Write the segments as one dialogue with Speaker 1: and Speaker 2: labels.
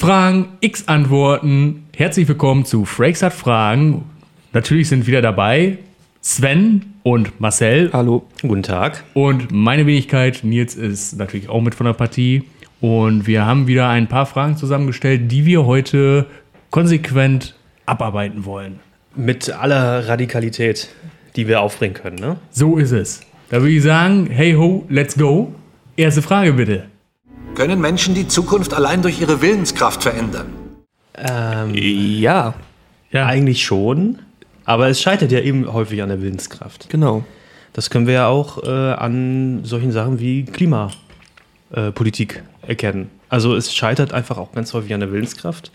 Speaker 1: Fragen, X Antworten. Herzlich willkommen zu Frakes hat Fragen. Natürlich sind wieder dabei Sven und Marcel.
Speaker 2: Hallo.
Speaker 3: Guten Tag.
Speaker 1: Und meine Wenigkeit, Nils, ist natürlich auch mit von der Partie. Und wir haben wieder ein paar Fragen zusammengestellt, die wir heute konsequent abarbeiten wollen.
Speaker 3: Mit aller Radikalität, die wir aufbringen können, ne?
Speaker 1: So ist es. Da würde ich sagen, hey ho, let's go. Erste Frage bitte.
Speaker 4: Können Menschen die Zukunft allein durch ihre Willenskraft verändern?
Speaker 3: Ähm,
Speaker 2: Ja,
Speaker 1: Ja,
Speaker 3: Eigentlich schon, aber es scheitert ja eben häufig an der Willenskraft.
Speaker 2: genau.
Speaker 3: Das können wir ja auch äh, an solchen Sachen wie Klimapolitik äh, erkennen. Also es scheitert einfach auch ganz häufig an der Willenskraft,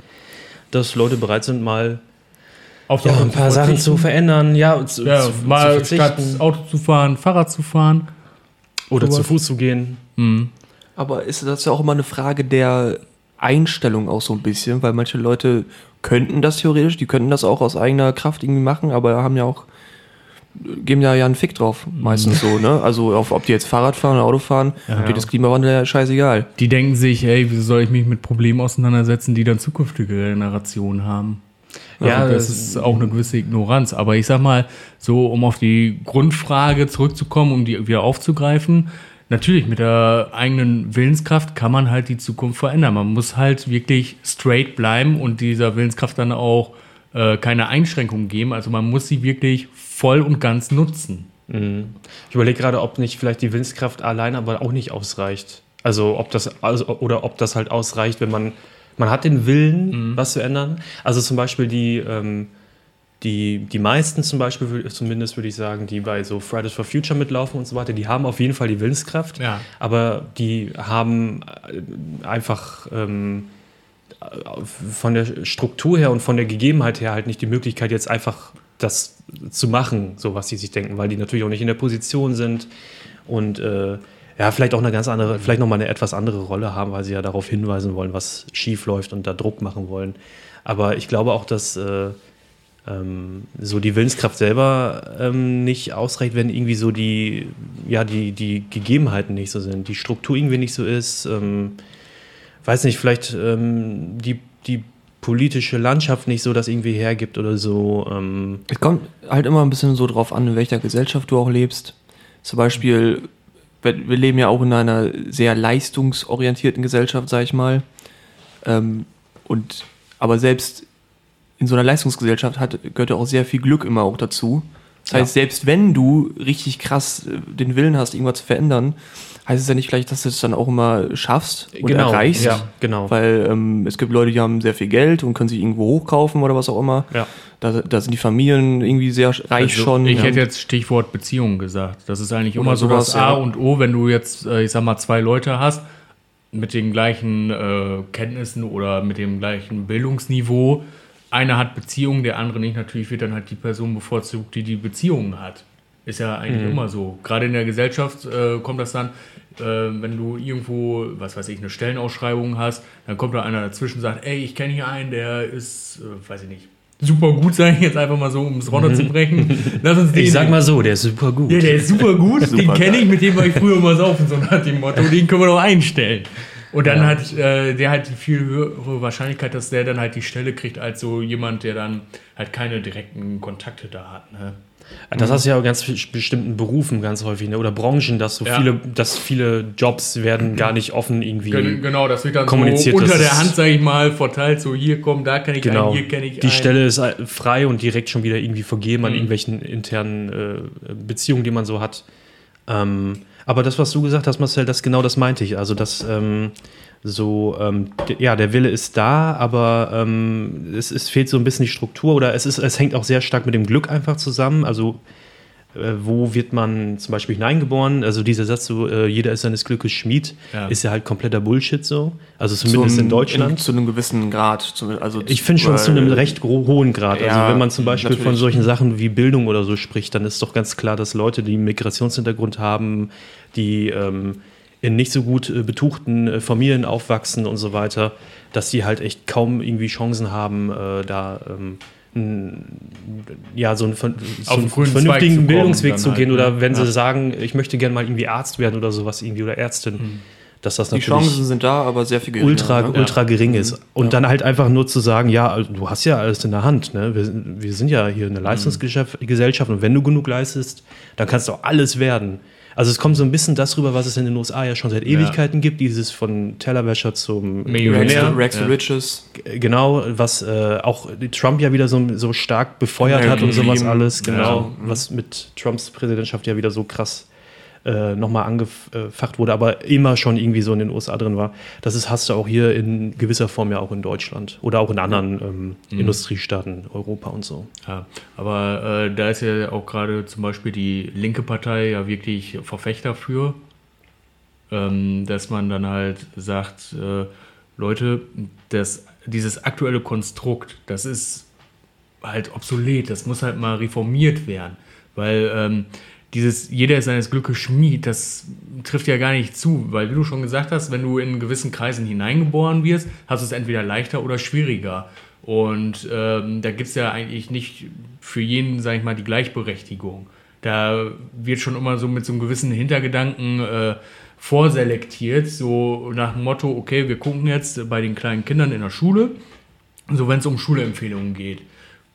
Speaker 3: dass Leute bereit sind, mal
Speaker 1: auf
Speaker 3: ja, ein paar Sachen zu verändern, ja, zu,
Speaker 1: Ja,
Speaker 3: zu,
Speaker 1: mal
Speaker 3: zu
Speaker 1: statt Auto zu fahren, Fahrrad zu fahren.
Speaker 3: oder zu Fuß zu gehen.
Speaker 2: Aber ist das ja auch immer eine Frage der Einstellung auch so ein bisschen, weil manche Leute könnten das theoretisch, die könnten das auch aus eigener Kraft irgendwie machen, aber haben ja auch geben da ja einen Fick drauf, meistens so, ne? Also auf, ob die jetzt Fahrrad fahren oder Auto fahren, ja. das Klimawandel ja scheißegal.
Speaker 1: Die denken sich, hey, wieso soll ich mich mit Problemen auseinandersetzen, die dann zukünftige Generationen haben?
Speaker 3: Ja,
Speaker 1: Ja, das
Speaker 3: das-
Speaker 1: ist auch eine gewisse Ignoranz. Aber ich sag mal, so um auf die Grundfrage zurückzukommen, um die wieder aufzugreifen, natürlich mit der eigenen Willenskraft kann man halt die Zukunft verändern. Man muss halt wirklich straight bleiben und dieser Willenskraft dann auch äh, keine Einschränkungen geben. Also man muss sie wirklich voll und ganz nutzen.
Speaker 3: Ich überlege gerade, ob nicht vielleicht die Willenskraft allein aber auch nicht ausreicht. Also ob das also, oder ob das halt ausreicht, wenn man man hat den Willen, was zu ändern. Also zum Beispiel die ähm, die, die meisten zum Beispiel, zumindest würde ich sagen, die bei so Fridays for Future mitlaufen und so weiter, die haben auf jeden Fall die Willenskraft,
Speaker 1: Ja.
Speaker 3: aber die haben äh, einfach ähm, von der Struktur her und von der Gegebenheit her halt nicht die Möglichkeit, jetzt einfach das zu machen, so was sie sich denken, weil die natürlich auch nicht in der Position sind und äh, ja, vielleicht auch eine ganz andere, vielleicht nochmal eine etwas andere Rolle haben, weil sie ja darauf hinweisen wollen, was schief läuft und da Druck machen wollen. Aber ich glaube auch, dass äh, ähm, so die Willenskraft selber ähm, nicht ausreicht, wenn irgendwie so die, ja, die, die Gegebenheiten nicht so sind, die Struktur irgendwie nicht so ist. Ähm, weiß nicht, vielleicht ähm, die, die politische Landschaft nicht so das irgendwie hergibt oder so. Ähm,
Speaker 2: Es kommt halt immer ein bisschen so drauf an, in welcher Gesellschaft du auch lebst. Zum Beispiel, wir leben ja auch in einer sehr leistungsorientierten Gesellschaft, sag ich mal. Ähm, und, aber selbst in so einer Leistungsgesellschaft hat, gehört ja auch sehr viel Glück immer auch dazu. Das heißt, selbst wenn du richtig krass äh, den Willen hast, irgendwas zu verändern, heißt es ja nicht gleich, dass du es dann auch immer schaffst und
Speaker 3: Genau,
Speaker 2: erreichst.
Speaker 3: ja, genau.
Speaker 2: Weil ähm, es gibt Leute, die haben sehr viel Geld und können sich irgendwo hochkaufen oder was auch immer.
Speaker 3: Ja.
Speaker 2: Da, da sind die Familien irgendwie sehr reich
Speaker 1: Also,
Speaker 2: schon.
Speaker 1: Ich
Speaker 2: ja.
Speaker 1: hätte jetzt Stichwort Beziehungen gesagt. Das ist eigentlich immer so
Speaker 2: sowas,
Speaker 1: das A
Speaker 2: ja.
Speaker 1: und O, wenn du jetzt, äh, ich sag mal, zwei Leute hast mit den gleichen äh, Kenntnissen oder mit dem gleichen Bildungsniveau. Einer hat Beziehungen, der andere nicht. Natürlich wird dann halt die Person bevorzugt, die die Beziehungen hat. Ist ja eigentlich
Speaker 2: Mhm.
Speaker 1: immer so. Gerade in der Gesellschaft äh, kommt das dann, äh, wenn du irgendwo, was weiß ich, eine Stellenausschreibung hast, dann kommt da einer dazwischen und sagt, ey, ich kenne hier einen, der ist, äh, weiß ich nicht, super gut, sage ich jetzt einfach mal so, um es runterzubrechen. Lass uns den
Speaker 3: ich sag mal so, der ist super gut.
Speaker 1: ja, der ist super gut, den
Speaker 2: Super
Speaker 1: kenne ich, mit dem war ich früher mal saufen, so nach dem Motto, den können wir doch einstellen. Und dann hat äh, der halt die viel höhere Wahrscheinlichkeit, dass der dann halt die Stelle kriegt, als so jemand, der dann halt keine direkten Kontakte da hat. Ne?
Speaker 3: Das hast du ja auch ganz bestimmten Berufen ganz häufig, ne? oder Branchen, dass so
Speaker 1: Ja.
Speaker 3: viele, dass viele Jobs werden gar nicht offen irgendwie.
Speaker 1: Gen- Genau, das wird dann so
Speaker 3: kommuniziert,
Speaker 1: unter
Speaker 3: das
Speaker 1: der Hand, sage ich mal, verteilt, so hier komm, da kenne ich
Speaker 3: Genau.
Speaker 1: einen, hier kenne ich
Speaker 3: Die
Speaker 1: einen.
Speaker 3: Stelle ist äh, frei und direkt schon wieder irgendwie vergeben an
Speaker 1: Mhm.
Speaker 3: irgendwelchen internen äh, Beziehungen, die man so hat. Ähm, aber das, was du gesagt hast, Marcel, das genau das meinte ich. Also, dass ähm, so, ähm, ja, der Wille ist da, aber ähm, es, es fehlt so ein bisschen die Struktur oder es, ist, es hängt auch sehr stark mit dem Glück einfach zusammen. Also, wo wird man zum Beispiel hineingeboren? Also dieser Satz, so, äh, jeder ist seines Glückes Schmied,
Speaker 1: Ja.
Speaker 3: ist ja halt kompletter Bullshit so. Also zumindest in Deutschland.
Speaker 2: zu einem gewissen Grad. Zu, also
Speaker 3: Ich finde schon zu einem recht hohen Grad.
Speaker 2: Ja,
Speaker 3: also wenn man zum Beispiel von
Speaker 2: natürlich.
Speaker 3: solchen Sachen wie Bildung oder so spricht, dann ist doch ganz klar, dass Leute, die einen Migrationshintergrund haben, die ähm, in nicht so gut äh, betuchten äh, Familien aufwachsen und so weiter, dass die halt echt kaum irgendwie Chancen haben, äh, da ähm, ja, so einen, so
Speaker 1: Auf
Speaker 3: einen vernünftigen
Speaker 1: kommen
Speaker 3: Bildungsweg zu
Speaker 1: halt,
Speaker 3: gehen.
Speaker 1: ne?
Speaker 3: Oder wenn
Speaker 1: Ja.
Speaker 3: sie sagen, ich möchte gerne mal irgendwie Arzt werden oder sowas irgendwie oder Ärztin.
Speaker 1: Mhm.
Speaker 3: dass das
Speaker 2: Die
Speaker 3: natürlich
Speaker 2: Chancen sind da, aber sehr viel geringer,
Speaker 3: ultra,
Speaker 2: ne?
Speaker 3: ultra gering ist. Und dann halt einfach nur zu sagen, ja, also du hast ja alles in der Hand. Ne? Wir, wir sind ja hier eine Leistungsgesellschaft und wenn du genug leistest, dann kannst du auch alles werden. Also es kommt so ein bisschen das rüber, was es in den USA ja schon seit Ewigkeiten gibt, dieses von Tellerwäscher zum
Speaker 1: Millionär.
Speaker 2: Rags to
Speaker 1: Ja.
Speaker 2: Riches.
Speaker 3: Genau, was äh, auch Trump ja wieder so, so stark befeuert hat
Speaker 2: American
Speaker 3: und sowas alles, genau,
Speaker 2: Ja.
Speaker 3: was mit Trumps Präsidentschaft ja wieder so krass äh, nochmal angefacht wurde, aber immer schon irgendwie so in den USA drin war. Das ist, hast du auch hier in gewisser Form ja auch in Deutschland oder auch in anderen ähm, Industriestaaten, Europa und so.
Speaker 1: Ja, aber äh, da ist ja auch gerade zum Beispiel die linke Partei ja wirklich Verfechter für, ähm, dass man dann halt sagt, äh, Leute, das, dieses aktuelle Konstrukt, das ist halt obsolet, das muss halt mal reformiert werden, weil ähm, dieses jeder ist seines Glückes Schmied, das trifft ja gar nicht zu, weil wie du schon gesagt hast, wenn du in gewissen Kreisen hineingeboren wirst, hast du es entweder leichter oder schwieriger. Und ähm, da gibt es ja eigentlich nicht für jeden, sag ich mal, die Gleichberechtigung. Da wird schon immer so mit so einem gewissen Hintergedanken äh, vorselektiert, so nach dem Motto, okay, wir gucken jetzt bei den kleinen Kindern in der Schule, so wenn es um Schulempfehlungen geht.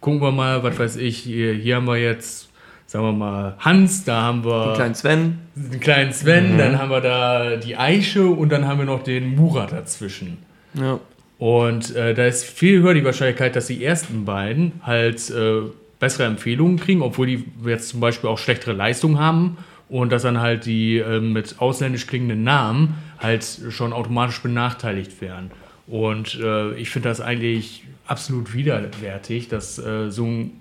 Speaker 1: Gucken wir mal, was weiß ich, hier, hier haben wir jetzt, sagen wir mal, Hans, da haben wir
Speaker 2: Den kleinen Sven.
Speaker 1: den kleinen Sven, dann haben wir da die Eiche und dann haben wir noch den Murat dazwischen.
Speaker 2: Ja.
Speaker 1: Und äh, da ist viel höher die Wahrscheinlichkeit, dass die ersten beiden halt äh, bessere Empfehlungen kriegen, obwohl die jetzt zum Beispiel auch schlechtere Leistungen haben und dass dann halt die äh, mit ausländisch klingenden Namen halt schon automatisch benachteiligt werden. Und äh, ich finde das eigentlich absolut widerwärtig, dass äh, so ein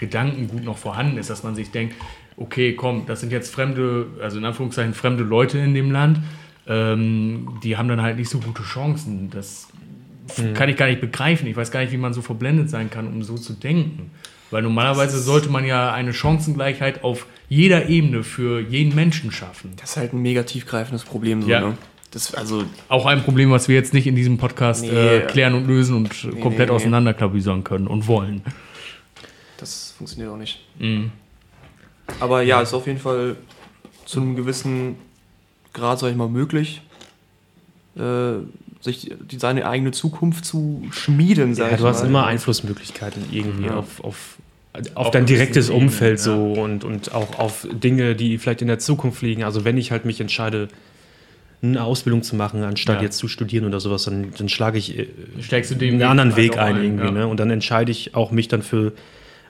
Speaker 1: Gedankengut noch vorhanden ist, dass man sich denkt, okay, komm, das sind jetzt fremde, also in Anführungszeichen fremde Leute in dem Land, ähm, die haben dann halt nicht so gute Chancen. Das kann ich gar nicht begreifen. Ich weiß gar nicht, wie man so verblendet sein kann, um so zu denken. Weil normalerweise sollte man ja eine Chancengleichheit auf jeder Ebene für jeden Menschen schaffen.
Speaker 2: Das ist halt ein mega tiefgreifendes Problem. So,
Speaker 1: Ja.
Speaker 2: ne? Das, also,
Speaker 1: Auch ein Problem, was wir jetzt nicht in diesem Podcast
Speaker 2: Nee.
Speaker 1: äh, klären und lösen und komplett
Speaker 2: nee, nee.
Speaker 1: auseinanderklabüsern können und wollen.
Speaker 2: Das funktioniert auch nicht.
Speaker 1: Mhm.
Speaker 2: Aber ja, ist auf jeden Fall zu einem gewissen Grad, sag ich mal, möglich, äh, sich die, seine eigene Zukunft zu schmieden, sag
Speaker 3: Ja,
Speaker 2: ich
Speaker 3: du hast
Speaker 2: mal.
Speaker 3: immer Einflussmöglichkeiten irgendwie
Speaker 2: Ja.
Speaker 3: auf, auf, auf dein direktes Umfeld
Speaker 1: ja.
Speaker 3: so und, und auch auf Dinge, die vielleicht in der Zukunft liegen. Also wenn ich halt mich entscheide, eine Ausbildung zu machen, anstatt
Speaker 1: Ja.
Speaker 3: jetzt zu studieren oder sowas, dann, dann schlage ich äh,
Speaker 1: Steigst du den
Speaker 3: einen
Speaker 1: Weg
Speaker 3: anderen Weg ein,
Speaker 1: ein,
Speaker 3: irgendwie.
Speaker 1: ja.
Speaker 3: Ne? Und dann entscheide ich auch mich dann für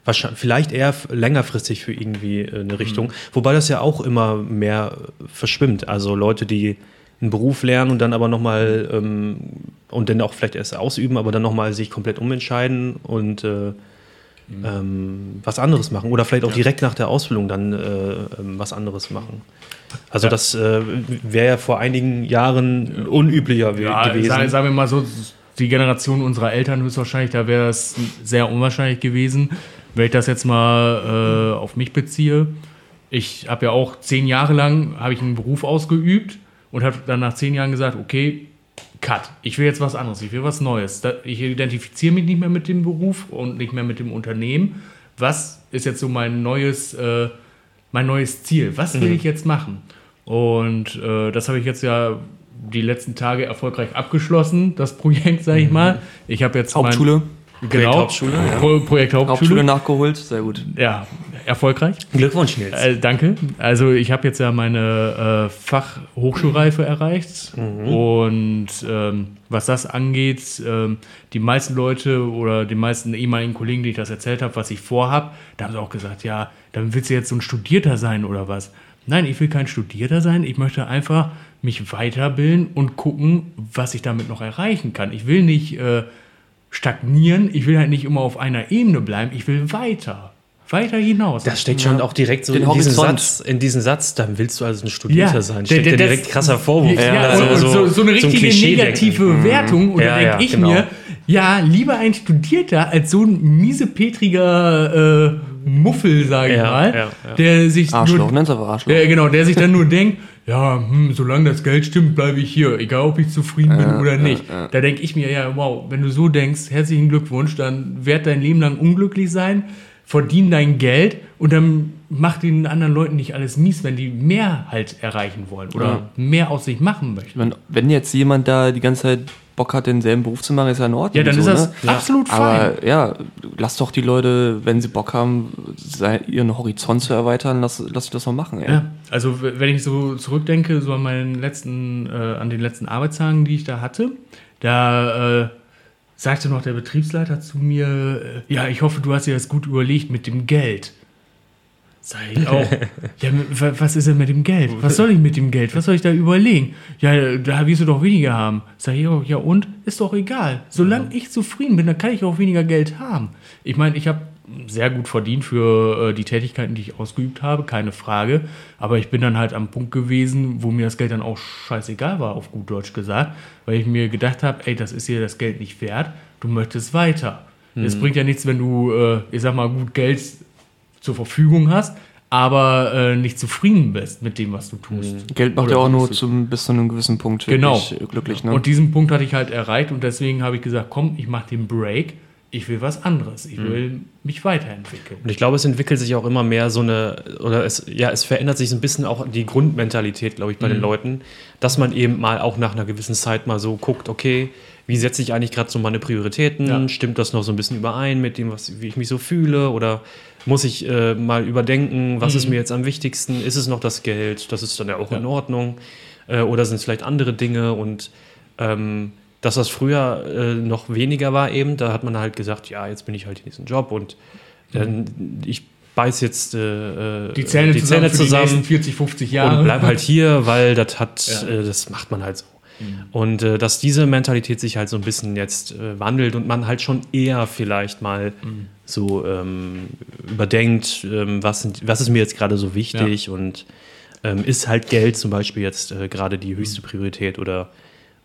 Speaker 3: wahrscheinlich, vielleicht eher längerfristig für irgendwie eine Richtung.
Speaker 1: Mhm.
Speaker 3: Wobei das ja auch immer mehr verschwimmt. Also Leute, die einen Beruf lernen und dann aber nochmal ähm, und dann auch vielleicht erst ausüben, aber dann nochmal sich komplett umentscheiden und äh,
Speaker 1: Mhm.
Speaker 3: ähm, was anderes machen. Oder vielleicht auch direkt nach der Ausbildung dann äh, ähm, was anderes machen. Also
Speaker 1: Ja.
Speaker 3: das äh, wäre ja vor einigen Jahren unüblicher
Speaker 1: Ja,
Speaker 3: gewesen.
Speaker 1: sagen, sagen wir mal so, die Generation unserer Eltern höchstwahrscheinlich, da wäre es sehr unwahrscheinlich gewesen. Wenn ich das jetzt mal äh, auf mich beziehe, ich habe ja auch zehn Jahre lang habe ich einen Beruf ausgeübt und habe dann nach zehn Jahren gesagt, okay, cut, ich will jetzt was anderes, ich will was Neues. Ich identifiziere mich nicht mehr mit dem Beruf und nicht mehr mit dem Unternehmen. Was ist jetzt so mein neues, äh, mein neues Ziel? Was will ich jetzt machen? Und äh, das habe ich jetzt ja die letzten Tage erfolgreich abgeschlossen, das Projekt, sage ich mal. Ich habe jetzt
Speaker 2: Hauptschule,
Speaker 1: mein, genau,
Speaker 3: Hauptschule, ja.
Speaker 1: Pro Projekt Hauptschule.
Speaker 2: Hauptschule nachgeholt, sehr gut.
Speaker 1: Ja, erfolgreich.
Speaker 3: Glückwunsch, Nils.
Speaker 1: Äh, danke. Also ich habe jetzt ja meine äh, Fachhochschulreife erreicht und ähm, was das angeht, ähm, die meisten Leute oder die meisten ehemaligen Kollegen, die ich das erzählt habe, was ich vorhab, da haben sie auch gesagt, ja, dann willst du jetzt so ein Studierter sein oder was? Nein, ich will kein Studierter sein. Ich möchte einfach mich weiterbilden und gucken, was ich damit noch erreichen kann. Ich will nicht äh, stagnieren. Ich will halt nicht immer auf einer Ebene bleiben. Ich will weiter. Weiter hinaus.
Speaker 3: Das steckt schon auch direkt so in diesen. Satz, in diesen Satz, dann willst du also ein Studierter
Speaker 1: Ja,
Speaker 3: sein.
Speaker 1: der-
Speaker 3: Steckt
Speaker 1: der-
Speaker 3: ja
Speaker 1: das-
Speaker 3: direkt krasser Vorwurf.
Speaker 1: Ja, und,
Speaker 3: Also
Speaker 1: und so, so eine
Speaker 3: ein
Speaker 1: richtige negative Wertung. Und
Speaker 3: Ja,
Speaker 1: da denke
Speaker 3: ja,
Speaker 1: ich
Speaker 3: genau.
Speaker 1: mir, ja, lieber ein Studierter als so ein miesepetriger äh, Muffel, sage ich
Speaker 3: Ja,
Speaker 1: mal,
Speaker 3: ja, ja.
Speaker 1: der sich
Speaker 2: Arschloch,
Speaker 1: nur,
Speaker 2: Arschloch.
Speaker 1: der, genau, der sich dann nur denkt, ja, hm, solange das Geld stimmt, bleibe ich hier, egal ob ich zufrieden bin oder nicht. Da denke ich mir, ja, wow, wenn du so denkst, herzlichen Glückwunsch, dann werd dein Leben lang unglücklich sein, verdien dein Geld und dann macht den anderen Leuten nicht alles mies, wenn die mehr halt erreichen wollen oder
Speaker 2: Ja.
Speaker 1: mehr aus sich machen möchten.
Speaker 2: Meine, wenn jetzt jemand da die ganze Zeit Bock hat, denselben Beruf zu machen, ist ja in Ordnung.
Speaker 1: Ja, dann ist
Speaker 2: so,
Speaker 1: das
Speaker 2: ne?
Speaker 1: absolut fein.
Speaker 2: Aber ja, lass doch die Leute, wenn sie Bock haben, ihren Horizont zu erweitern, lass, lass sie das mal machen. Ey.
Speaker 1: Ja, also wenn ich so zurückdenke, so an meinen letzten, äh, an den letzten Arbeitstagen, die ich da hatte, da äh, sagte noch der Betriebsleiter zu mir, äh, ja, ich hoffe, du hast dir das gut überlegt mit dem Geld. Sag ich auch. ja, was ist denn mit dem Geld? Was soll ich mit dem Geld? Was soll ich da überlegen? Ja, da wirst du doch weniger haben. Sag ich auch, ja und? Ist doch egal. Solange ich zufrieden bin, dann kann ich auch weniger Geld haben. Ich meine, ich habe sehr gut verdient für äh, die Tätigkeiten, die ich ausgeübt habe, keine Frage. Aber ich bin dann halt am Punkt gewesen, wo mir das Geld dann auch scheißegal war, auf gut Deutsch gesagt, weil ich mir gedacht habe, ey, das ist dir das Geld nicht wert, du möchtest weiter. Es bringt ja nichts, wenn du, äh, ich sag mal, gut Geld zur Verfügung hast, aber äh, nicht zufrieden bist mit dem, was du tust.
Speaker 2: Geld macht
Speaker 1: Oder
Speaker 2: ja auch nur zum, bis zu einem gewissen Punkt
Speaker 1: Genau.
Speaker 2: glücklich. Ne?
Speaker 1: Und diesen Punkt hatte ich halt erreicht und deswegen habe ich gesagt, komm, ich mache den Break, ich will was anderes, ich will mich weiterentwickeln.
Speaker 3: Und ich glaube, es entwickelt sich auch immer mehr so eine, oder es, ja, es verändert sich so ein bisschen auch die Grundmentalität, glaube ich, bei
Speaker 1: Mhm.
Speaker 3: den Leuten, dass man eben mal auch nach einer gewissen Zeit mal so guckt, okay, wie setze ich eigentlich gerade so meine Prioritäten?
Speaker 1: Ja.
Speaker 3: Stimmt das noch so ein bisschen überein mit dem, was, wie ich mich so fühle? Oder muss ich äh, mal überdenken, was ist
Speaker 1: Mhm.
Speaker 3: mir jetzt am wichtigsten? Ist es noch das Geld? Das ist dann ja auch
Speaker 1: Ja.
Speaker 3: in Ordnung. Äh, oder sind es vielleicht andere Dinge? Und ähm, dass das früher äh, noch weniger war eben, da hat man halt gesagt, ja, jetzt bin ich halt in diesem Job und dann, ich beiß jetzt äh, äh,
Speaker 1: Die Zähne,
Speaker 3: die
Speaker 1: zusammen,
Speaker 3: Zähne
Speaker 1: die
Speaker 3: zusammen
Speaker 1: nächsten 40, 50 Jahre.
Speaker 3: und bleib halt hier, weil das hat,
Speaker 1: Ja. Mhm.
Speaker 3: äh, das macht man halt so. Und äh, dass diese Mentalität sich halt so ein bisschen jetzt äh, wandelt und man halt schon eher vielleicht mal
Speaker 1: Mhm.
Speaker 3: So ähm, überdenkt, ähm, was, sind, was ist mir jetzt gerade so wichtig und ähm, ist halt Geld zum Beispiel jetzt äh, gerade die höchste Priorität oder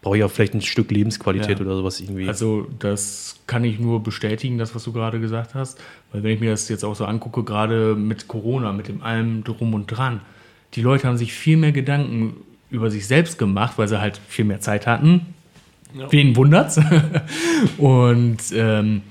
Speaker 3: brauche ich auch vielleicht ein Stück Lebensqualität
Speaker 1: Ja.
Speaker 3: oder sowas irgendwie.
Speaker 1: Also das kann ich nur bestätigen, das, was du gerade gesagt hast. Weil wenn ich mir das jetzt auch so angucke, gerade mit Corona, mit dem allem drum und dran, die Leute haben sich viel mehr Gedanken über sich selbst gemacht, weil sie halt viel mehr Zeit hatten. Wen wundert's? und ähm,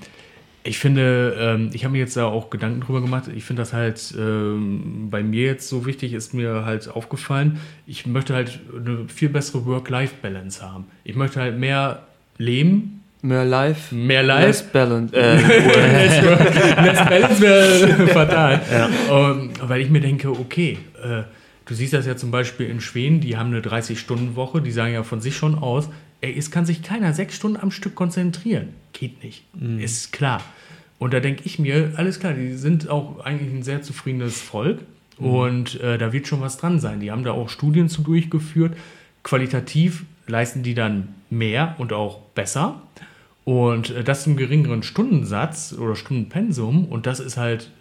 Speaker 1: ich finde, ähm, ich habe mir jetzt da auch Gedanken drüber gemacht. Ich finde das halt ähm, bei mir jetzt so wichtig, ist mir halt aufgefallen. Ich möchte halt eine viel bessere Work-Life-Balance haben. Ich möchte halt mehr leben,
Speaker 2: Mehr Life,
Speaker 1: mehr
Speaker 2: less
Speaker 1: Life.
Speaker 2: Balance. Äh,
Speaker 1: Less Balance wäre fatal. Ähm, weil ich mir denke, okay, äh, du siehst das ja zum Beispiel in Schweden, die haben eine 30-Stunden-Woche, die sagen ja von sich schon aus, ey, es kann sich keiner sechs Stunden am Stück konzentrieren. Geht nicht. Ist klar. Und da denke ich mir, alles klar, die sind auch eigentlich ein sehr zufriedenes Volk. Und äh, da wird schon was dran sein. Die haben da auch Studien zu durchgeführt. Qualitativ leisten die dann mehr und auch besser. Und äh, das zum geringeren Stundensatz oder Stundenpensum. Und das ist halt,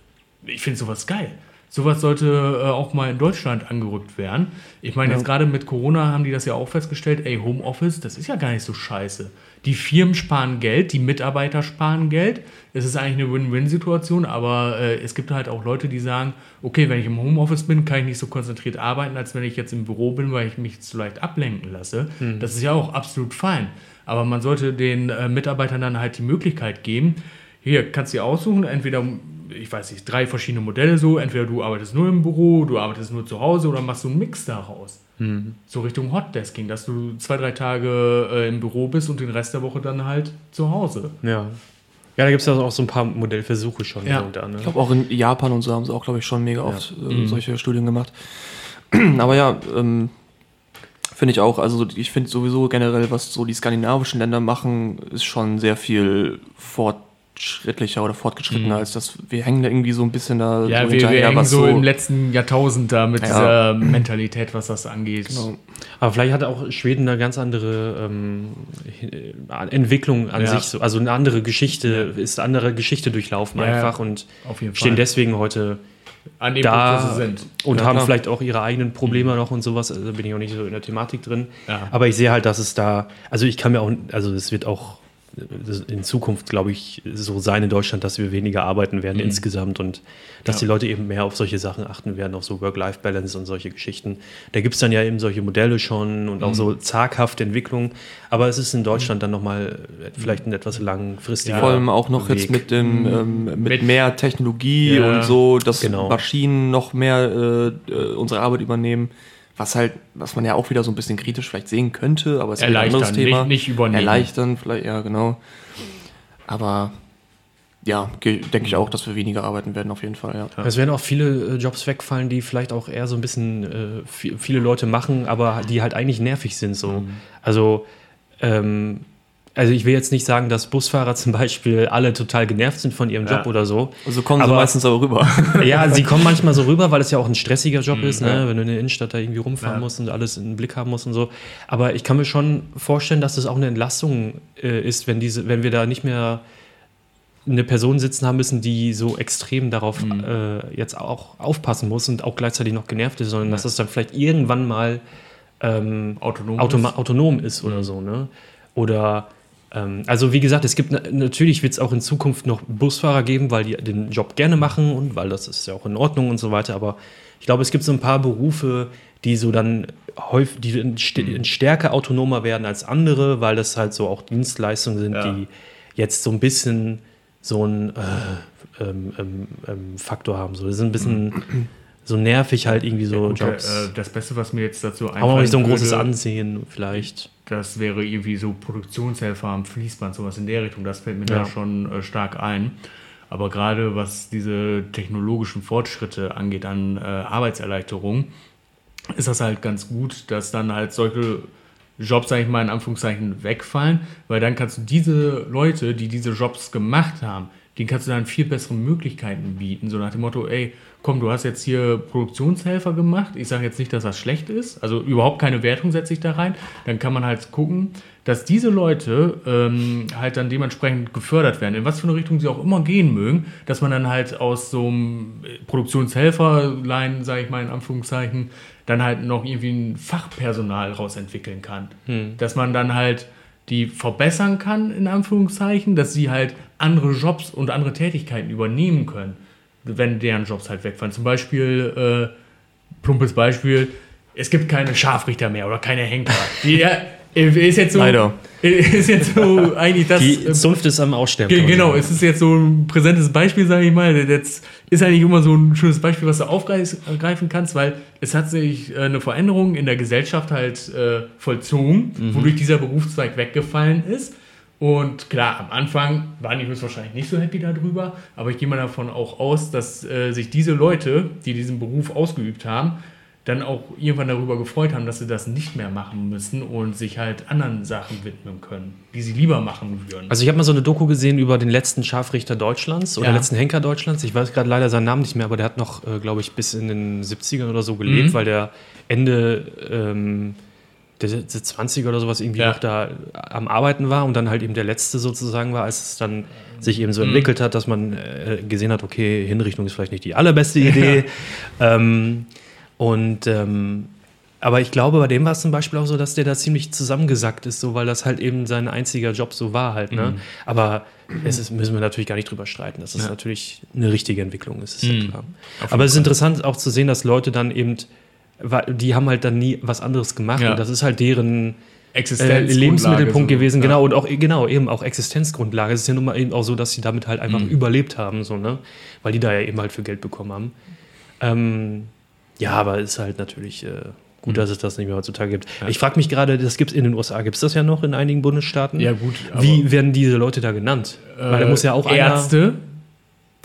Speaker 1: ich finde sowas geil. Sowas sollte äh, auch mal in Deutschland angerückt werden. Ich meine, jetzt gerade mit Corona haben die das ja auch festgestellt, ey, Homeoffice, das ist ja gar nicht so scheiße. Die Firmen sparen Geld, die Mitarbeiter sparen Geld. Es ist eigentlich eine Win-Win-Situation, aber äh, es gibt halt auch Leute, die sagen, okay, wenn ich im Homeoffice bin, kann ich nicht so konzentriert arbeiten, als wenn ich jetzt im Büro bin, weil ich mich zu leicht ablenken lasse. Das ist ja auch absolut fein. Aber man sollte den äh, Mitarbeitern dann halt die Möglichkeit geben, hier kannst du dir aussuchen, entweder, ich weiß nicht, drei verschiedene Modelle so, entweder du arbeitest nur im Büro, du arbeitest nur zu Hause oder machst du einen Mix daraus. So Richtung Hotdesking, dass du zwei, drei Tage äh, im Büro bist und den Rest der Woche dann halt zu Hause.
Speaker 3: ja. Ja, da gibt es ja auch so ein paar Modellversuche schon.
Speaker 1: Ja.
Speaker 3: hier und da, ne?
Speaker 2: ich glaube auch in Japan und so haben sie auch, glaube ich, schon mega oft äh,
Speaker 1: Mhm.
Speaker 2: solche Studien gemacht. Aber ja, ähm, finde ich auch. Also ich finde sowieso generell, was so die skandinavischen Länder machen, ist schon sehr viel fortschrittlicher oder fortgeschrittener als das. Wir hängen da irgendwie so ein bisschen da
Speaker 1: Mhm. Ja,
Speaker 2: so
Speaker 1: wir, wir hängen so, im letzten Jahrtausend da mit
Speaker 2: Ja.
Speaker 1: dieser Mentalität, was das angeht.
Speaker 2: Genau.
Speaker 3: Aber vielleicht hat auch Schweden eine ganz andere ähm, äh, Entwicklung an
Speaker 1: Ja.
Speaker 3: sich, so. also eine andere Geschichte, ist eine andere Geschichte durchlaufen
Speaker 1: Ja, ja.
Speaker 3: einfach und
Speaker 1: Auf jeden
Speaker 3: stehen
Speaker 1: Fall.
Speaker 3: deswegen heute
Speaker 1: An dem
Speaker 3: da
Speaker 1: Punkt, wo sie sind.
Speaker 3: und
Speaker 2: Ja,
Speaker 3: haben
Speaker 2: klar.
Speaker 3: vielleicht auch ihre eigenen Probleme noch und sowas. Also da bin ich auch nicht so in der Thematik drin.
Speaker 1: Ja.
Speaker 3: Aber ich sehe halt, dass es da, also ich kann mir auch, also es wird auch in Zukunft, glaube ich, so sein in Deutschland, dass wir weniger arbeiten werden
Speaker 1: Mhm.
Speaker 3: insgesamt und dass
Speaker 1: Ja.
Speaker 3: die Leute eben mehr auf solche Sachen achten werden, auf so Work-Life-Balance und solche Geschichten. Da gibt es dann ja eben solche Modelle schon und auch
Speaker 1: Mhm.
Speaker 3: so zaghafte Entwicklungen. Aber es ist in Deutschland dann nochmal vielleicht ein etwas langfristiger
Speaker 2: Vor allem auch noch jetzt
Speaker 3: Weg.
Speaker 2: mit dem ähm, mit,
Speaker 1: Mit-
Speaker 2: mehr Technologie
Speaker 1: Ja,
Speaker 2: und so, dass
Speaker 3: genau.
Speaker 2: Maschinen noch mehr äh, äh, unsere Arbeit übernehmen. Was halt, was man ja auch wieder so ein bisschen kritisch vielleicht sehen könnte, aber es ist ein anderes Thema.
Speaker 1: nicht- nicht übernehmen.
Speaker 2: Erleichtern, vielleicht, ja, genau. Aber ja, denke ich auch, dass wir weniger arbeiten werden, auf jeden Fall, ja.
Speaker 3: Es werden auch viele äh, Jobs wegfallen, die vielleicht auch eher so ein bisschen äh, vi- viele Leute machen, aber die halt eigentlich nervig sind. So.
Speaker 1: Mhm.
Speaker 3: Also, ähm, also ich will jetzt nicht sagen, dass Busfahrer zum Beispiel alle total genervt sind von ihrem Job
Speaker 1: Ja.
Speaker 3: oder so.
Speaker 2: Also kommen sie
Speaker 3: Aber-
Speaker 2: meistens aber rüber.
Speaker 3: Ja, sie kommen manchmal so rüber, weil es ja auch ein stressiger Job ist, ne?
Speaker 2: Mhm, ja.
Speaker 3: wenn du in der Innenstadt da irgendwie rumfahren
Speaker 1: Ja.
Speaker 3: musst und alles im Blick haben musst und so. Aber ich kann mir schon vorstellen, dass das auch eine Entlastung äh, ist, wenn, diese, wenn wir da nicht mehr eine Person sitzen haben müssen, die so extrem darauf
Speaker 1: Mhm.
Speaker 3: äh, jetzt auch aufpassen muss und auch gleichzeitig noch genervt ist, sondern dass das dann vielleicht irgendwann mal ähm,
Speaker 1: Autonom
Speaker 3: automa
Speaker 1: ist.
Speaker 3: autonom ist oder
Speaker 1: Mhm.
Speaker 3: so, ne? Oder also wie gesagt, es gibt na natürlich wird es auch in Zukunft noch Busfahrer geben, weil die den Job gerne machen und weil das ist ja auch in Ordnung und so weiter. Aber ich glaube, es gibt so ein paar Berufe, die so dann häufig, die dann st stärker autonomer werden als andere, weil das halt so auch Dienstleistungen sind,
Speaker 1: Ja.
Speaker 3: die jetzt so ein bisschen so einen äh, ähm, ähm, ähm, Faktor haben. So, das ist ein bisschen so nervig halt irgendwie so
Speaker 1: Gut,
Speaker 3: Jobs.
Speaker 1: äh, das Beste, was mir jetzt dazu
Speaker 3: Haben auch nicht so ein großes
Speaker 1: würde,
Speaker 3: Ansehen vielleicht.
Speaker 1: Das wäre irgendwie so Produktionshelfer am Fließband, sowas in der Richtung. Das fällt mir
Speaker 3: Ja.
Speaker 1: da schon äh, stark ein. Aber gerade was diese technologischen Fortschritte angeht an äh, Arbeitserleichterung, ist das halt ganz gut, dass dann halt solche Jobs, sag ich mal, in Anführungszeichen wegfallen, weil dann kannst du diese Leute, die diese Jobs gemacht haben, denen kannst du dann viel bessere Möglichkeiten bieten. So nach dem Motto, ey, komm, du hast jetzt hier Produktionshelfer gemacht. Ich sage jetzt nicht, dass das schlecht ist. Also überhaupt keine Wertung setze ich da rein. Dann kann man halt gucken, dass diese Leute ähm, halt dann dementsprechend gefördert werden, in was für eine Richtung sie auch immer gehen mögen, dass man dann halt aus so einem Produktionshelferlein, sage ich mal in Anführungszeichen, dann halt noch irgendwie ein Fachpersonal rausentwickeln kann. Dass man dann halt die verbessern kann, in Anführungszeichen, dass sie halt andere Jobs und andere Tätigkeiten übernehmen können, wenn deren Jobs halt wegfallen. Zum Beispiel, äh, plumpes Beispiel, es gibt keine Scharfrichter mehr oder keine Henker. Die, ja, ist jetzt so,
Speaker 2: Leider.
Speaker 1: Ist jetzt so eigentlich das.
Speaker 3: Die Zunft ist am Aussterben.
Speaker 1: Genau, es ist jetzt so ein präsentes Beispiel, sage ich mal. Jetzt ist eigentlich immer so ein schönes Beispiel, was du aufgreifen kannst, weil es hat sich äh, eine Veränderung in der Gesellschaft halt äh, vollzogen, wodurch dieser Berufszweig weggefallen ist. Und klar, am Anfang waren die höchstwahrscheinlich nicht so happy darüber, aber ich gehe mal davon auch aus, dass äh, sich diese Leute, die diesen Beruf ausgeübt haben, dann auch irgendwann darüber gefreut haben, dass sie das nicht mehr machen müssen und sich halt anderen Sachen widmen können, die sie lieber machen würden.
Speaker 3: Also ich habe mal so eine Doku gesehen über den letzten Scharfrichter Deutschlands oder
Speaker 1: Ja.
Speaker 3: letzten Henker Deutschlands. Ich weiß gerade leider seinen Namen nicht mehr, aber der hat noch, äh, glaube ich, bis in den 70ern oder so gelebt,
Speaker 1: Mhm.
Speaker 3: weil der Ende ähm, der, der 20er oder sowas irgendwie
Speaker 1: Ja.
Speaker 3: noch da am Arbeiten war und dann halt eben der letzte sozusagen war, als es dann sich eben so
Speaker 1: Mhm.
Speaker 3: entwickelt hat, dass man äh, gesehen hat, okay, Hinrichtung ist vielleicht nicht die allerbeste Idee. ähm, und ähm, aber ich glaube, bei dem war es zum Beispiel auch so, dass der da ziemlich zusammengesackt ist, so weil das halt eben sein einziger Job so war halt. Ne? Aber es ist, müssen wir natürlich gar nicht drüber streiten, dass es
Speaker 1: Ja.
Speaker 3: natürlich eine richtige Entwicklung ist. ist ja
Speaker 1: Mhm.
Speaker 3: klar. Aber es ist interessant auch zu sehen, dass Leute dann eben, die haben halt dann nie was anderes gemacht
Speaker 1: Ja.
Speaker 3: und das ist halt deren äh, Lebensmittelpunkt
Speaker 1: so.
Speaker 3: gewesen,
Speaker 1: Ja.
Speaker 3: genau, und auch, genau, eben auch Existenzgrundlage. Es ist ja nun mal eben auch so, dass sie damit halt einfach
Speaker 1: Mhm.
Speaker 3: überlebt haben, so, ne? Weil die da ja eben halt für Geld bekommen haben. Ähm, ja, aber ist halt natürlich äh, gut,
Speaker 1: Mhm.
Speaker 3: dass es das nicht mehr heutzutage gibt. Ich frage mich gerade, das gibt es in den USA, gibt es das ja noch in einigen Bundesstaaten?
Speaker 1: Ja, gut. aber,
Speaker 3: Wie werden diese Leute da genannt? Weil da
Speaker 1: äh,
Speaker 3: muss ja auch einer.
Speaker 1: Ärzte.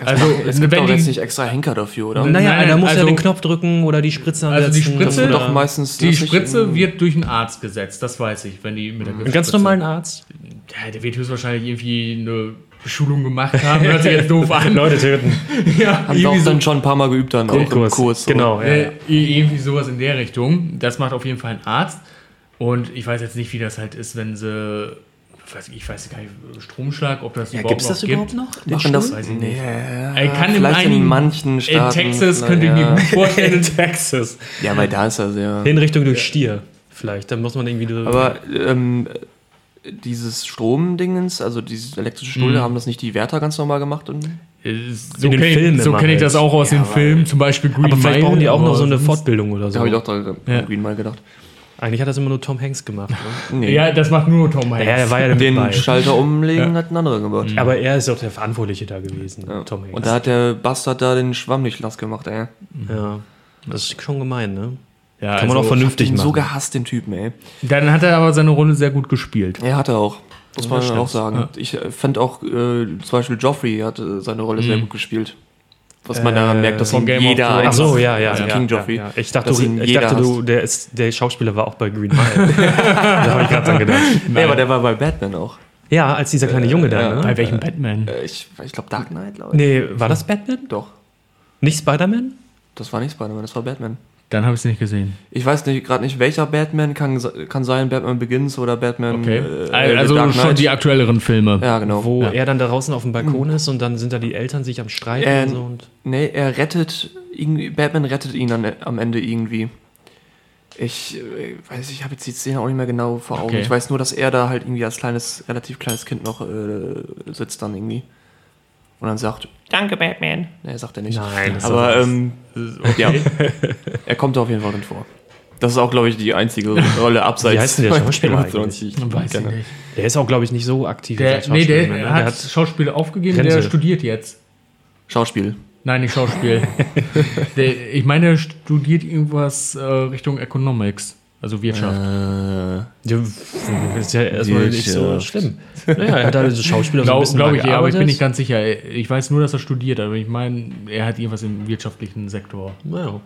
Speaker 1: Also,
Speaker 2: es gibt doch jetzt nicht extra Henker dafür, oder?
Speaker 3: Naja,
Speaker 1: nein,
Speaker 3: einer muss ja
Speaker 1: also-
Speaker 3: den Knopf drücken oder die Spritze
Speaker 1: Also die. Spritze-
Speaker 2: doch meistens.
Speaker 1: Die Spritze wird durch einen Arzt gesetzt, das weiß ich, wenn die mit der
Speaker 3: einen ganz normalen Arzt.
Speaker 1: Ja, der wird höchstwahrscheinlich irgendwie eine Schulung gemacht haben. Hört sich jetzt doof an.
Speaker 3: Leute töten.
Speaker 1: ja,
Speaker 2: Haben wir auch
Speaker 1: so,
Speaker 2: dann schon ein paar Mal geübt, dann auch im
Speaker 3: Grundkurs.
Speaker 2: Kurs.
Speaker 3: Genau, ja.
Speaker 1: äh, irgendwie sowas in der Richtung. Das macht auf jeden Fall ein Arzt. Und ich weiß jetzt nicht, wie das halt ist, wenn sie. Ich weiß, ich gar nicht, Stromschlag, ob das
Speaker 3: Ja,
Speaker 1: überhaupt
Speaker 3: gibt's
Speaker 1: noch
Speaker 3: das
Speaker 1: gibt.
Speaker 3: überhaupt noch? Den
Speaker 2: Machen das.
Speaker 1: Weiß ich nicht.
Speaker 2: Ja,
Speaker 1: Ey, kann in
Speaker 2: vielleicht in
Speaker 1: einigen-
Speaker 2: manchen
Speaker 1: In
Speaker 2: Staaten.
Speaker 1: Texas
Speaker 2: vielleicht,
Speaker 1: könnte ich mir
Speaker 2: ja.
Speaker 1: gut vorstellen.
Speaker 3: In Texas.
Speaker 2: Ja, weil da ist er sehr.
Speaker 3: Hinrichtung durch Stier. Vielleicht, dann muss man irgendwie.
Speaker 2: Aber ähm, dieses Stromdingens, also dieses elektrische Stuhl, haben das nicht die Wärter ganz normal gemacht? Und
Speaker 1: Äh, So kenne ich, so kenn ich
Speaker 3: halt.
Speaker 1: das auch aus den Filmen, zum Beispiel Green
Speaker 3: Aber vielleicht
Speaker 1: Mile,
Speaker 3: brauchen die auch noch
Speaker 1: aber
Speaker 3: so eine Fortbildung oder
Speaker 2: da
Speaker 3: so.
Speaker 2: habe ich auch da
Speaker 1: Ja.
Speaker 2: Green mal gedacht.
Speaker 3: Eigentlich hat das immer nur Tom Hanks gemacht. Ne?
Speaker 2: Nee,
Speaker 1: Ja, das macht nur Tom Hanks.
Speaker 3: ja, er war ja
Speaker 2: den
Speaker 3: bei.
Speaker 2: Schalter umlegen hat ein anderer gemacht.
Speaker 3: Aber er ist auch der Verantwortliche da gewesen,
Speaker 2: Ja.
Speaker 3: Tom Hanks.
Speaker 2: Und da hat der Bastard da den Schwamm nicht nass gemacht, ey.
Speaker 3: ja, das ist schon gemein, ne?
Speaker 1: Ja,
Speaker 3: Kann man
Speaker 1: also,
Speaker 3: auch vernünftig
Speaker 2: Den so
Speaker 3: machen.
Speaker 2: gehasst, den Typen, ey.
Speaker 1: Dann hat er aber seine Rolle sehr gut gespielt.
Speaker 2: Er hat er auch. Muss man
Speaker 3: das
Speaker 2: auch
Speaker 3: stimmt.
Speaker 2: sagen. Ich äh, fand auch, äh, zum Beispiel Joffrey hat äh, seine Rolle sehr gut gespielt. Was man daran merkt, dass ihn jeder.
Speaker 3: Ach so, ja, ja,
Speaker 2: also
Speaker 3: ja,
Speaker 2: King
Speaker 3: ja,
Speaker 2: Joffrey.
Speaker 3: ja. Ich dachte, du, ich dachte du, der, ist, der Schauspieler war auch bei Green Mile. da habe ich gerade dran gedacht.
Speaker 2: Nee, aber der war bei Batman auch.
Speaker 3: Ja, als dieser kleine Junge da,
Speaker 2: ja.
Speaker 3: ne?
Speaker 1: Bei welchem Batman?
Speaker 2: Äh, ich ich glaube Dark Knight, glaube ich.
Speaker 3: Nee, war das Batman?
Speaker 2: Doch.
Speaker 3: Nicht Spider-Man?
Speaker 2: Das war nicht Spider-Man, das war Batman.
Speaker 1: Dann habe ich es nicht gesehen.
Speaker 2: Ich weiß nicht, gerade nicht, welcher Batman kann, kann sein, Batman Begins oder Batman
Speaker 1: Okay.
Speaker 2: äh,
Speaker 1: also
Speaker 2: The Dark
Speaker 1: schon die aktuelleren Filme.
Speaker 2: Ja, genau.
Speaker 3: Wo
Speaker 1: Ja.
Speaker 3: er dann da draußen auf dem Balkon ist und dann sind da die Eltern sich am Streiten
Speaker 2: Äh,
Speaker 3: und so. Und
Speaker 2: Nee, er rettet, irgendwie, Batman rettet ihn an, am Ende irgendwie. Ich äh, weiß, ich habe jetzt die Szene auch nicht mehr genau vor Augen.
Speaker 1: Okay.
Speaker 2: Ich weiß nur, dass er da halt irgendwie als kleines, relativ kleines Kind noch äh, sitzt dann irgendwie. Und dann sagt, danke Batman. Nee, sagt er nicht.
Speaker 3: Nein, das ist
Speaker 2: Aber ähm, ja, er kommt auf jeden Fall drin vor. Das ist auch, glaube ich, die einzige Rolle abseits
Speaker 3: Wie heißt denn der Schauspieler
Speaker 2: Game of Thrones, die ich
Speaker 1: Weiß ich nicht.
Speaker 3: der ist auch, glaube ich, nicht so aktiv
Speaker 1: Der,
Speaker 3: als
Speaker 1: nee, der,
Speaker 3: ne?
Speaker 1: hat,
Speaker 3: Der hat
Speaker 1: Schauspiel aufgegeben,
Speaker 3: Grenze.
Speaker 1: der studiert jetzt.
Speaker 2: Schauspiel.
Speaker 1: Nein, nicht Schauspiel. der, ich meine, der studiert irgendwas äh, Richtung Economics, also Wirtschaft.
Speaker 2: Äh,
Speaker 3: Ja, ist ja erstmal nicht so schlimm. Naja, er hat da diese Schauspieler so ein
Speaker 1: Glaube
Speaker 3: bisschen
Speaker 1: glaub
Speaker 3: mal
Speaker 1: ich, ja, aber ich bin nicht ganz sicher. Ich weiß nur, dass er studiert, aber ich meine, er hat irgendwas im wirtschaftlichen Sektor.
Speaker 3: Naja.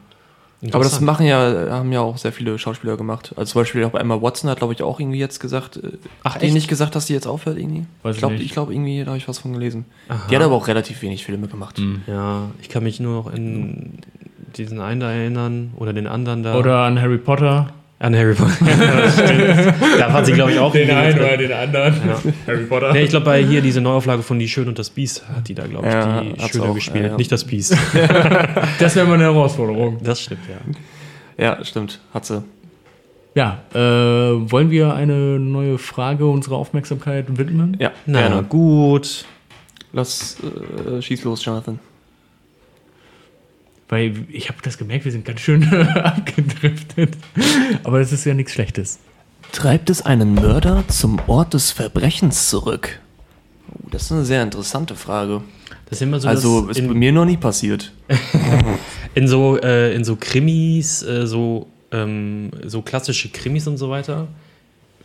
Speaker 2: Aber das machen ja, haben ja auch sehr viele Schauspieler gemacht. Also zum Beispiel auch bei Emma Watson hat, glaube ich, auch irgendwie jetzt gesagt, äh,
Speaker 3: Ach,
Speaker 2: hat die
Speaker 3: echt?
Speaker 2: nicht gesagt, dass sie jetzt aufhört irgendwie?
Speaker 1: Weiß
Speaker 2: ich glaube, ich glaube irgendwie, da habe ich was von gelesen.
Speaker 3: Aha.
Speaker 2: Die hat aber auch relativ wenig Filme gemacht.
Speaker 3: Ja, ich kann mich nur noch in diesen einen da erinnern oder den anderen da.
Speaker 1: Oder an Harry Potter.
Speaker 3: An Harry Potter. Das stimmt. da war sie, glaube ich, auch. irgendwie mit drin.
Speaker 1: den anderen. Harry Potter.
Speaker 3: Nee, ich glaube, bei hier diese Neuauflage von Die Schön und das Biest hat die da, glaube ich,
Speaker 2: Ja,
Speaker 3: die Schöne
Speaker 2: auch,
Speaker 3: gespielt.
Speaker 2: ja, ja.
Speaker 3: Nicht das Biest.
Speaker 1: Das wäre mal eine Herausforderung.
Speaker 3: Das stimmt, ja.
Speaker 2: Ja, stimmt, hat sie.
Speaker 1: Ja, äh, wollen wir eine neue Frage unserer Aufmerksamkeit widmen?
Speaker 2: Ja,
Speaker 3: Na
Speaker 2: gerne.
Speaker 3: gut.
Speaker 2: Lass, äh, schieß los, Jonathan.
Speaker 1: Weil ich habe das gemerkt, wir sind ganz schön abgedriftet. Aber das ist ja nichts Schlechtes.
Speaker 2: Treibt es einen Mörder zum Ort des Verbrechens zurück? Oh, das ist eine sehr interessante Frage.
Speaker 3: Das ist immer so,
Speaker 2: Also, ist bei mir noch nie passiert.
Speaker 3: in so äh, in so Krimis, äh, so ähm, so klassische Krimis und so weiter,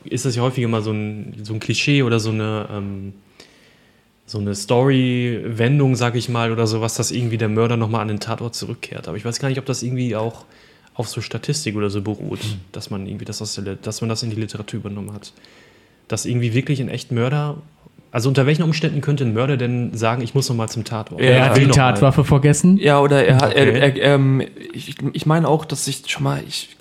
Speaker 3: ist das ja häufiger mal so ein, so ein Klischee oder so eine ähm, so eine Story-Wendung, sag ich mal, oder sowas, dass irgendwie der Mörder nochmal an den Tatort zurückkehrt. Aber ich weiß gar nicht, ob das irgendwie auch auf so Statistik oder so beruht, dass man irgendwie das aus der, dass man das in die Literatur übernommen hat. Dass irgendwie wirklich ein echt Mörder, also unter welchen Umständen könnte ein Mörder denn sagen, ich muss nochmal zum Tatort?
Speaker 1: Er
Speaker 2: Ja,
Speaker 1: hat die
Speaker 3: mal.
Speaker 1: Tatwaffe vergessen.
Speaker 2: Ja, oder er hat,
Speaker 3: Okay.
Speaker 2: er, er, ähm, ich, ich meine auch, dass ich schon mal, ich,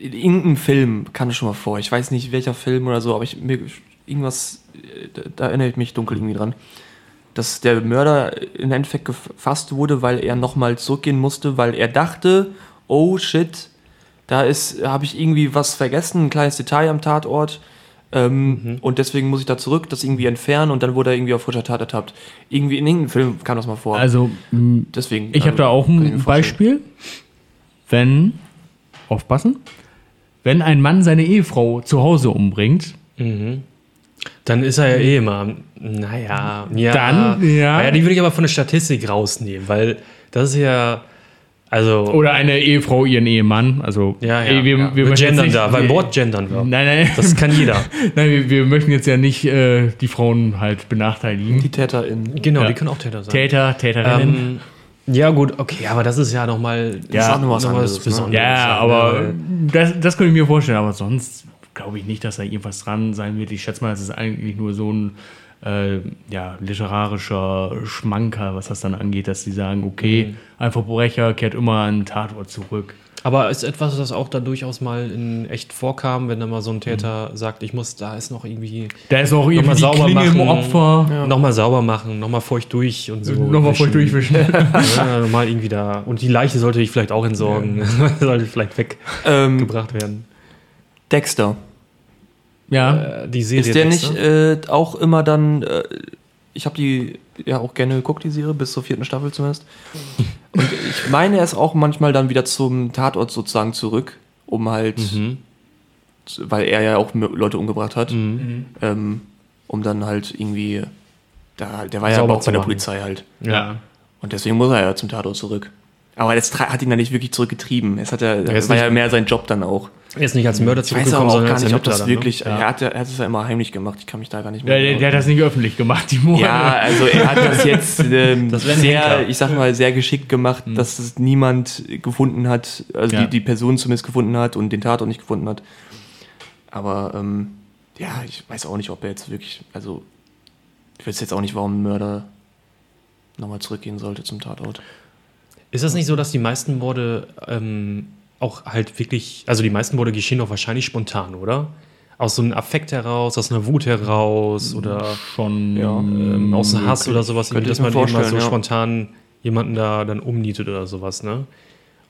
Speaker 2: in irgendeinem Film das schon mal vor. Ich weiß nicht welcher Film oder so, aber ich, mir, irgendwas, da, da erinnere ich mich dunkel irgendwie dran. Dass der Mörder im Endeffekt gefasst wurde, weil er nochmal zurückgehen musste, weil er dachte, oh shit, da ist, habe ich irgendwie was vergessen, ein kleines Detail am Tatort. Ähm, Und deswegen muss ich da zurück, das irgendwie entfernen und dann wurde er irgendwie auf frischer Tat ertappt. Irgendwie in irgendeinem Film kam das mal vor.
Speaker 1: Also, mh,
Speaker 2: deswegen.
Speaker 1: ich habe da auch ein. Beispiel. Wenn, aufpassen, wenn ein Mann seine Ehefrau zu Hause umbringt,
Speaker 3: Mhm. Dann ist er ja eh immer, naja, ja.
Speaker 1: Dann, ja.
Speaker 3: Naja, die würde ich aber von der Statistik rausnehmen, weil das ist ja, also,
Speaker 1: oder eine Ehefrau ihren Ehemann, also
Speaker 3: ja, ja,
Speaker 1: ey, wir,
Speaker 3: ja.
Speaker 1: wir
Speaker 3: Wir gendern
Speaker 1: nicht-
Speaker 3: da, weil
Speaker 1: wir-
Speaker 3: Wort gendern wir.
Speaker 1: Nein, nein,
Speaker 3: Das kann jeder.
Speaker 1: nein wir, wir möchten jetzt ja nicht äh, die Frauen halt benachteiligen.
Speaker 2: Die TäterInnen.
Speaker 3: Genau,
Speaker 1: Ja.
Speaker 3: die können auch Täter sein.
Speaker 1: Täter, Täterinnen.
Speaker 3: Ähm, ja, gut, okay, aber das ist ja nochmal
Speaker 1: Ja,
Speaker 2: ist auch noch was ne?
Speaker 3: Besonderes.
Speaker 1: Ja, aber das, das könnte ich mir vorstellen. Aber sonst glaube ich nicht, dass da irgendwas dran sein wird. Ich schätze mal, es ist eigentlich nur so ein äh, ja, literarischer Schmanker, was das dann angeht, dass sie sagen, okay, ein Verbrecher kehrt immer an den Tatort zurück.
Speaker 3: Aber ist etwas, das auch da durchaus mal in echt vorkam, wenn da mal so ein Täter sagt, ich muss, da ist noch irgendwie
Speaker 1: Da ist auch irgendwie
Speaker 3: Nochmal
Speaker 1: die
Speaker 3: sauber
Speaker 1: Klinge im
Speaker 3: machen.
Speaker 1: Opfer.
Speaker 3: nochmal sauber machen, nochmal feucht durch und so.
Speaker 1: Nochmal
Speaker 3: wischen.
Speaker 1: durchwischen.
Speaker 3: Ja, nochmal irgendwie da. Und die Leiche sollte ich vielleicht auch entsorgen. sollte vielleicht weggebracht
Speaker 2: Ähm,
Speaker 3: werden.
Speaker 2: Dexter.
Speaker 1: Ja.
Speaker 3: äh, die Serie.
Speaker 2: Ist der nicht äh, auch immer dann, äh, ich habe die ja auch gerne geguckt, die Serie, bis zur vierten Staffel zumindest. Und ich meine, er ist auch manchmal dann wieder zum Tatort sozusagen zurück, um halt,
Speaker 3: Mhm.
Speaker 2: zu- weil er ja auch Leute umgebracht hat,
Speaker 3: Mhm.
Speaker 2: ähm, um dann halt irgendwie, da, der war ja
Speaker 3: Sauber
Speaker 2: aber auch bei der. Polizei halt.
Speaker 1: ja.
Speaker 2: Und deswegen muss er ja zum Tatort zurück. Aber das hat ihn dann nicht wirklich zurückgetrieben. Es hat ja, das war ja mehr sein Job dann auch.
Speaker 3: Er ist nicht als Mörder
Speaker 2: Ich weiß aber
Speaker 3: zurückgekommen,
Speaker 2: auch
Speaker 3: sondern
Speaker 2: gar
Speaker 3: als
Speaker 2: nicht, ob
Speaker 3: Ermittler
Speaker 2: das
Speaker 3: dann, ne?
Speaker 2: wirklich,
Speaker 1: Ja.
Speaker 2: er, hat, er hat es ja immer heimlich gemacht. Ich kann mich da gar nicht mehr
Speaker 1: Der, der, der hat das nicht öffentlich gemacht, die Morde.
Speaker 2: Ja, also er hat das jetzt ähm,
Speaker 3: Das
Speaker 2: sehr, ich sag mal, sehr geschickt gemacht, dass es niemand gefunden hat, also
Speaker 1: Ja.
Speaker 2: die, die Person zumindest gefunden hat und den Tatort nicht gefunden hat. Aber ähm, ja, ich weiß auch nicht, ob er jetzt wirklich, also ich weiß jetzt auch nicht, warum ein Mörder nochmal zurückgehen sollte zum Tatort.
Speaker 3: Ist das nicht so, dass die meisten Morde ähm, auch halt wirklich, also die meisten Morde geschehen doch wahrscheinlich spontan, oder? Aus so einem Affekt heraus, aus einer Wut heraus oder
Speaker 1: schon
Speaker 2: Ja.
Speaker 3: ähm, aus einem Hass oder sowas, dass man eben mal so
Speaker 2: ja.
Speaker 3: spontan jemanden da dann umnietet oder sowas, ne?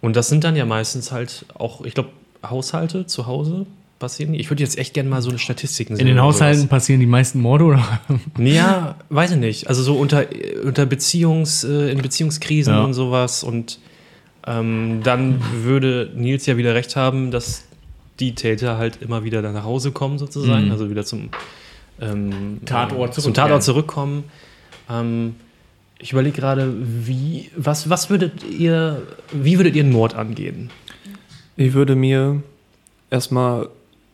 Speaker 3: Und das sind dann ja meistens halt auch, ich glaube, Haushalte zu Hause passieren. die? Ich würde jetzt echt gerne mal so eine Statistiken sehen.
Speaker 1: In den Haushalten
Speaker 3: sowas.
Speaker 1: passieren die meisten Morde, oder?
Speaker 3: Ja, weiß ich nicht. Also so unter, unter Beziehungs, äh, in Beziehungskrisen
Speaker 1: Ja.
Speaker 3: und sowas. Und ähm, dann würde Nils ja wieder recht haben, dass die Täter halt immer wieder dann nach Hause kommen, sozusagen.
Speaker 1: Mhm.
Speaker 3: Also wieder zum ähm,
Speaker 1: Tatort
Speaker 3: zum. Tatort zurückkommen. Ähm, ich überlege gerade, wie, was, was würdet ihr, wie würdet ihr einen Mord angehen?
Speaker 2: Ich würde mir erstmal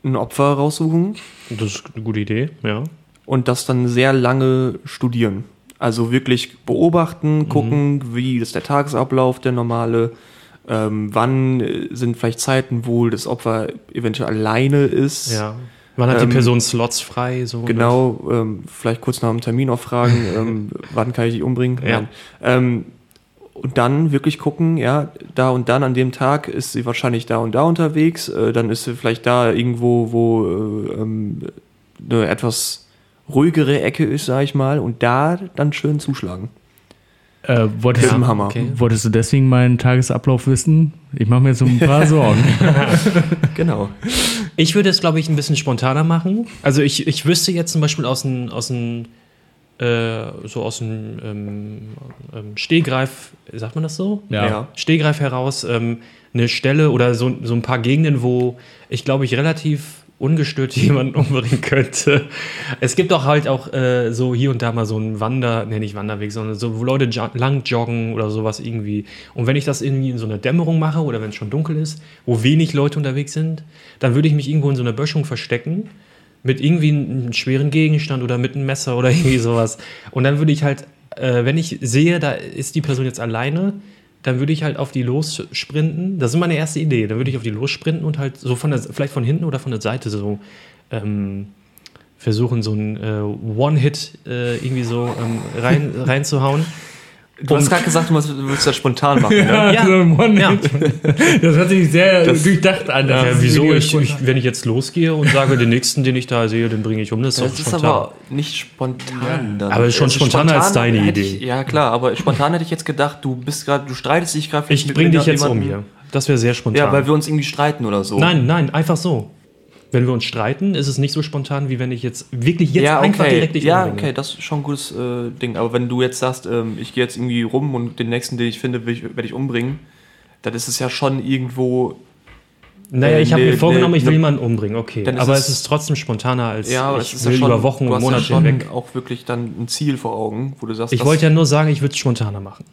Speaker 2: ein Opfer raussuchen
Speaker 3: Das ist eine gute Idee, ja.
Speaker 2: und das dann sehr lange studieren. Also wirklich beobachten, gucken, wie ist der Tagesablauf, der normale, ähm, wann äh, sind vielleicht Zeiten, wo das Opfer eventuell alleine ist.
Speaker 3: ja. Wann hat
Speaker 2: Ähm,
Speaker 3: die Person Slots frei? So
Speaker 2: Genau, ähm, vielleicht kurz nach dem Termin auch fragen, ähm, wann kann ich dich umbringen?
Speaker 3: Ja.
Speaker 2: Nein. Und dann wirklich gucken, ja, da und dann an dem Tag ist sie wahrscheinlich da und da unterwegs, äh, dann ist sie vielleicht da irgendwo, wo äh, ähm, eine etwas ruhigere Ecke ist, sag ich mal, und da dann schön zuschlagen.
Speaker 1: Äh, wolltest,
Speaker 2: dem
Speaker 1: du,
Speaker 2: Hammer.
Speaker 3: okay.
Speaker 1: wolltest du deswegen meinen Tagesablauf wissen? Ich mache mir jetzt so ein paar Sorgen.
Speaker 2: Genau.
Speaker 3: Ich würde es, glaube ich, ein bisschen spontaner machen. Also ich, ich wüsste jetzt zum Beispiel aus dem, aus dem äh, so aus dem ähm, ähm, Stehgreif, sagt man das so?
Speaker 1: Ja.
Speaker 2: Ja.
Speaker 3: Stehgreif heraus ähm, eine Stelle oder so, so ein paar Gegenden, wo ich glaube ich relativ ungestört jemanden umbringen könnte. Es gibt auch halt auch äh, so hier und da mal so einen Wander, ne nicht Wanderweg, sondern so, wo Leute jo lang joggen oder sowas irgendwie. Und wenn ich das irgendwie in so einer Dämmerung mache oder wenn es schon dunkel ist, wo wenig Leute unterwegs sind, dann würde ich mich irgendwo in so einer Böschung verstecken mit irgendwie einem schweren Gegenstand oder mit einem Messer oder irgendwie sowas. Und dann würde ich halt, äh, wenn ich sehe, da ist die Person jetzt alleine, dann würde ich halt auf die lossprinten. Das ist meine erste Idee. Dann würde ich auf die lossprinten und halt so von der, vielleicht von hinten oder von der Seite so ähm, versuchen, so ein äh, One-Hit äh, irgendwie so ähm, rein, reinzuhauen.
Speaker 2: Du hast gerade gesagt, du willst- das spontan machen. Ne?
Speaker 3: Ja.
Speaker 1: so ein One
Speaker 3: Ja.
Speaker 1: Das hat sich sehr durchdacht an. Das
Speaker 3: Ja, wieso? Ich,
Speaker 1: spontan.
Speaker 3: ich, wenn ich jetzt losgehe und sage, den nächsten, den ich da sehe, den bringe ich um, das ist
Speaker 2: Das ist
Speaker 3: spontan.
Speaker 2: aber nicht spontan. Dann.
Speaker 3: Aber schon
Speaker 2: Also
Speaker 3: spontaner als deine Idee.
Speaker 2: Ich, ja, klar, aber spontan hätte ich jetzt gedacht, du bist gerade, du streitest dich gerade
Speaker 3: ich bringe dich jetzt um hier. Das wäre sehr spontan.
Speaker 2: Ja, weil wir uns irgendwie streiten oder so.
Speaker 3: Nein, nein, einfach so. Wenn wir uns streiten, ist es nicht so spontan, wie wenn ich jetzt wirklich jetzt
Speaker 2: ja,
Speaker 3: einfach
Speaker 2: okay.
Speaker 3: direkt dich
Speaker 2: Ja,
Speaker 3: umbringe.
Speaker 2: okay, das ist schon ein gutes äh, Ding. Aber wenn du jetzt sagst, ähm, ich gehe jetzt irgendwie rum und den nächsten, den ich finde, werde ich umbringen, dann ist es ja schon irgendwo.
Speaker 3: Naja,
Speaker 2: Äh,
Speaker 3: ich habe mir vorgenommen,
Speaker 2: nee,
Speaker 3: ich will
Speaker 2: ne-
Speaker 3: jemanden umbringen, okay. Aber
Speaker 2: es-
Speaker 3: es ist trotzdem spontaner als
Speaker 2: Ja, aber
Speaker 3: ich
Speaker 2: es ist
Speaker 3: will
Speaker 2: ja schon
Speaker 3: über Wochen und Monate
Speaker 2: ja
Speaker 3: hinweg.
Speaker 2: auch wirklich dann ein Ziel vor Augen, wo du sagst,
Speaker 3: Ich wollte ja nur sagen, ich würde es spontaner machen.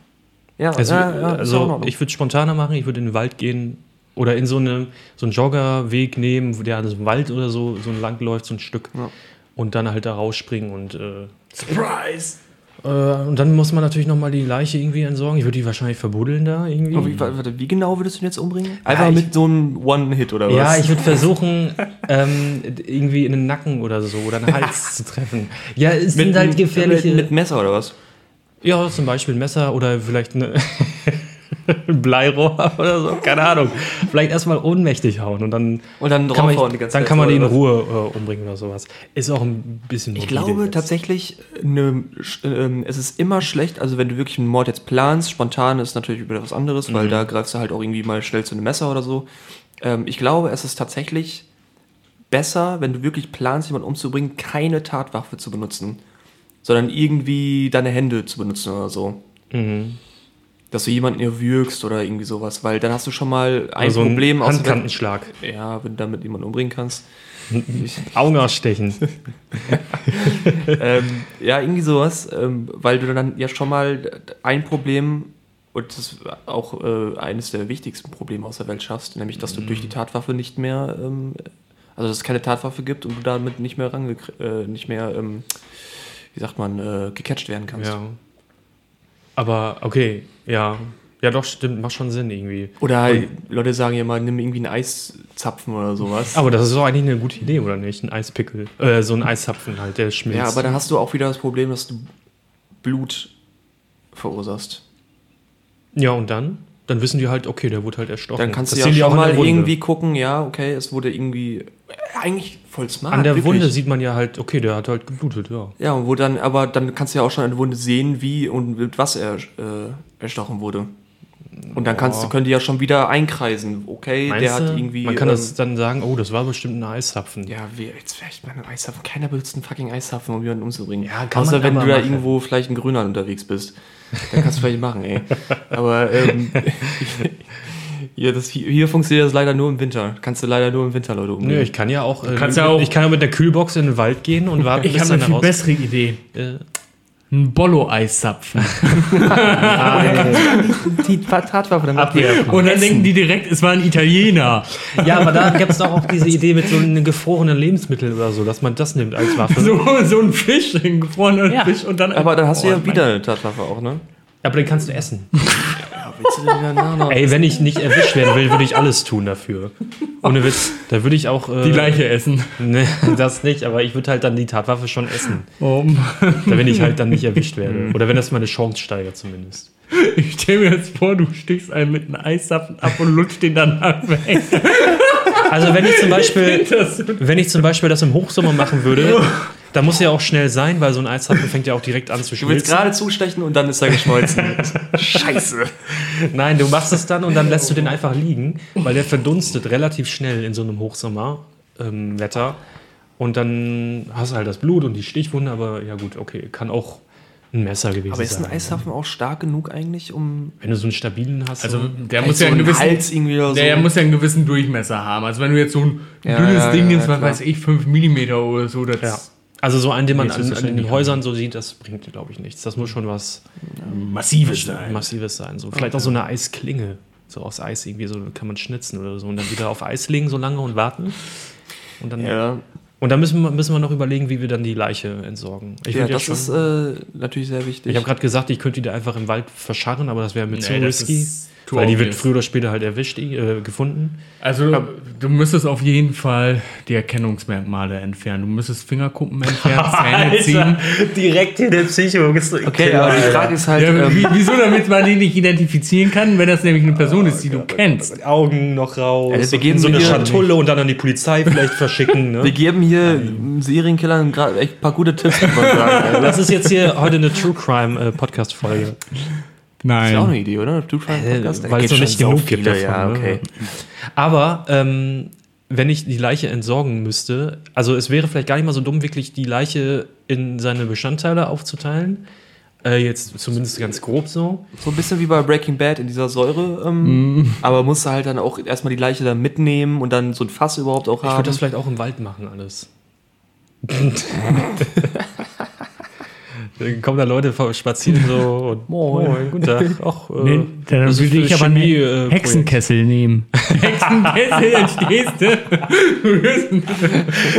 Speaker 2: ja,
Speaker 3: Also,
Speaker 2: ja, ja,
Speaker 3: also ich würde es spontaner machen, ich würde in den Wald gehen oder in so, eine, so einen Joggerweg nehmen, wo der an so einem Wald oder so, so lang läuft, so ein Stück.
Speaker 2: Ja.
Speaker 3: Und dann halt da rausspringen und äh,
Speaker 1: Surprise!
Speaker 3: Äh, und dann muss man natürlich nochmal die Leiche irgendwie entsorgen. Ich würde die wahrscheinlich verbuddeln da irgendwie.
Speaker 2: Aber wie, warte, wie genau würdest du ihn jetzt umbringen? Einfach
Speaker 3: ich-
Speaker 2: mit so einem One-Hit oder was?
Speaker 3: ja, ich würde versuchen, ähm, irgendwie in den Nacken oder so oder einen Hals zu treffen. Ja, es sind halt gefährliche.
Speaker 2: Mit, mit Messer oder was?
Speaker 3: ja, zum Beispiel ein Messer oder vielleicht eine, ein Bleirohr oder so, keine Ahnung. Vielleicht erstmal ohnmächtig hauen und dann
Speaker 2: Und dann
Speaker 3: kann man,
Speaker 2: draufhauen die ganze
Speaker 3: dann
Speaker 2: Zeit
Speaker 3: kann man ihn in Ruhe äh, umbringen oder sowas. Ist auch ein bisschen
Speaker 2: Ich glaube
Speaker 3: jetzt.
Speaker 2: tatsächlich, ne, ähm, es ist immer schlecht, also wenn du wirklich einen Mord jetzt planst, spontan ist natürlich wieder was anderes, weil da greifst du halt auch irgendwie mal schnell zu einem Messer oder so. Ähm, ich glaube, es ist tatsächlich besser, wenn du wirklich planst, jemanden umzubringen, keine Tatwaffe zu benutzen, sondern irgendwie deine Hände zu benutzen oder so.
Speaker 3: Mhm.
Speaker 2: Dass du jemanden erwürgst oder irgendwie sowas, weil dann hast du schon mal ein
Speaker 3: Also
Speaker 2: Problem
Speaker 3: ein Handkantenschlag.
Speaker 2: Ja, wenn du damit jemanden umbringen kannst.
Speaker 3: Augen ausstechen.
Speaker 2: ähm, ja, irgendwie sowas, ähm, weil du dann ja schon mal ein Problem und das ist auch äh, eines der wichtigsten Probleme aus der Welt schaffst, nämlich dass du durch die Tatwaffe nicht mehr, ähm, also dass es keine Tatwaffe gibt und du damit nicht mehr range, äh, nicht mehr, ähm, wie sagt man, äh, gecatcht werden kannst.
Speaker 3: Ja. Aber okay, ja. Ja, doch, stimmt, macht schon Sinn irgendwie.
Speaker 2: Oder halt, Leute sagen ja mal, nimm irgendwie einen Eiszapfen oder sowas.
Speaker 3: Aber das ist doch eigentlich eine gute Idee, oder nicht? Ein Eispickel. Äh, so ein Eiszapfen halt, der schmilzt.
Speaker 2: ja, aber dann hast du auch wieder das Problem, dass du Blut verursachst.
Speaker 3: Ja, und dann? Dann wissen die halt, okay, der wurde halt erstochen.
Speaker 2: Dann kannst
Speaker 3: Das
Speaker 2: du ja schon mal irgendwie gucken, ja, okay, es wurde irgendwie äh, eigentlich voll smart.
Speaker 3: An der
Speaker 2: wirklich.
Speaker 3: Wunde sieht man ja halt, okay, der hat halt geblutet, ja.
Speaker 2: Ja, und wo dann, aber dann kannst du ja auch schon an der Wunde sehen, wie und mit was er äh, erstochen wurde. Und dann kannst du, können die ja schon wieder einkreisen. Okay,
Speaker 3: Meinst
Speaker 2: der hat
Speaker 3: du?
Speaker 2: irgendwie.
Speaker 3: Man kann
Speaker 2: ähm,
Speaker 3: das dann sagen, oh, das war bestimmt ein Eiszapfen.
Speaker 2: ja, wie, jetzt vielleicht mal einen Eishafen. Keiner benutzt einen fucking Eishafen, um jemanden umzubringen.
Speaker 3: Ja, kann
Speaker 2: Außer wenn du da
Speaker 3: machen.
Speaker 2: irgendwo vielleicht in Grönland unterwegs bist. Dann kannst du vielleicht machen, ey. Aber ähm, hier, das, hier, funktioniert das leider nur im Winter. Kannst du leider nur im Winter Leute umbringen.
Speaker 3: Nö, ich kann ja auch, äh,
Speaker 1: kannst
Speaker 3: mit,
Speaker 1: ja auch-
Speaker 3: ich kann ja mit der Kühlbox in den Wald gehen und warten,
Speaker 1: Ich habe eine viel
Speaker 3: raus-
Speaker 1: bessere Idee.
Speaker 3: Äh,
Speaker 1: Ein Bollo-Eiszapfen.
Speaker 2: die Tatwaffe dann
Speaker 3: abwerfen.
Speaker 1: Und dann denken die direkt, es war ein Italiener.
Speaker 3: Ja, aber da gibt es doch auch diese Idee mit so einem gefrorenen Lebensmittel oder so, dass man das nimmt als Waffe.
Speaker 1: So, so ein Fisch, ein gefrorener
Speaker 3: Ja.
Speaker 1: Fisch und dann.
Speaker 2: Aber dann hast du
Speaker 1: Oh,
Speaker 2: ja
Speaker 1: mein-
Speaker 2: wieder eine Tatwaffe auch, ne?
Speaker 3: Aber den kannst du essen.
Speaker 2: Willst du denn wieder nachher?
Speaker 3: Ey, wenn ich nicht erwischt werden will, würde ich alles tun dafür. Ohne Witz. Da würde ich auch. Äh,
Speaker 1: Die Leiche essen.
Speaker 3: Ne, das nicht, aber ich würde halt dann die Tatwaffe schon essen.
Speaker 1: Oh, Mann.
Speaker 3: Da wenn ich halt dann nicht erwischt werde. Oder wenn das meine Chance steigert zumindest.
Speaker 1: ich stell mir jetzt vor, du stichst einen mit einem Eiszapfen ab und lutscht den danach weg.
Speaker 3: Also wenn ich zum Beispiel,
Speaker 1: Das-
Speaker 3: wenn ich zum Beispiel das im Hochsommer machen würde, dann muss ja auch schnell sein, weil so ein Eiszapfen fängt ja auch direkt an zu
Speaker 2: Du willst gerade zustechen und dann ist er geschmolzen. Scheiße.
Speaker 3: Nein, du machst es dann und dann lässt du den einfach liegen, weil der verdunstet relativ schnell in so einem Hochsommerwetter. Ähm, Wetter. und dann hast du halt das Blut und die Stichwunde, aber ja gut, okay, kann auch ein Messer gewesen
Speaker 2: Aber ist
Speaker 3: sein.
Speaker 2: ein Eishafen auch stark genug eigentlich, um
Speaker 3: Wenn du so einen stabilen hast.
Speaker 1: Also,
Speaker 3: so-
Speaker 1: der
Speaker 2: Vielleicht
Speaker 1: muss ja
Speaker 2: so
Speaker 1: einen gewissen.
Speaker 2: Hals irgendwie oder so?
Speaker 1: Der muss ja einen gewissen Durchmesser haben. Also, wenn du jetzt so ein
Speaker 2: Ja,
Speaker 1: dünnes
Speaker 2: ja,
Speaker 1: Ding
Speaker 2: ja,
Speaker 1: nimmst, was
Speaker 2: klar.
Speaker 1: weiß ich, 5 mm oder so, das
Speaker 3: ja. Also so einen, den man an, an den Häusern so sieht, das bringt, glaube ich, nichts. Das muss schon was
Speaker 1: massives sein.
Speaker 3: Massives sein. So, vielleicht auch so eine Eisklinge. So aus Eis irgendwie, so kann man schnitzen oder so. Und dann wieder auf Eis legen so lange und warten. Und dann,
Speaker 2: Ja,
Speaker 3: und dann müssen, wir, müssen wir noch überlegen, wie wir dann die Leiche entsorgen. Ich,
Speaker 2: ja das
Speaker 3: schon-
Speaker 2: ist äh, natürlich sehr wichtig.
Speaker 3: ich habe gerade gesagt, ich könnte die da einfach im Wald verscharren, aber das wäre mir zu
Speaker 1: Nee,
Speaker 3: risky. Weil die wird früher oder später halt erwischt, äh, gefunden.
Speaker 1: Also, du müsstest auf jeden Fall die Erkennungsmerkmale entfernen. Du müsstest Fingerkuppen entfernen, Zähne ziehen.
Speaker 3: direkt in der Psycho.
Speaker 2: okay, aber die Frage ist halt,
Speaker 1: Ja,
Speaker 2: ähm,
Speaker 1: wie, wieso, damit man die nicht identifizieren kann, wenn das nämlich eine Person ist, die du kennst.
Speaker 3: Augen noch raus.
Speaker 2: Ja, wir geben
Speaker 3: so eine Schatulle und dann an die Polizei vielleicht verschicken. Ne?
Speaker 2: wir geben hier Serienkillern gerade echt ein paar gute Tipps, sagen.
Speaker 3: Das ist jetzt hier heute eine True Crime äh, Podcast Folge.
Speaker 1: Nein.
Speaker 2: ist ja auch eine Idee, oder? True Crime Podcast?
Speaker 3: weil es noch nicht genug
Speaker 2: so
Speaker 3: gibt davon.
Speaker 2: Ja,
Speaker 3: ne?
Speaker 2: okay.
Speaker 3: Aber ähm, wenn ich die Leiche entsorgen müsste, also es wäre vielleicht gar nicht mal so dumm, wirklich die Leiche in seine Bestandteile aufzuteilen. Äh, jetzt zumindest ganz grob so.
Speaker 2: So ein bisschen wie bei Breaking Bad in dieser Säure. Ähm, Aber musst du halt dann auch erstmal die Leiche dann mitnehmen und dann so ein Fass überhaupt auch
Speaker 3: Ich
Speaker 2: haben.
Speaker 3: würde das vielleicht auch im Wald machen, alles. Dann kommen da Leute spazieren so und
Speaker 2: Moin.
Speaker 3: guten Tag. Ach, äh,
Speaker 1: Nee, dann
Speaker 3: das
Speaker 1: würde ich aber einen
Speaker 3: Chemie, äh,
Speaker 1: Hexenkessel nehmen. Hexenkessel, dann stehst du.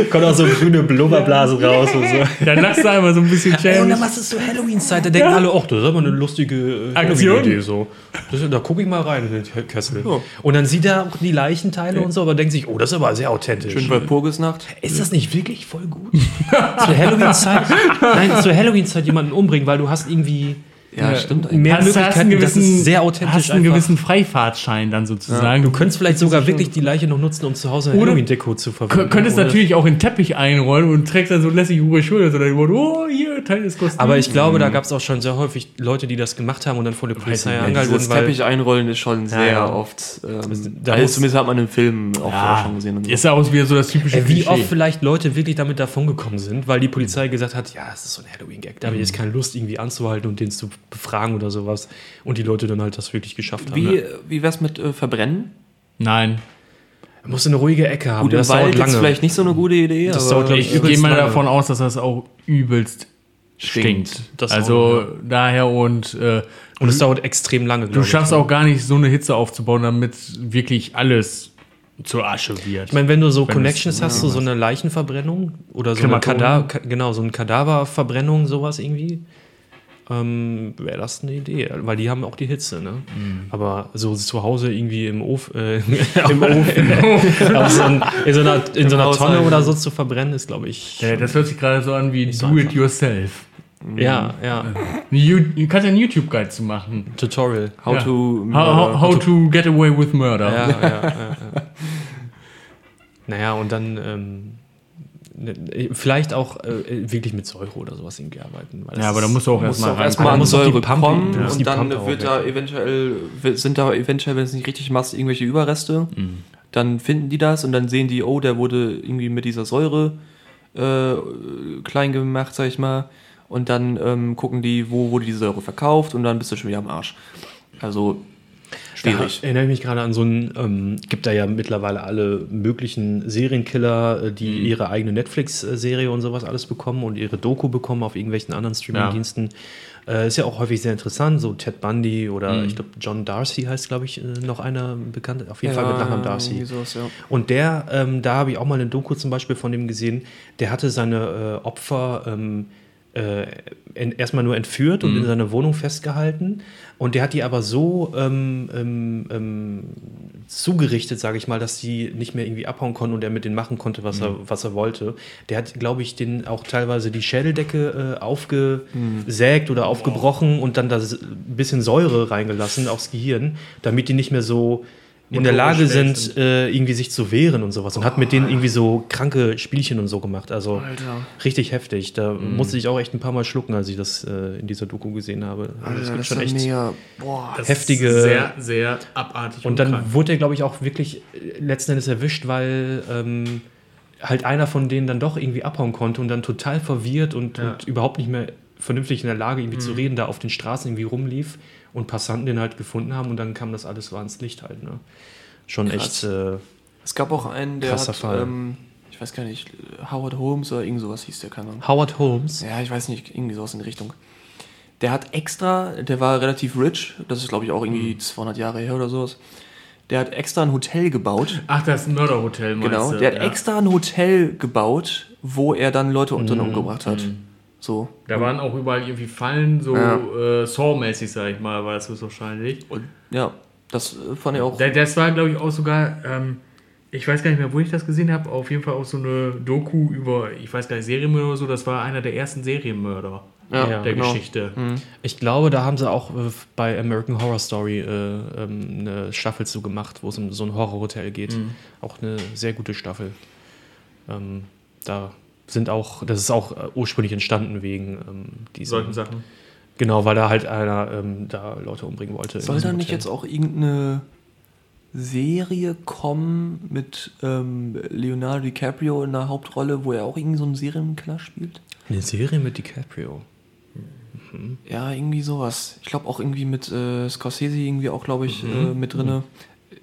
Speaker 3: Kommt auch so grüne Blubberblasen raus und so.
Speaker 1: Dann lachst du einmal so ein bisschen
Speaker 3: Ey, und dann machst du so Halloween-Zeit, da denken alle, ach, das ist aber eine lustige äh,
Speaker 1: Aktion.
Speaker 3: Halloween-Idee. So. Das, da gucke ich mal rein in den Kessel. Und dann sieht er auch die Leichenteile und so, aber denkt sich, oh, das ist aber sehr authentisch.
Speaker 2: Schön bei Purgisnacht.
Speaker 3: Ist das nicht wirklich voll gut? zur Halloween-Zeit? Nein, zur Halloween-Zeit jemanden umbringen, weil du hast irgendwie
Speaker 2: Ja, stimmt eigentlich.
Speaker 3: mehr
Speaker 1: Hast, hast einen
Speaker 3: Möglichkeiten. Das
Speaker 1: gewissen,
Speaker 3: ist sehr authentisch
Speaker 1: hast einen
Speaker 3: einfach.
Speaker 1: gewissen Freifahrtschein dann sozusagen.
Speaker 3: Du könntest vielleicht sogar wirklich die Leiche noch nutzen, um zu Hause eine
Speaker 1: Oder-
Speaker 3: Halloween-Deko zu
Speaker 1: Du
Speaker 3: verwenden.
Speaker 1: könntest
Speaker 3: Oder-
Speaker 1: natürlich auch in den Teppich einrollen und trägst dann so lässig über die Schulter, so oh, hier, Teil des Kostüms.
Speaker 3: Aber ich glaube, da gab es auch schon sehr häufig Leute, die das gemacht haben und dann vor der Polizei
Speaker 2: Ja,
Speaker 3: angehalten wurden, weil
Speaker 2: Teppich einrollen ist schon sehr
Speaker 3: ja.
Speaker 2: oft. Ähm,
Speaker 3: da
Speaker 2: also zumindest hat man im Film auch vorher
Speaker 1: ja,
Speaker 2: schon gesehen. Und so.
Speaker 1: ist ja auch wieder so das typische
Speaker 3: Ey, wie
Speaker 1: Klischee.
Speaker 3: oft vielleicht Leute wirklich damit davongekommen sind, weil die Polizei gesagt hat, ja, es ist so ein Halloween-Gag, da habe ich jetzt keine Lust, irgendwie anzuhalten und den zu befragen oder sowas. Und die Leute dann halt das wirklich geschafft haben.
Speaker 2: Wie,
Speaker 3: Ja.
Speaker 2: wie wär's mit äh, Verbrennen?
Speaker 1: Nein.
Speaker 3: Er muss eine ruhige Ecke haben,
Speaker 2: Gut,
Speaker 3: das
Speaker 2: Wald
Speaker 3: dauert
Speaker 2: ist
Speaker 3: lange.
Speaker 2: vielleicht nicht so eine gute Idee,
Speaker 3: Das
Speaker 2: aber
Speaker 3: dauert,
Speaker 1: Ich
Speaker 3: übelst
Speaker 1: gehe mal
Speaker 3: lange.
Speaker 1: davon aus, dass das auch übelst
Speaker 2: Stinkt.
Speaker 1: stinkt.
Speaker 3: Das
Speaker 1: also
Speaker 3: auch, ja.
Speaker 1: daher und äh,
Speaker 3: Und es dauert extrem lange,
Speaker 1: du
Speaker 3: glaube ich.
Speaker 1: schaffst auch gar nicht so eine Hitze aufzubauen, damit wirklich alles zur Asche wird.
Speaker 3: Ich meine, wenn du so
Speaker 1: Wenn
Speaker 3: Connections
Speaker 1: es-
Speaker 3: hast, so, so eine Leichenverbrennung oder so eine,
Speaker 1: Krematorium.
Speaker 3: Kada Ka- genau, so eine Kadaververbrennung, sowas irgendwie, ähm, wäre das eine Idee. Weil die haben auch die Hitze, ne?
Speaker 1: Mhm.
Speaker 3: Aber so zu Hause irgendwie im Ofen, äh, im Ofen, auf so ein, in so einer, in so einer. Tonne oder so zu verbrennen, ist, glaube ich,
Speaker 1: ja, das hört sich gerade so an wie
Speaker 3: so
Speaker 1: Do It
Speaker 3: einfach.
Speaker 1: Yourself.
Speaker 3: ja, ja,
Speaker 1: du kannst ja einen YouTube-Guide zu machen.
Speaker 3: Tutorial.
Speaker 2: How
Speaker 1: Ja.
Speaker 2: to.
Speaker 1: How, how, how to get away with murder.
Speaker 3: Ja, ja, ja, ja. Naja, und dann ähm, vielleicht auch äh, wirklich mit Säure oder sowas irgendwie arbeiten.
Speaker 1: Ja, aber da musst du auch
Speaker 2: muss
Speaker 1: erstmal
Speaker 3: Man
Speaker 2: an
Speaker 3: muss
Speaker 2: Säure kommen
Speaker 3: ja.
Speaker 2: und dann wird da eventuell, sind da eventuell, wenn du es nicht richtig machst, irgendwelche Überreste.
Speaker 3: Mhm.
Speaker 2: Dann finden die das und dann sehen die, oh, der wurde irgendwie mit dieser Säure äh, klein gemacht, sag ich mal. Und dann ähm, gucken die, wo wurde die Säure verkauft und dann bist du schon wieder am Arsch. Also schwierig.
Speaker 3: Da erinnere ich mich gerade an so einen, ähm, gibt da ja mittlerweile alle möglichen Serienkiller, äh, die
Speaker 1: Mhm.
Speaker 3: ihre eigene Netflix-Serie und sowas alles bekommen und ihre Doku bekommen auf irgendwelchen anderen Streaming-Diensten. Äh, ist ja auch häufig sehr interessant, so Ted Bundy oder
Speaker 1: Mhm.
Speaker 3: ich glaube John Darcy heißt, glaube ich, äh, noch einer bekannt, auf jeden Fall mit Nachnamen Darcy.
Speaker 2: sowas, ja.
Speaker 3: Und der, ähm, da habe ich auch mal eine Doku zum Beispiel von dem gesehen, der hatte seine äh, Opfer ähm, äh, erstmal nur entführt und in seine Wohnung festgehalten. Und der hat die aber so ähm, ähm, ähm, zugerichtet, sage ich mal, dass die nicht mehr irgendwie abhauen konnten und er mit denen machen konnte, was, er, was er wollte. Der hat, glaube ich, den auch teilweise die Schädeldecke äh, aufgesägt oder aufgebrochen und dann da ein bisschen Säure reingelassen aufs Gehirn, damit die nicht mehr so in der Lage
Speaker 1: Motorisch
Speaker 3: sind, äh, irgendwie sich zu wehren und sowas. Und hat mit denen irgendwie so kranke Spielchen und so gemacht. Also
Speaker 2: Alter.
Speaker 3: richtig heftig. Da musste ich auch echt ein paar Mal schlucken, als ich das äh, in dieser Doku gesehen habe. Also es
Speaker 2: Alter,
Speaker 3: gibt
Speaker 2: das
Speaker 3: schon echt.
Speaker 2: mega. Boah.
Speaker 3: Heftige-
Speaker 1: Sehr, sehr abartig.
Speaker 3: Und dann
Speaker 1: krank.
Speaker 3: wurde er, glaube ich, auch wirklich äh, letzten Endes erwischt, weil ähm, halt einer von denen dann doch irgendwie abhauen konnte und dann total verwirrt und,
Speaker 1: Ja.
Speaker 3: und überhaupt nicht mehr vernünftig in der Lage, irgendwie zu reden, da auf den Straßen irgendwie rumlief und Passanten den halt gefunden haben und dann kam das alles so ans Licht halt. Ne? Schon
Speaker 2: Krass.
Speaker 3: echt. Äh,
Speaker 2: Es gab auch einen, der
Speaker 3: Krasser
Speaker 2: hat,
Speaker 3: Fall.
Speaker 2: ähm, ich weiß gar nicht, Howard Holmes oder irgend sowas hieß der, keine Ahnung.
Speaker 3: Howard Holmes.
Speaker 2: Ja, ich weiß nicht, irgendwie sowas in die Richtung. Der hat extra, der war relativ rich, das ist glaube ich auch irgendwie 200 Jahre her oder sowas. Der hat extra ein Hotel gebaut.
Speaker 1: Ach, das Mörderhotel, meinst
Speaker 2: Genau,
Speaker 1: du?
Speaker 2: der hat
Speaker 1: Ja.
Speaker 2: extra ein Hotel gebaut, wo er dann Leute unten umgebracht hat. So.
Speaker 1: Da waren auch überall irgendwie Fallen, so
Speaker 2: Ja.
Speaker 1: äh, Saw-mäßig, sag ich mal, war das wahrscheinlich.
Speaker 2: Und ja, das äh, fand ich auch.
Speaker 1: Da- Das war, glaube ich, auch sogar, ähm, ich weiß gar nicht mehr, wo ich das gesehen habe, auf jeden Fall auch so eine Doku über, ich weiß gar nicht, Serienmörder oder so, das war einer der ersten Serienmörder
Speaker 3: Ja,
Speaker 1: der
Speaker 2: genau.
Speaker 1: Geschichte.
Speaker 3: Ich glaube, da haben sie auch äh, bei American Horror Story äh, ähm, eine Staffel zu gemacht, wo es um so ein Horrorhotel geht.
Speaker 1: Mhm.
Speaker 3: Auch eine sehr gute Staffel. Ähm, da sind auch, das ist auch äh, ursprünglich entstanden wegen ähm, diesen,
Speaker 1: Solchen Sachen.
Speaker 3: Genau, weil da halt einer ähm, da Leute umbringen wollte.
Speaker 2: Soll da nicht jetzt auch irgendeine Serie kommen mit ähm, Leonardo DiCaprio in der Hauptrolle, wo er auch irgendwie so einen Serienkiller spielt?
Speaker 3: eine Serie mit DiCaprio?
Speaker 2: Ja, irgendwie sowas. Ich glaube auch irgendwie mit äh, Scorsese irgendwie auch, glaube ich,
Speaker 3: Mhm.
Speaker 2: äh, mit drinne.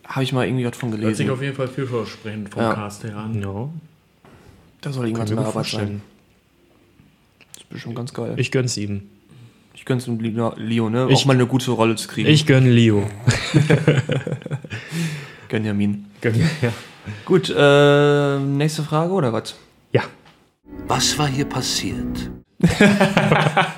Speaker 2: Habe ich mal irgendwie was von
Speaker 1: Hört sich
Speaker 2: gelesen.
Speaker 1: auf jeden Fall vielversprechend vom
Speaker 2: Ja.
Speaker 1: Cast her an.
Speaker 3: Ja,
Speaker 2: Da soll irgendwas
Speaker 3: gut
Speaker 2: Arbeit sein.
Speaker 3: vorstellen.
Speaker 2: Das ist bestimmt ganz geil. Ich,
Speaker 3: gönn's ihm.
Speaker 2: ich gönn's dem Leo, Leo, ne?
Speaker 3: Ich-
Speaker 2: auch mal eine gute Rolle zu kriegen.
Speaker 3: Ich gönn Leo.
Speaker 2: Gönjamin.
Speaker 3: Gönn, ja.
Speaker 2: Gut, äh, nächste Frage oder was?
Speaker 3: ja.
Speaker 4: Was war hier passiert?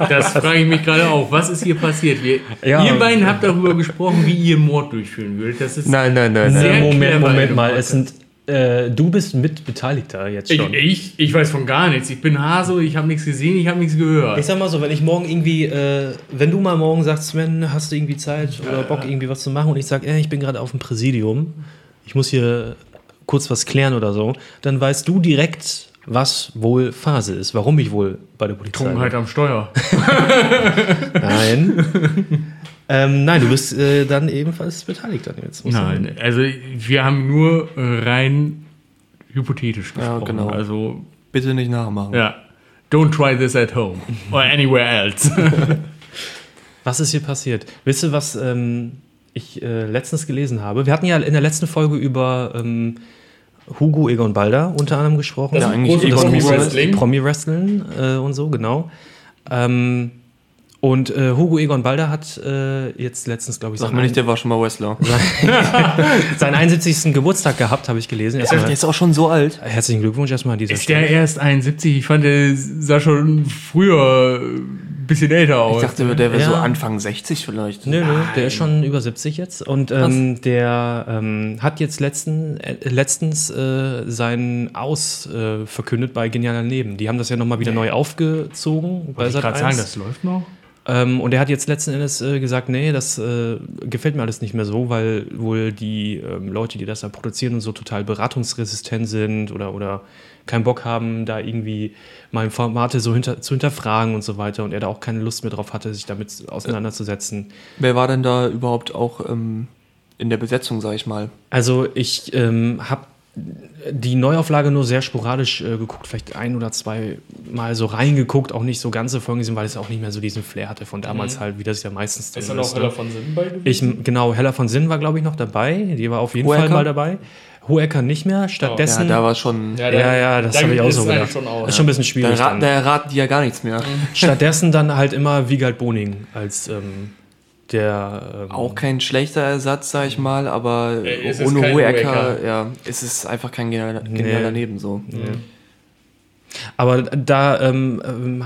Speaker 1: Das frage ich mich gerade auch. Was ist hier passiert? Wir,
Speaker 3: Ja.
Speaker 1: ihr beiden habt darüber gesprochen, wie ihr Mord durchführen würdet. Das ist
Speaker 2: Nein, nein, nein.
Speaker 1: Sehr
Speaker 3: Äh, Moment, Moment mal. Es sind, äh, du bist Mitbeteiligter jetzt
Speaker 1: ich,
Speaker 3: schon.
Speaker 1: ich, ich weiß von gar nichts. Ich bin Haso, ich habe nichts gesehen, ich habe nichts gehört.
Speaker 3: Ich sag mal so, wenn ich morgen irgendwie, äh, wenn du mal morgen sagst, Sven, hast du irgendwie Zeit oder Bock irgendwie was zu machen und ich sag, äh, ich bin gerade auf dem Präsidium, ich muss hier kurz was klären oder so, dann weißt du direkt was wohl Phase ist, warum ich wohl bei der Polizei bin.
Speaker 1: Trunkenheit am Steuer.
Speaker 3: Nein. ähm, nein, du bist äh, dann ebenfalls beteiligt dann jetzt.
Speaker 1: Nein, also wir haben nur äh, rein hypothetisch
Speaker 2: Ja,
Speaker 1: gesprochen.
Speaker 2: genau.
Speaker 1: Also,
Speaker 2: Bitte nicht nachmachen.
Speaker 1: ja. Don't try this at home or anywhere else.
Speaker 3: Was ist hier passiert? Wisst ihr, was ähm, ich äh, letztens gelesen habe? Wir hatten ja in der letzten Folge über ähm, Hugo Egon Balder unter anderem gesprochen.
Speaker 2: Ja, eigentlich Egon
Speaker 3: Promi Wrestling, Promi Wrestling äh, und so, genau. Ähm, und äh, Hugo Egon Balder hat äh, jetzt letztens, glaube ich,
Speaker 2: Sag
Speaker 3: seinen,
Speaker 2: mir nicht, der war schon mal Wrestler.
Speaker 3: seinen 71. Geburtstag gehabt, habe ich gelesen. Erstmal,
Speaker 2: Der ist auch schon so alt.
Speaker 3: herzlichen Glückwunsch erstmal an dieser
Speaker 1: Ist der erst 71? Ich fand, der sah schon früher ein bisschen älter aus.
Speaker 2: Ich dachte, der wäre
Speaker 3: Ja.
Speaker 2: so Anfang 60 vielleicht.
Speaker 3: Nö, nö, der ist schon über 70 jetzt. Und ähm, der ähm, hat jetzt letzten, äh, letztens äh, seinen Aus äh, verkündet bei Genialer Leben. Die haben das ja nochmal wieder neu aufgezogen.
Speaker 1: Wollte ich gerade
Speaker 3: Sat.1.
Speaker 1: sagen, das läuft noch.
Speaker 3: Ähm, und er hat jetzt letzten Endes äh, gesagt, nee, das äh, gefällt mir alles nicht mehr so, weil wohl die ähm, Leute, die das da produzieren und so total beratungsresistent sind oder, oder keinen Bock haben, da irgendwie mal Formate so hinter, zu hinterfragen und so weiter und er da auch keine Lust mehr drauf hatte, sich damit auseinanderzusetzen.
Speaker 2: Wer war denn da überhaupt auch ähm, in der Besetzung, sag ich mal?
Speaker 3: Also ich ähm, habe die Neuauflage nur sehr sporadisch äh, geguckt, vielleicht ein oder zwei Mal so reingeguckt, auch nicht so ganze Folgen gesehen, weil es auch nicht mehr so diesen Flair hatte von damals halt, wie das ja meistens drin ne?
Speaker 1: von Sinn bei gewesen?
Speaker 3: Ich, genau, Hella von Sinn war, glaube ich, noch dabei. Die war auf jeden
Speaker 2: Hohecker?
Speaker 3: Fall mal dabei. Hohecker nicht mehr. Stattdessen.
Speaker 2: Ja, da war schon.
Speaker 3: ja, ja, das habe ich auch so gedacht. Das ist schon ein bisschen
Speaker 2: Da,
Speaker 3: schwierig.
Speaker 2: ra
Speaker 3: Dann.
Speaker 2: da erraten die ja gar nichts mehr.
Speaker 3: Stattdessen dann halt immer Wiegald Boning als ähm, der. Ähm,
Speaker 2: Auch kein schlechter Ersatz, sag ich mal, aber
Speaker 1: Äh,
Speaker 2: ohne Hohecker. ja, ist es einfach kein genialer, genialer
Speaker 3: Nee.
Speaker 2: daneben so.
Speaker 3: Aber da, ähm, ähm,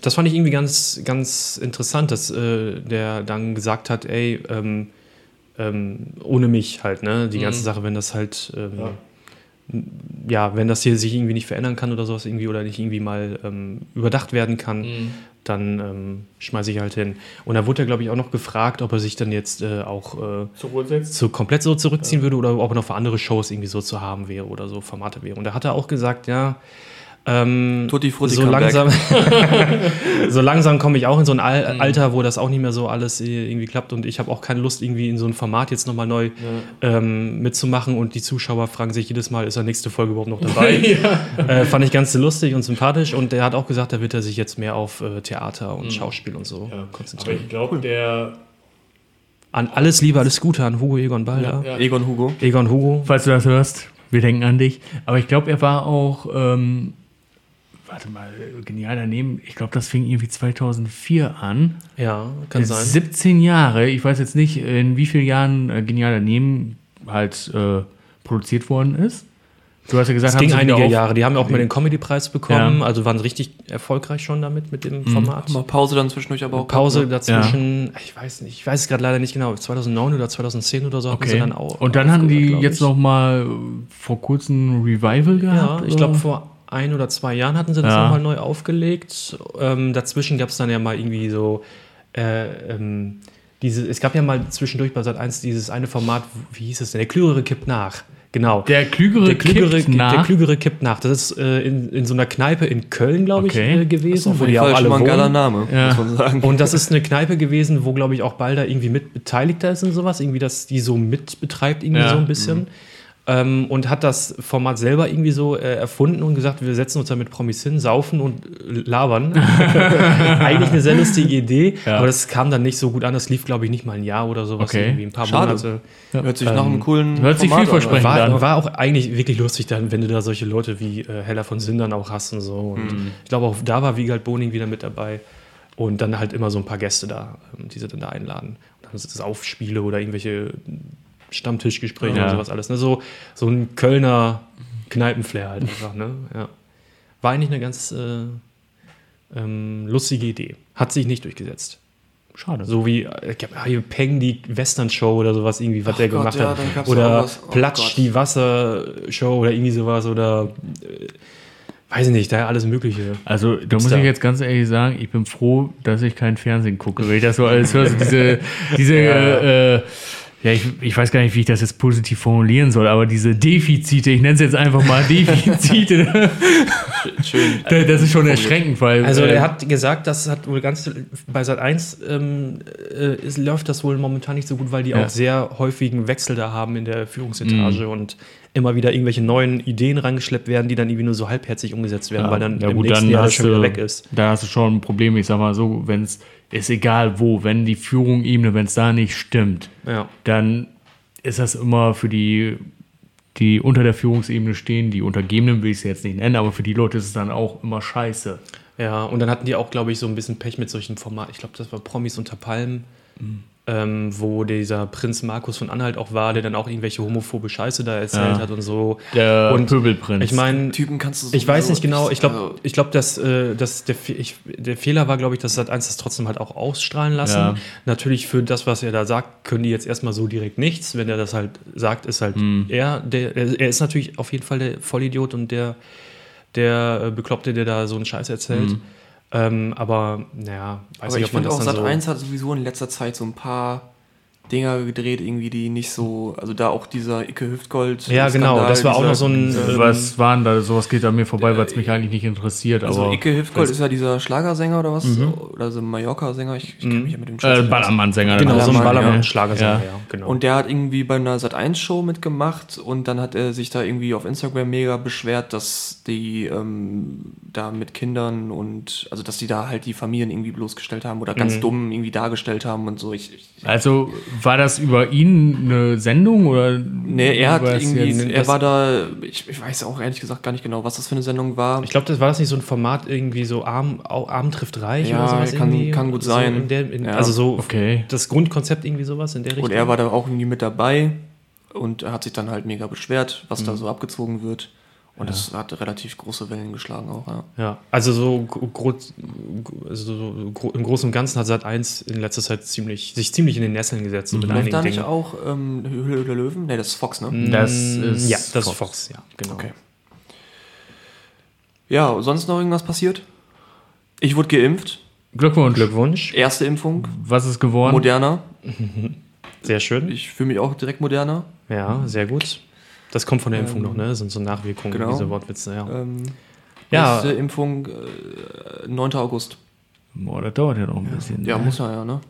Speaker 3: das fand ich irgendwie ganz, ganz interessant, dass äh, der dann gesagt hat, ey, ähm, ähm, ohne mich halt, ne, die ganze Sache, wenn das halt, ähm, ja. wenn das hier sich irgendwie nicht verändern kann oder sowas irgendwie oder nicht irgendwie mal ähm, überdacht werden kann, dann ähm, schmeiße ich halt hin. Und da wurde er, glaube ich, auch noch gefragt, ob er sich dann jetzt äh, auch äh, so komplett so zurückziehen würde oder ob er noch für andere Shows irgendwie so zu haben wäre oder so Formate wäre. Und da hat er auch gesagt, ja, ähm,
Speaker 2: Tutti Frutti
Speaker 3: so langsam, so langsam komme ich auch in so ein Al Alter, wo das auch nicht mehr so alles irgendwie klappt und ich habe auch keine Lust, irgendwie in so ein Format jetzt nochmal neu ähm, mitzumachen und die Zuschauer fragen sich jedes Mal, ist der nächste Folge überhaupt noch dabei? äh, fand ich ganz lustig und sympathisch und er hat auch gesagt, da wird er sich jetzt mehr auf äh, Theater und Schauspiel und so
Speaker 1: Aber
Speaker 3: konzentrieren.
Speaker 1: ich glaube, der.
Speaker 3: An alles Liebe, alles Gute an Hugo Egon Balder.
Speaker 1: Ja.
Speaker 2: Egon Hugo.
Speaker 3: Egon Hugo.
Speaker 1: Falls du das hörst, wir denken an dich. Aber ich glaube, er war auch. Ähm, warte mal, genial daneben. Ich glaube, das fing irgendwie 2004 an.
Speaker 3: Ja, kann sein.
Speaker 1: 17 Jahre. Ich weiß jetzt nicht, in wie vielen Jahren äh, genial daneben halt äh, produziert worden ist. Du hast ja gesagt,
Speaker 3: Es ging einige Jahre. Die haben ja auch mal den Comedy-Preis bekommen.
Speaker 1: Ja.
Speaker 3: Also waren richtig erfolgreich schon damit, mit dem Format.
Speaker 2: Mal Pause dann zwischendurch aber auch.
Speaker 3: Pause
Speaker 2: gehabt,
Speaker 3: dazwischen, ich weiß nicht, ich weiß es gerade leider nicht genau, 2009 oder 2010 oder so hatten sie
Speaker 1: Okay.
Speaker 3: dann auch.
Speaker 1: Und dann haben die jetzt
Speaker 3: ich.
Speaker 1: noch mal äh, vor kurzem ein Revival
Speaker 3: Ja,
Speaker 1: gehabt.
Speaker 3: ich
Speaker 1: oder?
Speaker 3: glaube, vor ein oder zwei Jahren hatten sie das
Speaker 1: Ja.
Speaker 3: nochmal neu aufgelegt. Ähm, dazwischen gab es dann ja mal irgendwie so. Äh, ähm, diese, es gab ja mal zwischendurch bei Sat 1 dieses eine Format, wie hieß es denn? Der Klügere kippt nach. Genau.
Speaker 1: Der Klügere,
Speaker 3: der Klügere,
Speaker 1: kippt nach.
Speaker 3: der Klügere kippt nach. Das ist äh, in, in so einer Kneipe in Köln, glaube ich,
Speaker 1: Okay.
Speaker 3: äh, gewesen,
Speaker 2: Auf
Speaker 3: wo
Speaker 2: jeden
Speaker 3: die auch
Speaker 2: Fall
Speaker 3: alle
Speaker 2: schon mal ein. Name,
Speaker 1: Ja.
Speaker 2: muss man sagen.
Speaker 3: Und das ist eine Kneipe gewesen, wo, glaube ich, auch Balder irgendwie mit beteiligter ist und sowas. Irgendwie, dass die so mit betreibt, irgendwie
Speaker 1: Ja.
Speaker 3: so ein bisschen. Ähm, und hat das Format selber irgendwie so äh, erfunden und gesagt, wir setzen uns da mit Promis hin, saufen und äh, labern. Eigentlich eine sehr lustige Idee,
Speaker 1: Ja.
Speaker 3: aber das kam dann nicht so gut an. Das lief, glaube ich, nicht mal ein Jahr oder sowas,
Speaker 1: Okay.
Speaker 3: irgendwie ein paar
Speaker 2: Schade.
Speaker 3: Monate.
Speaker 2: Hört sich nach einem coolen
Speaker 1: hört sich
Speaker 2: Format
Speaker 1: vielversprechend
Speaker 2: an.
Speaker 1: an.
Speaker 3: War, war auch eigentlich wirklich lustig, dann, wenn du da solche Leute wie äh, Hella von Sindern auch hast und so. Und ich glaube, auch da war Wiegald Boning wieder mit dabei. Und dann halt immer so ein paar Gäste da, ähm, die sie dann da einladen. Und dann ist es Aufspiele oder irgendwelche Stammtischgespräche
Speaker 1: Ja.
Speaker 3: oder sowas alles. Ne? So, so ein Kölner Kneipenflair halt einfach. Ne? Ja. War eigentlich eine ganz äh, ähm, lustige Idee. Hat sich nicht durchgesetzt.
Speaker 1: Schade.
Speaker 3: So wie äh, ah, hier Peng, die Western-Show oder sowas irgendwie, was
Speaker 2: Ach
Speaker 3: der
Speaker 2: Gott,
Speaker 3: gemacht
Speaker 2: ja,
Speaker 3: hat. Oder.
Speaker 2: Oh
Speaker 3: Platsch,
Speaker 2: Gott.
Speaker 3: die Wassershow oder irgendwie sowas. Oder äh, weiß ich nicht, da alles Mögliche.
Speaker 1: Also da muss ich jetzt ganz ehrlich sagen, ich bin froh, dass ich kein Fernsehen gucke, weil ich das so alles höre, so diese, diese äh, ja, ich, ich weiß gar nicht, wie ich das jetzt positiv formulieren soll, aber diese Defizite, ich nenne es jetzt einfach mal Defizite,
Speaker 2: Schön.
Speaker 1: das ist schon erschreckend, weil.
Speaker 3: Also er hat gesagt, das hat wohl ganz bei Sat 1 ähm, äh, ist, läuft das wohl momentan nicht so gut, weil die
Speaker 1: Ja.
Speaker 3: auch sehr häufigen Wechsel da haben in der Führungsetage und immer wieder irgendwelche neuen Ideen reingeschleppt werden, die dann irgendwie nur so halbherzig umgesetzt werden,
Speaker 1: Ja,
Speaker 3: weil dann
Speaker 1: ja
Speaker 3: im
Speaker 1: gut,
Speaker 3: nächsten
Speaker 1: dann
Speaker 3: Jahr das schon wieder
Speaker 1: du,
Speaker 3: weg ist.
Speaker 1: Da hast du schon ein Problem, ich sag mal so, wenn es ist egal wo, wenn die Führung-Ebene, wenn es da nicht stimmt,
Speaker 3: Ja.
Speaker 1: dann ist das immer für die, die unter der Führungsebene stehen, die Untergebenen will ich es jetzt nicht nennen, aber für die Leute ist es dann auch immer scheiße.
Speaker 3: Ja, und dann hatten die auch, glaube ich, so ein bisschen Pech mit solchen Formaten. Ich glaube, das war Promis unter Palmen, ähm, wo dieser Prinz Markus von Anhalt auch war, der dann auch irgendwelche homophobe Scheiße da erzählt
Speaker 1: Ja.
Speaker 3: hat und so.
Speaker 1: Der
Speaker 3: und
Speaker 1: Pöbelprinz.
Speaker 3: Ich meine,
Speaker 2: Typen kannst du
Speaker 3: ich weiß nicht genau. Ich glaube,
Speaker 2: also-
Speaker 3: ich glaube, dass, äh, dass der, ich, der Fehler war, glaube ich, dass Sat 1 das trotzdem halt auch ausstrahlen lassen.
Speaker 1: Ja.
Speaker 3: Natürlich für das, was er da sagt, können die jetzt erstmal so direkt nichts. Wenn er das halt sagt, ist halt
Speaker 1: Hm.
Speaker 3: er. Der, er ist natürlich auf jeden Fall der Vollidiot und der, der äh, Bekloppte, der da so einen Scheiß erzählt.
Speaker 1: Hm.
Speaker 3: Ähm, aber naja, weiß
Speaker 2: Aber
Speaker 3: nicht,
Speaker 2: ich
Speaker 3: ob man
Speaker 2: finde
Speaker 3: das
Speaker 2: auch
Speaker 3: dann
Speaker 2: Sat
Speaker 3: so.
Speaker 2: 1 hat sowieso in letzter Zeit so ein paar Dinger gedreht, irgendwie, die nicht so, also da auch dieser Icke Hüftgold.
Speaker 3: Ja, genau,
Speaker 2: Skandal,
Speaker 3: das war auch noch so ein.
Speaker 2: dieser-
Speaker 3: ähm,
Speaker 1: was waren da, sowas geht an mir vorbei, weil es mich eigentlich nicht interessiert,
Speaker 2: Also
Speaker 1: aber
Speaker 2: Icke Hüftgold ist ja dieser Schlagersänger oder was? Oder so ein Mallorca-Sänger, ich, ich kenne mich ja mit dem
Speaker 1: äh. Ballermann-Sänger.
Speaker 3: Genau, so ein. Ballermann-Schlagersänger, ja.
Speaker 1: Ja.
Speaker 3: genau.
Speaker 2: Und der hat irgendwie bei einer Sat1-Show mitgemacht und dann hat er sich da irgendwie auf Instagram mega beschwert, dass die ähm, da mit Kindern und also dass die da halt die Familien irgendwie bloßgestellt haben oder
Speaker 3: Mhm.
Speaker 2: ganz dumm irgendwie dargestellt haben und so. Ich, ich,
Speaker 1: Also war das über ihn eine Sendung oder?
Speaker 2: nee, er hat irgendwie, er war da, ich, ich weiß auch ehrlich gesagt gar nicht genau, was das für eine Sendung war.
Speaker 3: Ich glaube, das war das nicht so ein Format irgendwie so Arm, Arm trifft reich
Speaker 2: Ja,
Speaker 3: oder sowas
Speaker 2: kann-
Speaker 3: irgendwie?
Speaker 2: kann gut
Speaker 3: so
Speaker 2: sein.
Speaker 3: In der, in,
Speaker 2: Ja.
Speaker 3: Also so
Speaker 1: Okay.
Speaker 3: das Grundkonzept irgendwie sowas in der Richtung.
Speaker 2: Und er war da auch irgendwie mit dabei und er hat sich dann halt mega beschwert, was
Speaker 3: Mhm.
Speaker 2: da so abgezogen wird. Und das hat relativ große Wellen geschlagen auch, ja.
Speaker 3: Ja, also so, gro also so im Großen und Ganzen hat Sat 1 in letzter Zeit ziemlich, sich ziemlich in den Nesseln gesetzt. mit
Speaker 2: Läuft da nicht auch ähm, Höhle der Löwen? Nee, das ist Fox, ne?
Speaker 1: Das
Speaker 3: Mm,
Speaker 1: ist
Speaker 3: ja, das
Speaker 1: Fox.
Speaker 3: ist Fox, ja, genau.
Speaker 2: Okay. Ja, sonst noch irgendwas passiert? Ich wurde geimpft.
Speaker 1: Glückwunsch.
Speaker 3: Glückwunsch,
Speaker 2: Erste Impfung.
Speaker 1: Was ist geworden?
Speaker 2: Moderner.
Speaker 3: sehr schön.
Speaker 2: Ich fühle mich auch direkt moderner.
Speaker 3: Ja, sehr gut. Das kommt von der Impfung noch, ne? Das sind so Nachwirkungen,
Speaker 2: genau.
Speaker 3: diese Wortwitze, ja.
Speaker 2: Ähm,
Speaker 3: Ja.
Speaker 2: Erste Impfung äh, 9. August.
Speaker 1: Boah, das dauert ja noch ein bisschen.
Speaker 2: Ja,
Speaker 1: ne?
Speaker 2: muss er ja, ne?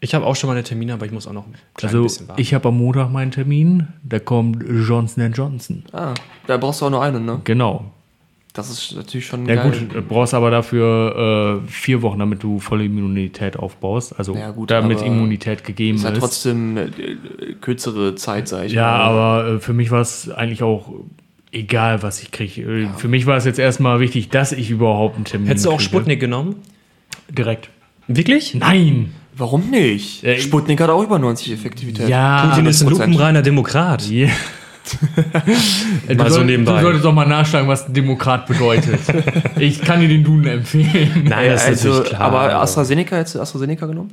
Speaker 3: Ich habe auch schon meine Termine, aber ich muss auch noch ein
Speaker 1: Also
Speaker 3: bisschen warten.
Speaker 1: ich habe am Montag meinen Termin, da kommt Johnson Johnson.
Speaker 2: Ah, da brauchst du auch nur einen, ne?
Speaker 1: Genau.
Speaker 2: Das ist natürlich schon
Speaker 1: Ja
Speaker 2: geil.
Speaker 1: gut, du brauchst aber dafür äh, vier Wochen, damit du volle Immunität aufbaust. Also
Speaker 2: Ja, gut,
Speaker 1: damit Immunität gegeben
Speaker 2: Ist
Speaker 1: ist.
Speaker 2: ja trotzdem äh, kürzere Zeit, sag ich
Speaker 1: ja,
Speaker 2: mal.
Speaker 1: aber äh, für mich war es eigentlich auch egal, was ich kriege. Für mich war es jetzt erstmal wichtig, dass ich überhaupt einen Termin
Speaker 3: Hättest du auch
Speaker 1: kriege.
Speaker 3: Sputnik genommen?
Speaker 1: Direkt.
Speaker 3: Wirklich?
Speaker 1: Nein!
Speaker 2: Warum nicht?
Speaker 1: Äh,
Speaker 2: Sputnik hat auch über 90 Effektivität.
Speaker 1: Ja,
Speaker 3: Putin ist ein
Speaker 2: 100%.
Speaker 3: lupenreiner Demokrat.
Speaker 1: Yeah. du,
Speaker 3: Mal so nebenbei.
Speaker 1: du solltest doch mal nachschlagen, was Demokrat bedeutet. ich kann dir den Duden empfehlen.
Speaker 3: Nein, das ist
Speaker 2: also,
Speaker 3: natürlich klar.
Speaker 2: aber AstraZeneca, hättest du AstraZeneca genommen?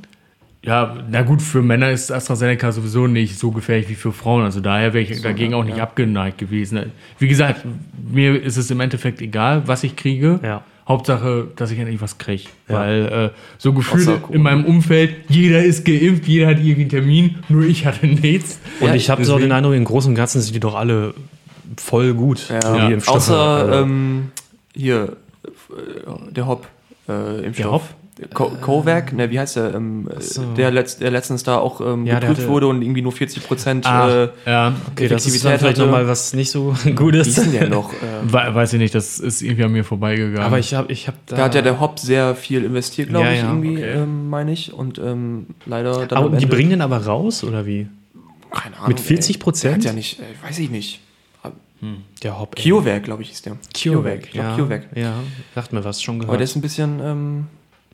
Speaker 1: Ja, na gut, für Männer ist AstraZeneca sowieso nicht so gefährlich wie für Frauen. Also daher wäre ich dagegen auch nicht abgeneigt gewesen. Wie gesagt, mir ist es im Endeffekt egal, was ich kriege.
Speaker 3: Ja.
Speaker 1: Hauptsache, dass ich endlich was kriege. Weil äh, so gefühlt
Speaker 2: Corona.
Speaker 1: in meinem Umfeld, jeder ist geimpft, jeder hat irgendwie einen Termin, nur ich hatte nichts.
Speaker 3: Und
Speaker 2: Ja,
Speaker 3: ich habe so den Eindruck, im Großen und Ganzen sind die doch alle voll gut.
Speaker 2: Ja. Außer ähm, hier, äh, der Hop. Äh, Impfstoff.
Speaker 1: Der Hop?
Speaker 2: Co Covac, ne, wie heißt der? Ähm,
Speaker 3: so.
Speaker 2: der, letzt, der letztens da auch ähm,
Speaker 3: Ja,
Speaker 2: geprüft
Speaker 3: hatte-
Speaker 2: wurde und irgendwie nur 40 Prozent.
Speaker 1: Ah,
Speaker 2: Äh,
Speaker 1: ja,
Speaker 3: okay, das ist dann
Speaker 2: Effektivität
Speaker 3: vielleicht nochmal was nicht so
Speaker 2: wie
Speaker 3: Gutes.
Speaker 2: ist denn der noch? Äh,
Speaker 1: we weiß ich nicht, das ist irgendwie an mir vorbeigegangen.
Speaker 3: Aber ich habe ich hab da.
Speaker 2: da hat ja der Hop sehr viel investiert, glaube
Speaker 3: Ja,
Speaker 2: ich,
Speaker 3: ja,
Speaker 2: irgendwie,
Speaker 1: okay.
Speaker 2: ähm, meine ich. Und ähm, leider dann
Speaker 3: aber die bringen den aber raus, oder wie?
Speaker 2: keine Ahnung,
Speaker 3: mit 40%?
Speaker 2: ey. Der hat ja nicht, äh, weiß ich nicht.
Speaker 3: Der Hop.
Speaker 2: CureVac, glaube ich, hieß der. Glaube,
Speaker 3: ja.
Speaker 2: CureVac.
Speaker 3: Ja, sagt mir was, schon
Speaker 2: Aber
Speaker 3: gehört.
Speaker 2: der ist ein bisschen ähm,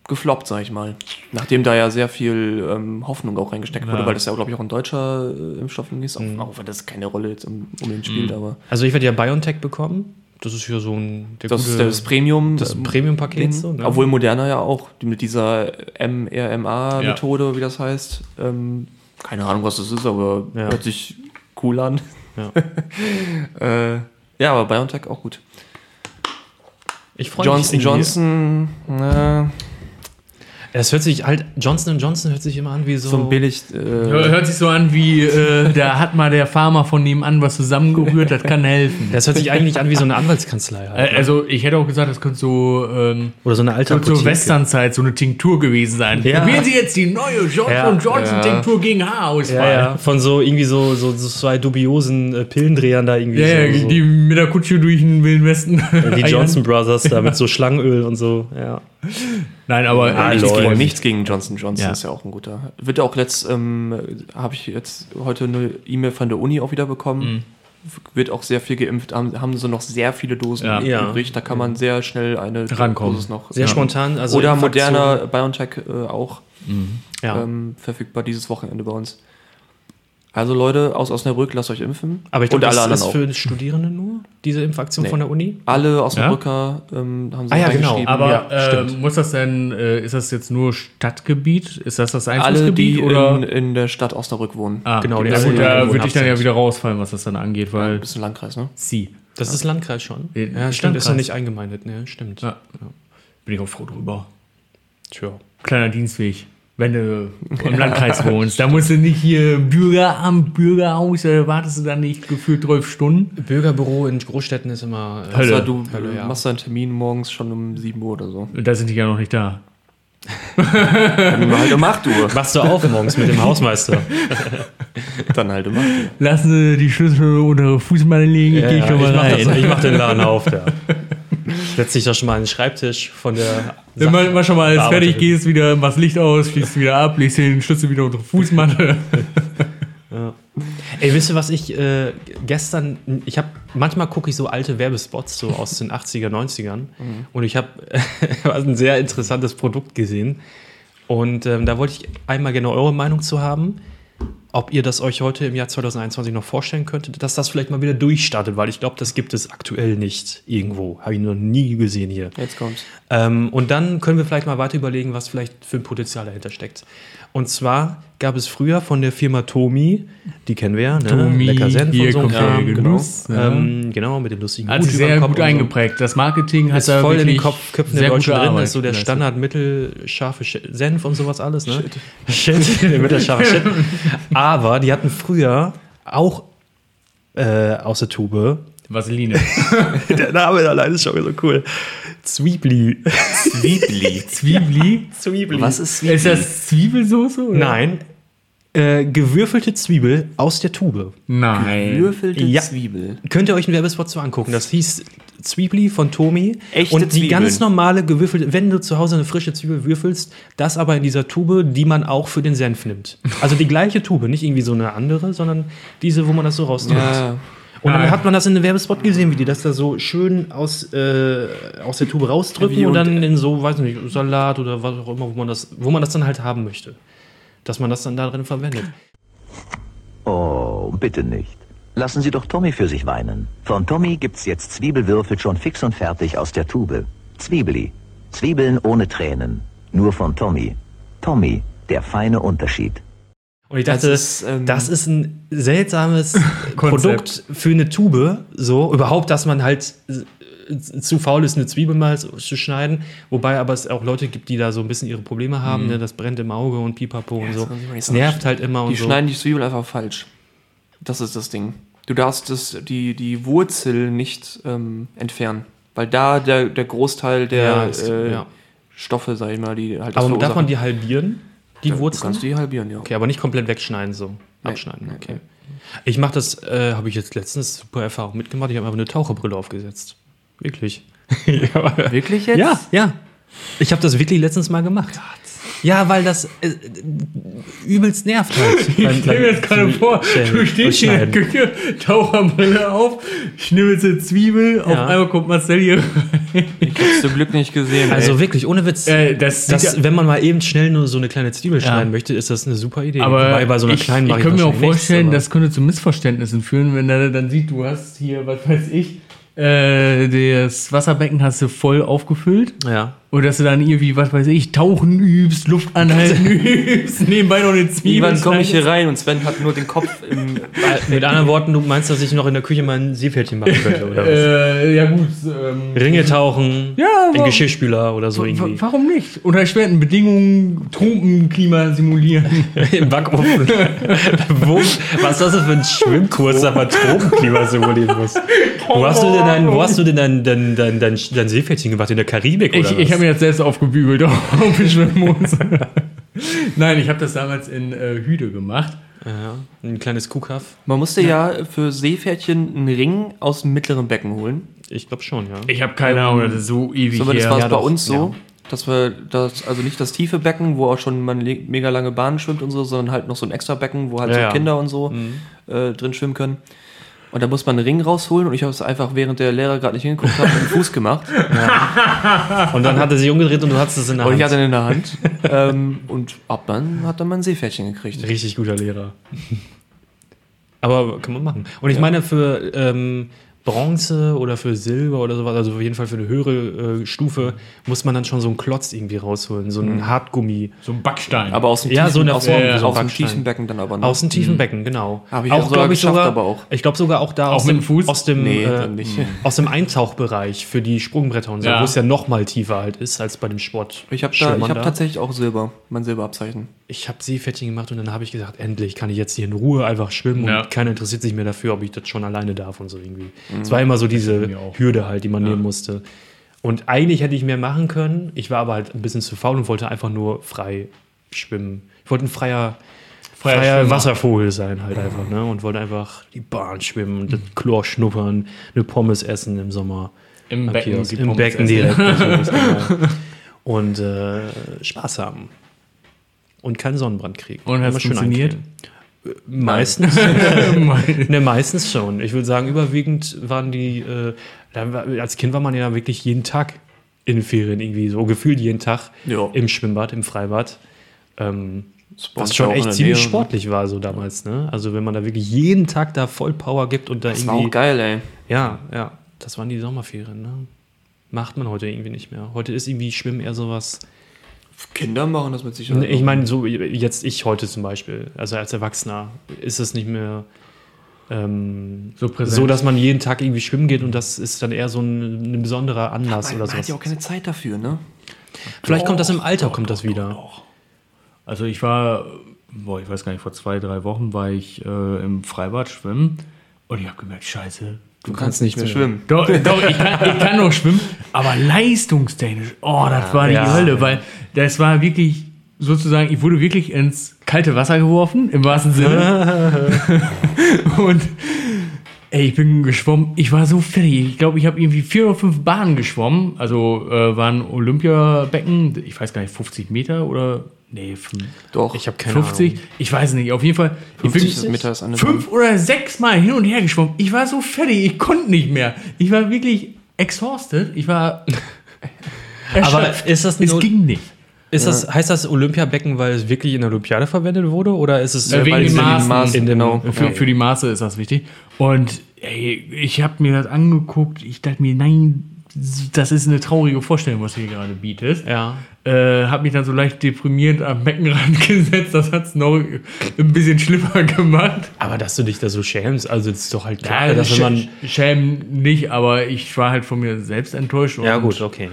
Speaker 2: gefloppt, sag ich mal. Nachdem da ja sehr viel ähm, Hoffnung auch reingesteckt wurde,
Speaker 1: Ja.
Speaker 2: weil das ja, glaube ich, auch ein deutscher äh, Impfstoff ist,
Speaker 3: Mhm.
Speaker 2: auch, auch wenn das keine Rolle jetzt um, um den spielt, aber
Speaker 3: also ich werde ja BioNTech bekommen. Das ist ja so ein
Speaker 2: das ist
Speaker 3: gute,
Speaker 2: das Premium.
Speaker 3: das
Speaker 2: ähm,
Speaker 3: Premium-Paket. So, ne?
Speaker 2: Obwohl Moderna ja auch mit dieser mRNA-Methode, wie das heißt. Ähm, keine Ahnung, was das ist, aber
Speaker 3: Ja.
Speaker 2: hört sich cool an.
Speaker 3: Ja.
Speaker 2: äh, ja, aber BioNTech auch gut.
Speaker 3: ich freue
Speaker 2: Johnson
Speaker 3: mich irgendwie-
Speaker 2: Johnson, na,
Speaker 3: Es hört sich halt, Johnson Johnson hört sich immer an wie so.
Speaker 2: So ein billig. Äh,
Speaker 1: Hört sich so an wie, äh, da hat mal der Farmer von nebenan was zusammengerührt, das kann helfen.
Speaker 3: das hört sich eigentlich an wie so eine Anwaltskanzlei. Halt.
Speaker 1: Äh, Also ich hätte auch gesagt, das könnte so, ähm,
Speaker 3: Oder so eine alte
Speaker 1: so zur
Speaker 3: Apotheke.
Speaker 1: Westernzeit so eine Tinktur gewesen sein.
Speaker 3: Ja.
Speaker 1: Probieren Sie jetzt die neue Johnson
Speaker 3: Ja.
Speaker 1: Johnson
Speaker 2: Ja.
Speaker 1: Tinktur gegen
Speaker 3: Ja,
Speaker 1: Haarausfall.
Speaker 3: ja, von so irgendwie so, so, so zwei dubiosen äh, Pillendrehern da irgendwie.
Speaker 1: Ja, ja,
Speaker 3: so, so.
Speaker 1: die mit der Kutsche durch den Wilden Westen.
Speaker 3: die Johnson Brothers da mit so Schlangenöl und so. Ja.
Speaker 1: Nein, aber äh,
Speaker 2: nichts, gegen, nichts gegen Johnson Johnson
Speaker 1: Ja.
Speaker 2: ist ja auch ein guter. Wird auch letzt, ähm, habe ich jetzt heute eine E-Mail von der Uni auch wieder bekommen. Wird auch sehr viel geimpft, haben, haben so noch sehr viele Dosen
Speaker 1: Ja.
Speaker 3: Ja.
Speaker 2: übrig. Da kann man sehr schnell eine
Speaker 1: Rankommen.
Speaker 2: Dosis noch.
Speaker 3: Sehr
Speaker 1: Ja.
Speaker 3: spontan. Also
Speaker 2: Oder moderner BioNTech äh, auch
Speaker 3: Ja.
Speaker 2: ähm, verfügbar dieses Wochenende bei uns. Also Leute aus Osnabrück, lasst euch impfen.
Speaker 3: Aber ich
Speaker 2: Und
Speaker 3: glaube,
Speaker 2: alle
Speaker 3: das ist
Speaker 2: auch.
Speaker 3: für Studierende nur, diese Impfaktion
Speaker 2: Nee.
Speaker 3: von der Uni.
Speaker 2: Alle Osnabrücker ähm, haben sie
Speaker 3: Ah ja, genau.
Speaker 1: aber
Speaker 3: Ja,
Speaker 1: äh, muss das denn, äh, ist das jetzt nur Stadtgebiet? Ist das das
Speaker 2: alle,
Speaker 1: Einflussgebiet?
Speaker 2: die
Speaker 1: oder?
Speaker 2: in, in der Stadt Osnabrück wohnen.
Speaker 1: ah,
Speaker 3: Genau, die
Speaker 1: ja, gut,
Speaker 3: da
Speaker 1: würde ich dann ja wieder rausfallen, was das dann angeht, weil
Speaker 2: Ein bisschen Landkreis, ne?
Speaker 1: sie.
Speaker 3: Das ist Landkreis schon.
Speaker 1: Ja,
Speaker 3: Ja, stimmt, ist
Speaker 1: Landkreis.
Speaker 3: noch nicht eingemeindet, ne? Stimmt.
Speaker 1: Ja. Bin ich auch froh drüber.
Speaker 3: Tja.
Speaker 1: Kleiner Dienstweg. Wenn du im Landkreis wohnst, da musst du nicht hier Bürgeramt, Bürgerhaus, da wartest du dann nicht gefühlt 12 Stunden.
Speaker 3: Bürgerbüro in Großstädten ist immer. äh,
Speaker 1: Hölle.
Speaker 2: Du
Speaker 3: Hölle, ja.
Speaker 2: machst deinen Termin morgens schon um 7 Uhr oder so.
Speaker 1: Da sind die ja noch nicht da.
Speaker 2: Dann halt um 8 Uhr.
Speaker 3: Machst du auf morgens mit dem Hausmeister?
Speaker 2: Dann halt um 8 Uhr.
Speaker 1: Lassen Sie die Schlüssel unter Fußmatte legen, ich
Speaker 3: Ja,
Speaker 1: gehe
Speaker 3: ja,
Speaker 1: schon mal
Speaker 3: ich, mach
Speaker 1: rein.
Speaker 3: das, ich mach den Laden auf, ja. Setz dich doch schon mal an den Schreibtisch von der.
Speaker 1: Wenn man, man schon mal alles fertig gehst, wieder machst Licht aus, schließt wieder ab, legst den Schlüssel wieder unter Fußmatte.
Speaker 3: Ey, wisst ihr, was ich äh, gestern, ich habe, manchmal gucke ich so alte Werbespots, so aus den 80er, 90ern und ich habe ein sehr interessantes Produkt gesehen und ähm, da wollte ich einmal gerne eure Meinung zu haben, ob ihr das euch heute im Jahr 2021 noch vorstellen könntet, dass das vielleicht mal wieder durchstartet, weil ich glaube, das gibt es aktuell nicht irgendwo, habe ich noch nie gesehen hier.
Speaker 2: Jetzt kommt's.
Speaker 3: Ähm, und dann können wir vielleicht mal weiter überlegen, was vielleicht für ein Potenzial dahinter steckt. Und zwar gab es früher von der Firma Tomi, die kennen wir ja, ne?
Speaker 1: Tomi,
Speaker 3: Lecker Senf
Speaker 1: hier
Speaker 3: und so Kram, Genau.
Speaker 1: ja.
Speaker 3: Ähm, genau, mit dem lustigen
Speaker 1: Hat
Speaker 3: über
Speaker 1: sehr gut
Speaker 3: so.
Speaker 1: eingeprägt. Das Marketing hat
Speaker 3: Ist
Speaker 1: da
Speaker 3: voll in den Kopf, Köpfen der Deutschen drin,
Speaker 1: Arbeit
Speaker 3: ist so der. Standard mittelscharfe Sch- Senf und sowas alles, ne? Shit. der mittelscharfe Shit. Aber die hatten früher auch äh, aus der Tube,
Speaker 1: Vaseline.
Speaker 3: der Name allein ist schon wieder so cool, Zwiebli.
Speaker 2: Zwiebli.
Speaker 1: Zwiebli.
Speaker 3: Zwiebli.
Speaker 2: Was ist
Speaker 1: Ist das Zwiebelsoße? Oder?
Speaker 3: Nein. Äh, gewürfelte Zwiebel aus der Tube.
Speaker 1: Nein.
Speaker 2: Würfelte
Speaker 3: Ja.
Speaker 2: Zwiebel.
Speaker 3: Könnt ihr euch einen Werbespot so angucken? Das hieß Zwiebli von Tomi.
Speaker 2: Echte
Speaker 3: und die
Speaker 2: Zwiebeln.
Speaker 3: ganz normale gewürfelte, wenn du zu Hause eine frische Zwiebel würfelst, das aber in dieser Tube, die man auch für den Senf nimmt. Also die gleiche Tube, nicht irgendwie so eine andere, sondern diese, wo man das so rausnimmt.
Speaker 2: Ja.
Speaker 3: Und dann hat man das in einem Werbespot gesehen, wie die das da so schön aus, äh, aus der Tube rausdrücken und
Speaker 2: und-
Speaker 3: dann in so, weiß nicht, Salat oder was auch immer, wo man das, wo man das dann halt haben möchte. Dass man das dann da drin verwendet.
Speaker 5: Oh, bitte nicht. Lassen Sie doch Tommy für sich weinen. Von Tommy gibt's jetzt Zwiebelwürfel schon fix und fertig aus der Tube. Zwiebeli. Zwiebeln ohne Tränen. Nur von Tommy. Tommy, der feine Unterschied.
Speaker 3: Und ich dachte,
Speaker 2: Das
Speaker 3: das
Speaker 2: ist,
Speaker 3: ist,
Speaker 2: ähm,
Speaker 3: ein seltsames Produkt für eine Tube. So, überhaupt, dass man halt äh, zu faul ist, eine Zwiebel mal zu schneiden. Wobei aber es auch Leute gibt, die da so ein bisschen ihre Probleme haben. Ne? Das brennt im Auge und pipapo und so.
Speaker 2: das
Speaker 3: Es nervt halt immer
Speaker 2: Die
Speaker 3: und so.
Speaker 2: schneiden die Zwiebel einfach falsch. Das ist das Ding. Du darfst das, die, die Wurzel nicht ähm, entfernen. Weil da der, der Großteil der
Speaker 3: Ja, ist-
Speaker 2: äh,
Speaker 3: ja.
Speaker 2: Stoffe, sag ich mal, die halt das
Speaker 3: Aber darf man die halbieren? Die
Speaker 2: Du
Speaker 3: Wurzeln?
Speaker 2: kannst die halbieren, ja.
Speaker 3: Okay, aber nicht komplett wegschneiden, so. Abschneiden,
Speaker 2: nee,
Speaker 3: okay. Ich mache das, äh, habe ich jetzt letztens super Erfahrung mitgemacht. Ich habe einfach eine Taucherbrille aufgesetzt. Wirklich. ja.
Speaker 2: Wirklich jetzt?
Speaker 3: Ja, ja. Ich habe das wirklich letztens mal gemacht. Ja, weil das äh, übelst nervt halt.
Speaker 1: Ich stelle mir jetzt gerade vor, du stehst hier in der Küche, Taucherbrille auf, schnibbelst eine Zwiebel, auf
Speaker 3: Ja.
Speaker 1: einmal kommt Marcel hier rein.
Speaker 2: Hab's zum Glück nicht gesehen.
Speaker 3: Also
Speaker 2: ey.
Speaker 3: wirklich, ohne Witz.
Speaker 1: Äh, das
Speaker 3: das,
Speaker 1: ja-
Speaker 3: wenn man mal eben schnell nur so eine kleine Zwiebel schneiden möchte, ist das eine super Idee.
Speaker 1: Aber
Speaker 3: Wobei bei so einer
Speaker 1: ich,
Speaker 3: kleinen
Speaker 1: ich
Speaker 3: mache
Speaker 1: könnte mir auch
Speaker 3: nichts,
Speaker 1: vorstellen,
Speaker 3: aber-
Speaker 1: das könnte zu Missverständnissen führen, wenn er dann sieht, du hast hier, was weiß ich, äh, das Wasserbecken hast du voll aufgefüllt
Speaker 3: Ja.
Speaker 1: Und dass du dann irgendwie, was weiß ich, Tauchen übst, Luft anhalten übst, nebenbei noch eine Zwiebel.
Speaker 2: Irgendwann komme ich hier rein und Sven hat nur den Kopf im.
Speaker 3: Mit anderen Worten, du meinst, dass ich noch in der Küche mal ein Seepferdchen machen könnte, oder was?
Speaker 1: Äh, ja gut. Ähm,
Speaker 3: Ringe tauchen,
Speaker 1: Ja,
Speaker 3: ein
Speaker 1: warum-
Speaker 3: Geschirrspüler oder so irgendwie.
Speaker 1: warum nicht? Unter erschwerten Bedingungen Tropenklima simulieren.
Speaker 3: Im Backofen. Wo, was ist das denn für ein Schwimmkurs, da mal Tropenklima simulieren muss? Wo hast du denn dein, wo hast du denn dein, dein, dein, dein, dein Seepferdchen gemacht? In der Karibik oder
Speaker 1: Ich,
Speaker 3: was?
Speaker 1: Ich habe mir das selbst aufgebügelt, ob ich schwimmen muss. Nein, ich habe das damals in äh, Hüde gemacht.
Speaker 3: ja, ein kleines Kuhkaff.
Speaker 2: Man musste ja für Seepferdchen einen Ring aus dem mittleren Becken holen.
Speaker 3: Ich glaube schon, ja.
Speaker 1: Ich habe keine Ahnung, das ist so ewig
Speaker 2: So, aber das
Speaker 1: her.
Speaker 2: war es
Speaker 3: Ja,
Speaker 2: bei
Speaker 3: doch,
Speaker 2: uns so,
Speaker 3: ja.
Speaker 2: dass wir das, also nicht das tiefe Becken, wo auch schon man mega lange Bahnen schwimmt und so, sondern halt noch so ein extra Becken, wo halt
Speaker 3: Ja,
Speaker 2: so
Speaker 3: ja. Mhm.
Speaker 2: Kinder und so äh, drin schwimmen können. Und da muss man einen Ring rausholen und ich habe es einfach, während der Lehrer gerade nicht hingeguckt hat, mit dem Fuß gemacht.
Speaker 3: Und dann hat er sich umgedreht und du hattest es in der
Speaker 2: Und
Speaker 3: Hand.
Speaker 2: ich hatte ihn in der Hand. ähm, und ab dann hat er mein Seepferdchen gekriegt.
Speaker 3: Richtig guter Lehrer. Aber kann man machen. Und ich meine, für ähm, Bronze oder für Silber oder sowas, also auf jeden Fall für eine höhere äh, Stufe, muss man dann schon so einen Klotz irgendwie rausholen, so einen Hartgummi.
Speaker 1: so ein Backstein.
Speaker 2: Aber aus dem
Speaker 3: Ja,
Speaker 2: tiefen,
Speaker 3: so eine
Speaker 2: aus, dem-
Speaker 3: so
Speaker 2: aus dem tiefen Becken dann aber noch.
Speaker 3: Aus dem tiefen Becken, genau.
Speaker 2: Hab ich auch sogar
Speaker 3: glaub
Speaker 2: geschafft, aber auch.
Speaker 3: Ich glaube sogar auch da
Speaker 1: Auch
Speaker 3: aus,
Speaker 1: mit
Speaker 3: dem,
Speaker 1: Fuß?
Speaker 3: aus dem,
Speaker 2: Nee,
Speaker 3: äh,
Speaker 2: nicht.
Speaker 3: aus dem Eintauchbereich für die Sprungbretter und so,
Speaker 1: Ja.
Speaker 3: wo es ja noch mal tiefer halt ist als bei dem Sport.
Speaker 2: Ich habe da, ich tatsächlich auch Silber, mein Silberabzeichen.
Speaker 3: ich habe Seepferdchen gemacht und dann habe ich gesagt, endlich kann ich jetzt hier in Ruhe einfach schwimmen
Speaker 1: Ja.
Speaker 3: und keiner interessiert sich mehr dafür, ob ich das schon alleine darf und so irgendwie. Es war immer so diese. Hürde halt, die man nehmen musste. Und eigentlich hätte ich mehr machen können. Ich war aber halt ein bisschen zu faul und wollte einfach nur frei schwimmen. Ich wollte ein freier,
Speaker 1: Freier
Speaker 3: freier. Wasservogel sein halt einfach, ne? Und wollte einfach die Bahn schwimmen, das Chlor schnuppern, eine Pommes essen im Sommer.
Speaker 1: Im Becken
Speaker 3: Im
Speaker 1: Pommes
Speaker 3: Becken
Speaker 1: essen.
Speaker 3: direkt. genau. Und äh, Spaß haben. Und keinen Sonnenbrand kriegen.
Speaker 1: Und
Speaker 3: Immer schön
Speaker 1: funktioniert?
Speaker 3: eincremen. Meistens. ne, meistens schon. Ich würde sagen, überwiegend waren die, äh, war, als Kind war man ja wirklich jeden Tag in den Ferien irgendwie so gefühlt jeden Tag
Speaker 2: Ja.
Speaker 3: im Schwimmbad, im Freibad. Ähm, was schon echt ziemlich
Speaker 2: Nähe.
Speaker 3: sportlich war so damals, ne? Also wenn man da wirklich jeden Tag da voll Power gibt und da
Speaker 2: Das war
Speaker 3: irgendwie.
Speaker 2: auch geil, ey.
Speaker 3: Ja, ja, das waren die Sommerferien, ne? Macht man heute irgendwie nicht mehr. Heute ist irgendwie Schwimmen eher sowas.
Speaker 2: Kinder machen das mit Sicherheit.
Speaker 3: Ich meine, so jetzt ich heute zum Beispiel, also als Erwachsener, ist es nicht mehr ähm,
Speaker 1: So präsent.
Speaker 3: so, dass man jeden Tag irgendwie schwimmen geht und das ist dann eher so ein, ein besonderer Anlass
Speaker 2: man,
Speaker 3: oder
Speaker 2: man hat ja auch keine Zeit dafür, ne?
Speaker 3: Vielleicht kommt das im Alter, kommt das wieder.
Speaker 1: Also ich war, boah, ich weiß gar nicht, vor zwei, drei Wochen war ich äh, im Freibad schwimmen und ich habe gemerkt, scheiße,
Speaker 2: Du kannst nicht mehr schwimmen.
Speaker 1: Doch, doch ich, kann, ich kann noch schwimmen, aber leistungstechnisch, oh, das war die
Speaker 3: Ja.
Speaker 1: Hölle, weil das war wirklich sozusagen, ich wurde wirklich ins kalte Wasser geworfen, im wahrsten Sinne. Und ey, ich bin geschwommen, ich war so fertig. Ich glaube, ich habe irgendwie vier oder fünf Bahnen geschwommen, also äh, waren Olympiabecken, ich weiß gar nicht, 50 Meter oder, nee,
Speaker 2: Doch.
Speaker 3: Ich habe keine
Speaker 1: 50,
Speaker 3: Ahnung.
Speaker 1: ich weiß nicht, auf jeden Fall. Ich
Speaker 2: 50
Speaker 1: bin
Speaker 2: Meter ist eine
Speaker 1: fünf oder sechs Mal hin und her geschwommen. Ich war so fertig, ich konnte nicht mehr. Ich war wirklich exhausted. Ich war.
Speaker 3: Aber ist das
Speaker 1: es ging nicht.
Speaker 3: Ist das, heißt das Olympiabecken, weil es wirklich in der Olympiade verwendet wurde? Oder ist es
Speaker 1: Äh, wegen
Speaker 3: weil
Speaker 1: den Maßen.
Speaker 2: Maßen, genau.
Speaker 1: Für, für die Maße ist das wichtig. Und ey, ich habe mir das angeguckt. Ich dachte mir, nein, das ist eine traurige Vorstellung, was du hier gerade bietest.
Speaker 3: Ja.
Speaker 1: Äh, habe mich dann so leicht deprimierend am Beckenrand gesetzt. Das hat es noch ein bisschen schlimmer gemacht.
Speaker 3: Aber dass du dich da so schämst, also das ist doch halt klar, dass
Speaker 1: sch
Speaker 3: man.
Speaker 1: schämen nicht, aber ich war halt von mir selbst enttäuscht.
Speaker 3: Ja, gut, okay.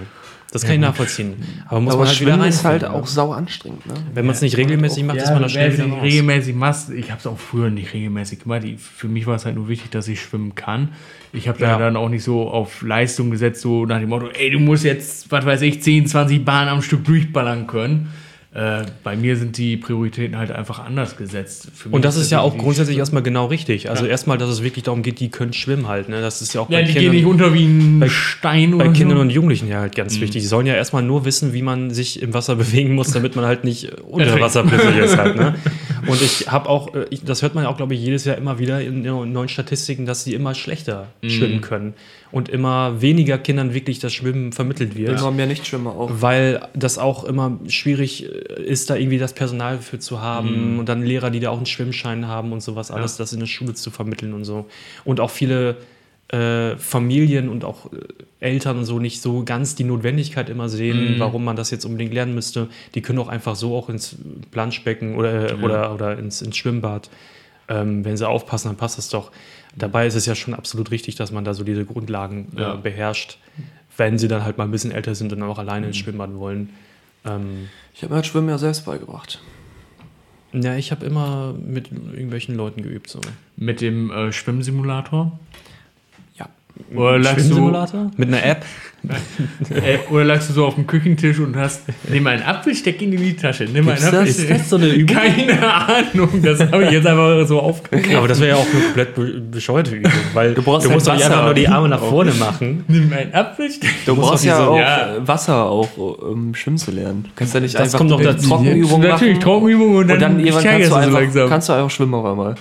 Speaker 3: Das kann ich nachvollziehen. Aber muss
Speaker 2: Aber
Speaker 3: man halt wieder
Speaker 2: Schwimmen ist halt
Speaker 3: reinfinden,
Speaker 2: auch sau anstrengend, ne?
Speaker 3: Wenn man es nicht regelmäßig macht, ist man da
Speaker 1: wenn
Speaker 3: schnell
Speaker 1: du
Speaker 3: wieder
Speaker 1: es
Speaker 3: raus.
Speaker 1: regelmäßig machst. Ich habe es auch früher nicht regelmäßig gemacht. Für mich war es halt nur wichtig, dass ich schwimmen kann. Ich habe da
Speaker 3: Ja.
Speaker 1: dann auch nicht so auf Leistung gesetzt, so nach dem Motto, ey, du musst jetzt, was weiß ich, 10, 20 Bahnen am Stück durchballern können. Äh, bei mir sind die Prioritäten halt einfach anders gesetzt.
Speaker 3: Und das ist ja auch grundsätzlich
Speaker 1: Schwimmen-
Speaker 3: erstmal genau richtig. Also
Speaker 1: Ja.
Speaker 3: erstmal, dass es wirklich darum geht, die können schwimmen halt. Ne? Das ist ja auch
Speaker 1: Ja,
Speaker 3: bei
Speaker 1: die gehen
Speaker 3: Kindern,
Speaker 1: nicht unter wie ein
Speaker 3: bei-
Speaker 1: Stein
Speaker 3: bei
Speaker 1: oder
Speaker 3: Kindern
Speaker 1: so.
Speaker 3: und Jugendlichen ja halt ganz wichtig. Die sollen ja erstmal nur wissen, wie man sich im Wasser bewegen muss, damit man halt nicht unter. Wasser plötzlich ist halt. Ne? Und ich habe auch, äh, ich, das hört man ja auch, glaube ich, jedes Jahr immer wieder in, in neuen Statistiken, dass sie immer schlechter schwimmen können. Und immer weniger Kindern wirklich das Schwimmen vermittelt wird.
Speaker 2: Immer mehr Nichtschwimmer auch.
Speaker 3: weil das auch immer schwierig äh, ist, da irgendwie das Personal für zu haben und dann Lehrer, die da auch einen Schwimmschein haben und sowas, alles das in der Schule zu vermitteln und so. Und auch viele äh, Familien und auch äh, Eltern und so nicht so ganz die Notwendigkeit immer sehen,
Speaker 1: Mhm.
Speaker 3: warum man das jetzt unbedingt lernen müsste. Die können auch einfach so auch ins Planschbecken oder, äh, oder, oder ins, ins Schwimmbad. Ähm, wenn sie aufpassen, dann passt das doch. Dabei ist es ja schon absolut richtig, dass man da so diese Grundlagen
Speaker 1: Ja.
Speaker 3: äh, beherrscht, wenn sie dann halt mal ein bisschen älter sind und dann auch alleine
Speaker 1: Mhm.
Speaker 3: ins Schwimmbad wollen. Ähm,
Speaker 2: Ich habe mir das Schwimmen ja selbst beigebracht.
Speaker 3: ja, ich habe immer mit irgendwelchen Leuten geübt. So.
Speaker 1: Mit dem äh, Schwimmsimulator? Oder lagst, du?
Speaker 3: Mit einer App?
Speaker 1: äh, oder lagst du so auf dem Küchentisch und hast, nimm mal einen Apfel, steck ihn in die Tasche. Nimm mal einen
Speaker 3: Gibt's das?
Speaker 1: Apfel.
Speaker 3: Ist das so eine Übung?
Speaker 1: Keine Ahnung, das habe ich jetzt einfach so aufgegriffen.
Speaker 3: Aber das wäre ja auch eine komplett be bescheuerte Übung, weil du,
Speaker 2: brauchst
Speaker 3: musst doch
Speaker 2: halt
Speaker 3: nicht einfach nur die Arme nach vorne machen.
Speaker 1: Nimm einen Apfel, steck
Speaker 2: Du
Speaker 3: musst
Speaker 2: brauchst
Speaker 3: doch
Speaker 2: ja auch
Speaker 1: ja.
Speaker 2: Wasser, auch um schwimmen zu lernen. Du kannst ja nicht
Speaker 3: Das
Speaker 2: einfach
Speaker 3: kommt noch dazu.
Speaker 2: Trockenübungen
Speaker 1: Natürlich,
Speaker 2: machen.
Speaker 1: Trockenübungen und dann,
Speaker 2: und dann irgendwann kannst du,
Speaker 1: du so
Speaker 2: einfach,
Speaker 1: langsam.
Speaker 2: kannst du einfach schwimmen auf einmal.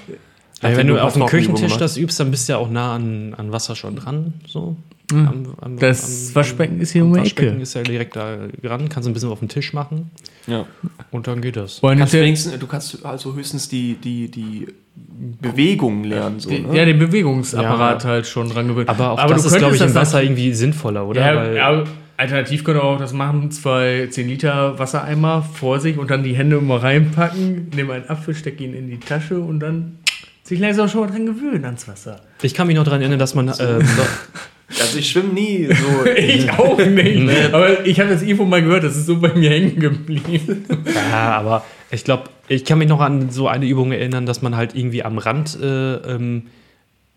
Speaker 3: Ja,
Speaker 2: Nachdem
Speaker 3: wenn
Speaker 2: du
Speaker 3: du auf dem Küchentisch das übst, dann bist du ja auch nah an, an Wasser schon dran. So. Am, am,
Speaker 1: Das
Speaker 3: am-
Speaker 1: Waschbecken ist hier um die
Speaker 3: Waschbecken
Speaker 1: Ecke.
Speaker 3: ist ja direkt da dran, kannst ein bisschen auf den Tisch machen
Speaker 2: Ja.
Speaker 3: und dann geht das.
Speaker 2: Kannst du, wenigstens, du kannst also höchstens die, die, die Bewegungen lernen. So, ne?
Speaker 1: ja, den Bewegungsapparat
Speaker 3: Ja.
Speaker 1: halt schon dran gewöhnt.
Speaker 3: Aber auch
Speaker 1: du
Speaker 3: das ist, glaube ich,
Speaker 1: könntest
Speaker 3: im
Speaker 1: das
Speaker 3: Wasser irgendwie sinnvoller, oder?
Speaker 1: Ja,
Speaker 3: Weil-
Speaker 1: ja, alternativ könnt ihr auch das machen, zwei 10 Liter Wassereimer vor sich und dann die Hände immer reinpacken, nehmen einen Apfel, stecken ihn in die Tasche und dann sich langsam schon mal dran gewöhnen ans Wasser.
Speaker 3: Ich kann mich noch daran erinnern, dass man. Ähm,
Speaker 2: Also ich schwimme nie so.
Speaker 1: Ich auch nicht. Aber ich habe das irgendwo mal gehört, das ist so bei mir hängen geblieben.
Speaker 3: Ja, aber ich glaube, ich kann mich noch an so eine Übung erinnern, dass man halt irgendwie am Rand äh, ähm,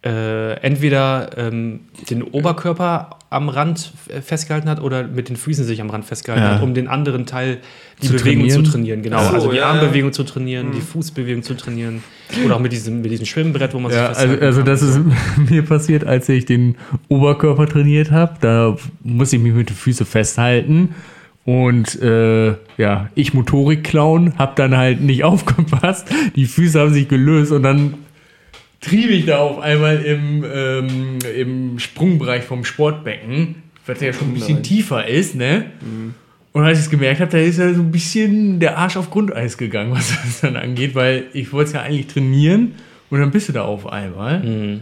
Speaker 3: äh, entweder ähm, den Oberkörper am Rand festgehalten hat oder mit den Füßen sich am Rand festgehalten
Speaker 1: Ja.
Speaker 3: hat, um den anderen Teil die
Speaker 1: Zu
Speaker 3: Bewegung
Speaker 1: trainieren?
Speaker 3: zu trainieren. Genau,
Speaker 2: so,
Speaker 3: also die
Speaker 2: ja,
Speaker 3: Armbewegung zu trainieren, die Fußbewegung zu trainieren oder auch mit diesem, mit diesem Schwimmbrett, wo man
Speaker 1: Ja,
Speaker 3: sich
Speaker 1: also,
Speaker 3: festhalten
Speaker 1: also
Speaker 3: kann.
Speaker 1: das ist mir passiert, als ich den Oberkörper trainiert habe. Da musste ich mich mit den Füßen festhalten. Und äh, ja, ich Motorik klauen, habe dann halt nicht aufgepasst. Die Füße haben sich gelöst und dann trieb ich da auf einmal im, ähm, im Sprungbereich vom Sportbecken, was ja schon ein bisschen
Speaker 2: Nein.
Speaker 1: tiefer ist, ne? Und als ich es gemerkt habe, da ist ja so ein bisschen der Arsch auf Grundeis gegangen, was das dann angeht, weil ich wollte es ja eigentlich trainieren und dann bist du da auf einmal.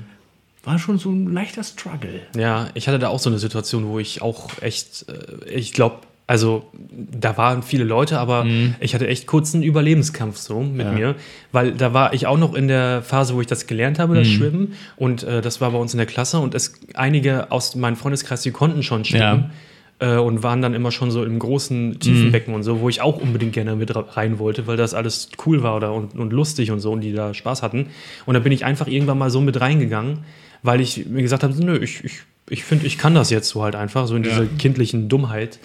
Speaker 1: War schon so ein leichter Struggle.
Speaker 3: Ja, ich hatte da auch so eine Situation, wo ich auch echt, äh, ich glaube, also da waren viele Leute, aber ich hatte echt kurz einen Überlebenskampf so mit
Speaker 1: Ja.
Speaker 3: mir, weil da war ich auch noch in der Phase, wo ich das gelernt habe, das Schwimmen. Und äh, das war bei uns in der Klasse. Und es einige aus meinem Freundeskreis, die konnten schon schwimmen. äh, Und waren dann immer schon so im großen, tiefen Becken und so, wo ich auch unbedingt gerne mit rein wollte, weil das alles cool war oder und, und lustig und so und die da Spaß hatten. Und dann bin ich einfach irgendwann mal so mit reingegangen, weil ich mir gesagt habe, nö, ich, ich, ich finde, ich kann das jetzt so halt einfach, so in dieser kindlichen Dummheit,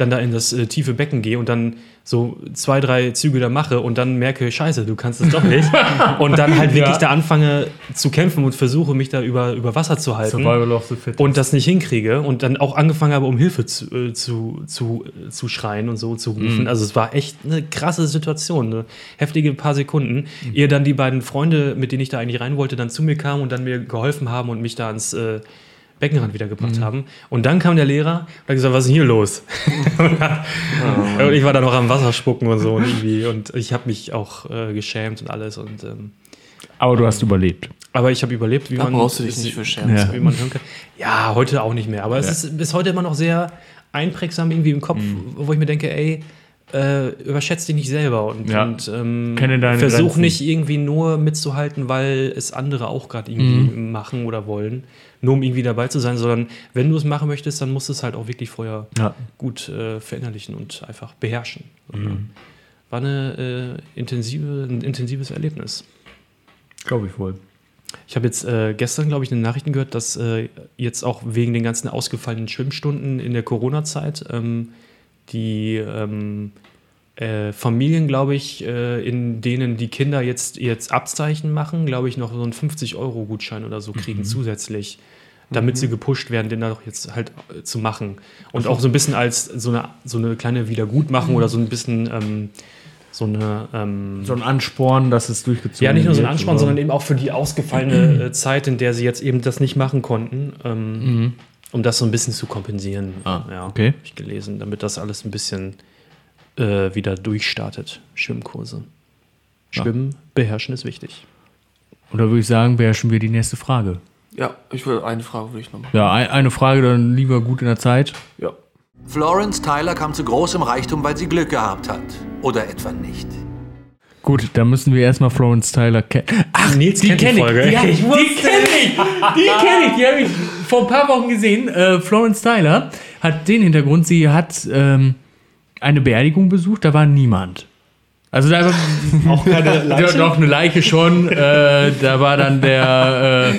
Speaker 3: dann da in das äh, tiefe Becken gehe und dann so zwei, drei Züge da mache und dann merke, scheiße, du kannst es doch nicht. und dann halt wirklich
Speaker 1: Ja.
Speaker 3: da anfange zu kämpfen und versuche, mich da über, über Wasser zu halten
Speaker 1: Survival of the Fit.
Speaker 3: und das nicht hinkriege und dann auch angefangen habe, um Hilfe zu, äh, zu, zu, äh, zu schreien und so zu rufen. Also es war echt eine krasse Situation, eine heftige paar Sekunden, ehe dann die beiden Freunde, mit denen ich da eigentlich rein wollte, dann zu mir kamen und dann mir geholfen haben und mich da ans äh, Beckenrand wieder gebracht haben. Und dann kam der Lehrer und hat gesagt, was ist denn hier los? und ich war da noch am Wasser spucken und so und irgendwie und ich habe mich auch äh, geschämt und alles und ähm,
Speaker 1: Aber du hast überlebt.
Speaker 3: aber ich habe überlebt, wie
Speaker 2: Da
Speaker 3: man
Speaker 2: brauchst du dich
Speaker 3: es-
Speaker 2: nicht für schämen.
Speaker 1: Ja.
Speaker 3: wie man hören kann. Ja, heute auch nicht mehr. Aber es ist bis heute immer noch sehr einprägsam irgendwie im Kopf,
Speaker 1: Mhm.
Speaker 3: wo ich mir denke, ey, äh, überschätzt dich nicht selber und,
Speaker 1: Ja.
Speaker 3: und ähm, versuch
Speaker 1: Grenzen.
Speaker 3: nicht irgendwie nur mitzuhalten, weil es andere auch gerade irgendwie
Speaker 1: Mhm.
Speaker 3: machen oder wollen, nur um irgendwie dabei zu sein, sondern wenn du es machen möchtest, dann musst du es halt auch wirklich vorher
Speaker 1: Ja.
Speaker 3: gut äh, verinnerlichen und einfach beherrschen.
Speaker 1: Mhm.
Speaker 3: War eine, äh, intensive, ein intensives Erlebnis.
Speaker 1: Glaube ich wohl.
Speaker 3: Ich habe jetzt äh, gestern, glaube ich, in den Nachrichten gehört, dass äh, jetzt auch wegen den ganzen ausgefallenen Schwimmstunden in der Corona-Zeit ähm, die ähm, äh, Familien, glaube ich, äh, in denen die Kinder jetzt, jetzt Abzeichen machen, glaube ich, noch so einen 50-Euro-Gutschein oder so kriegen zusätzlich, damit sie gepusht werden, den da doch jetzt halt äh, zu machen. Und auch so ein bisschen als so eine, so eine kleine Wiedergutmachung oder so ein bisschen ähm, so eine. Ähm,
Speaker 1: So ein Ansporn, dass es durchgezogen
Speaker 3: ja, nicht nur so ein
Speaker 1: wird,
Speaker 3: Ansporn, sondern eben auch für die ausgefallene äh, Zeit, in der sie jetzt eben das nicht machen konnten, ähm, um das so ein bisschen zu kompensieren.
Speaker 1: Ah,
Speaker 3: ja,
Speaker 1: okay.
Speaker 3: hab ich gelesen, damit das alles ein bisschen äh, wieder durchstartet. Schwimmkurse. Schwimmen, beherrschen ist wichtig.
Speaker 1: Und da würde ich sagen, beherrschen wir die nächste Frage.
Speaker 2: Ja, ich würde eine Frage würde ich noch machen.
Speaker 1: Ja, ein, eine Frage dann lieber gut in der Zeit.
Speaker 2: Ja.
Speaker 4: Florence Tyler kam zu großem Reichtum, weil sie Glück gehabt hat. Oder etwa nicht.
Speaker 1: Gut, dann müssen wir erstmal Florence Tyler kennen. Ach,
Speaker 3: Nils die
Speaker 1: kenn ich. Die,
Speaker 3: Ich
Speaker 1: die kenne ich. Die kenne ich. Die habe ich vor ein paar Wochen gesehen. Äh, Florence Tyler hat den Hintergrund, sie hat ähm, eine Beerdigung besucht, da war niemand. Also da war
Speaker 3: Auch keine
Speaker 1: ja, doch eine Leiche schon. äh, da war dann der,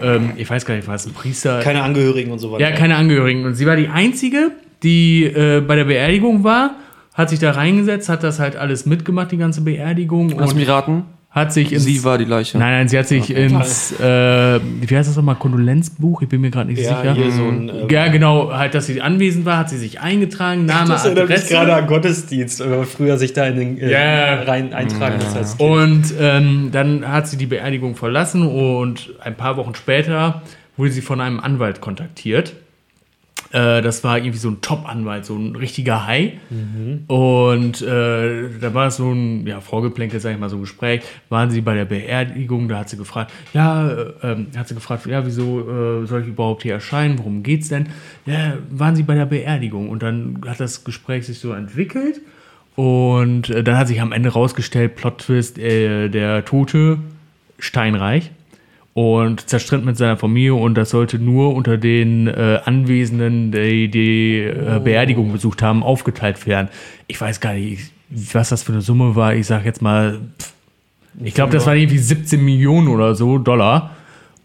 Speaker 1: äh, ähm, ich weiß gar nicht, was ein Priester.
Speaker 3: keine Angehörigen und so weiter.
Speaker 1: Ja, keine Angehörigen. Und sie war die Einzige, die äh, bei der Beerdigung war, hat sich da reingesetzt, hat das halt alles mitgemacht, die ganze Beerdigung.
Speaker 2: Lass mich raten.
Speaker 1: hat sich ins,
Speaker 2: Sie war die Leiche.
Speaker 1: Nein, nein, sie hat sich ins, äh, wie heißt das nochmal, Kondolenzbuch? Ich bin mir gerade nicht
Speaker 3: Ja,
Speaker 1: sicher.
Speaker 3: hier so ein, ähm,
Speaker 1: ja, genau, halt, dass sie anwesend war, hat sie sich eingetragen, Name,
Speaker 3: Das erinnert mich
Speaker 1: Adresse.
Speaker 3: gerade an Gottesdienst, wenn man früher sich da in den äh,
Speaker 1: Ja.
Speaker 3: rein eintragen musste als.
Speaker 1: Und ähm, dann hat sie die Beerdigung verlassen und ein paar Wochen später wurde sie von einem Anwalt kontaktiert. Äh, das war irgendwie so ein Top-Anwalt, so ein richtiger Hai. Und äh, da war es so ein ja, Vorgeplänkel, sag ich mal, so ein Gespräch. Waren sie bei der Beerdigung, da hat sie gefragt, ja, äh, ähm, hat sie gefragt, ja, wieso äh, soll ich überhaupt hier erscheinen? Worum geht's denn? Ja, waren sie bei der Beerdigung? Und dann hat das Gespräch sich so entwickelt. Und äh, dann hat sich am Ende rausgestellt, Plot-Twist, der Tote Steinreich und zerstritt mit seiner Familie und das sollte nur unter den äh, Anwesenden, die die äh, Beerdigung besucht haben, aufgeteilt werden. Ich weiß gar nicht, was das für eine Summe war. Ich sag jetzt mal, pff, ich glaube, das waren irgendwie 17 Millionen oder so Dollar.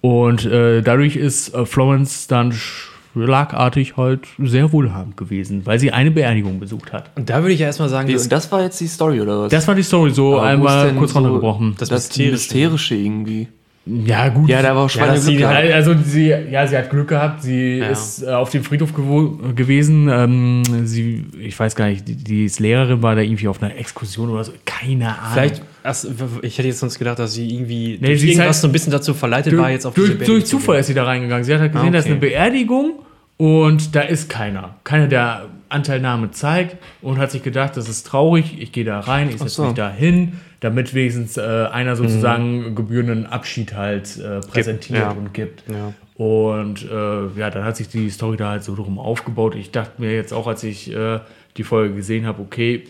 Speaker 1: Und äh, dadurch ist äh, Florence dann schlagartig halt sehr wohlhabend gewesen, weil sie eine Beerdigung besucht hat.
Speaker 3: Und da würde ich ja erstmal sagen,
Speaker 2: und das war jetzt die Story, oder was?
Speaker 1: Das war die Story, so
Speaker 2: Aber
Speaker 1: einmal kurz
Speaker 2: so
Speaker 1: runtergebrochen.
Speaker 3: das
Speaker 2: das
Speaker 3: Mysterische.
Speaker 2: Mysterische irgendwie.
Speaker 1: Ja, gut.
Speaker 2: Ja, da war auch
Speaker 3: dass
Speaker 2: Schweine
Speaker 3: sie.
Speaker 1: Also sie, ja, sie hat Glück gehabt. Sie
Speaker 3: Ja.
Speaker 1: ist äh, auf dem Friedhof gewesen. Ähm, sie, ich weiß gar nicht, die, die ist Lehrerin war da irgendwie auf einer Exkursion oder so. Keine Ahnung.
Speaker 3: Vielleicht, erst, ich hätte jetzt sonst gedacht, dass sie irgendwie
Speaker 1: Nee,
Speaker 3: durch
Speaker 1: sie ist
Speaker 3: irgendwas
Speaker 1: halt-
Speaker 3: so ein bisschen dazu verleitet war, jetzt auf diese
Speaker 1: durch,
Speaker 3: Beerdigung
Speaker 1: durch
Speaker 3: zu
Speaker 1: Zufall ist sie da reingegangen. Sie hat halt gesehen,
Speaker 3: Ah,
Speaker 1: da ist
Speaker 3: okay.
Speaker 1: eine Beerdigung und da ist keiner. Keiner, der Anteilnahme zeigt und hat sich gedacht, das ist traurig, ich gehe da rein, ich setze
Speaker 2: so.
Speaker 1: mich da hin, damit wenigstens äh, einer sozusagen
Speaker 3: Mhm.
Speaker 1: gebührenden Abschied halt äh, präsentiert
Speaker 3: ja.
Speaker 1: und gibt.
Speaker 3: Ja.
Speaker 1: Und äh, ja, dann hat sich die Story da halt so drum aufgebaut. Ich dachte mir jetzt auch, als ich äh, die Folge gesehen habe, okay,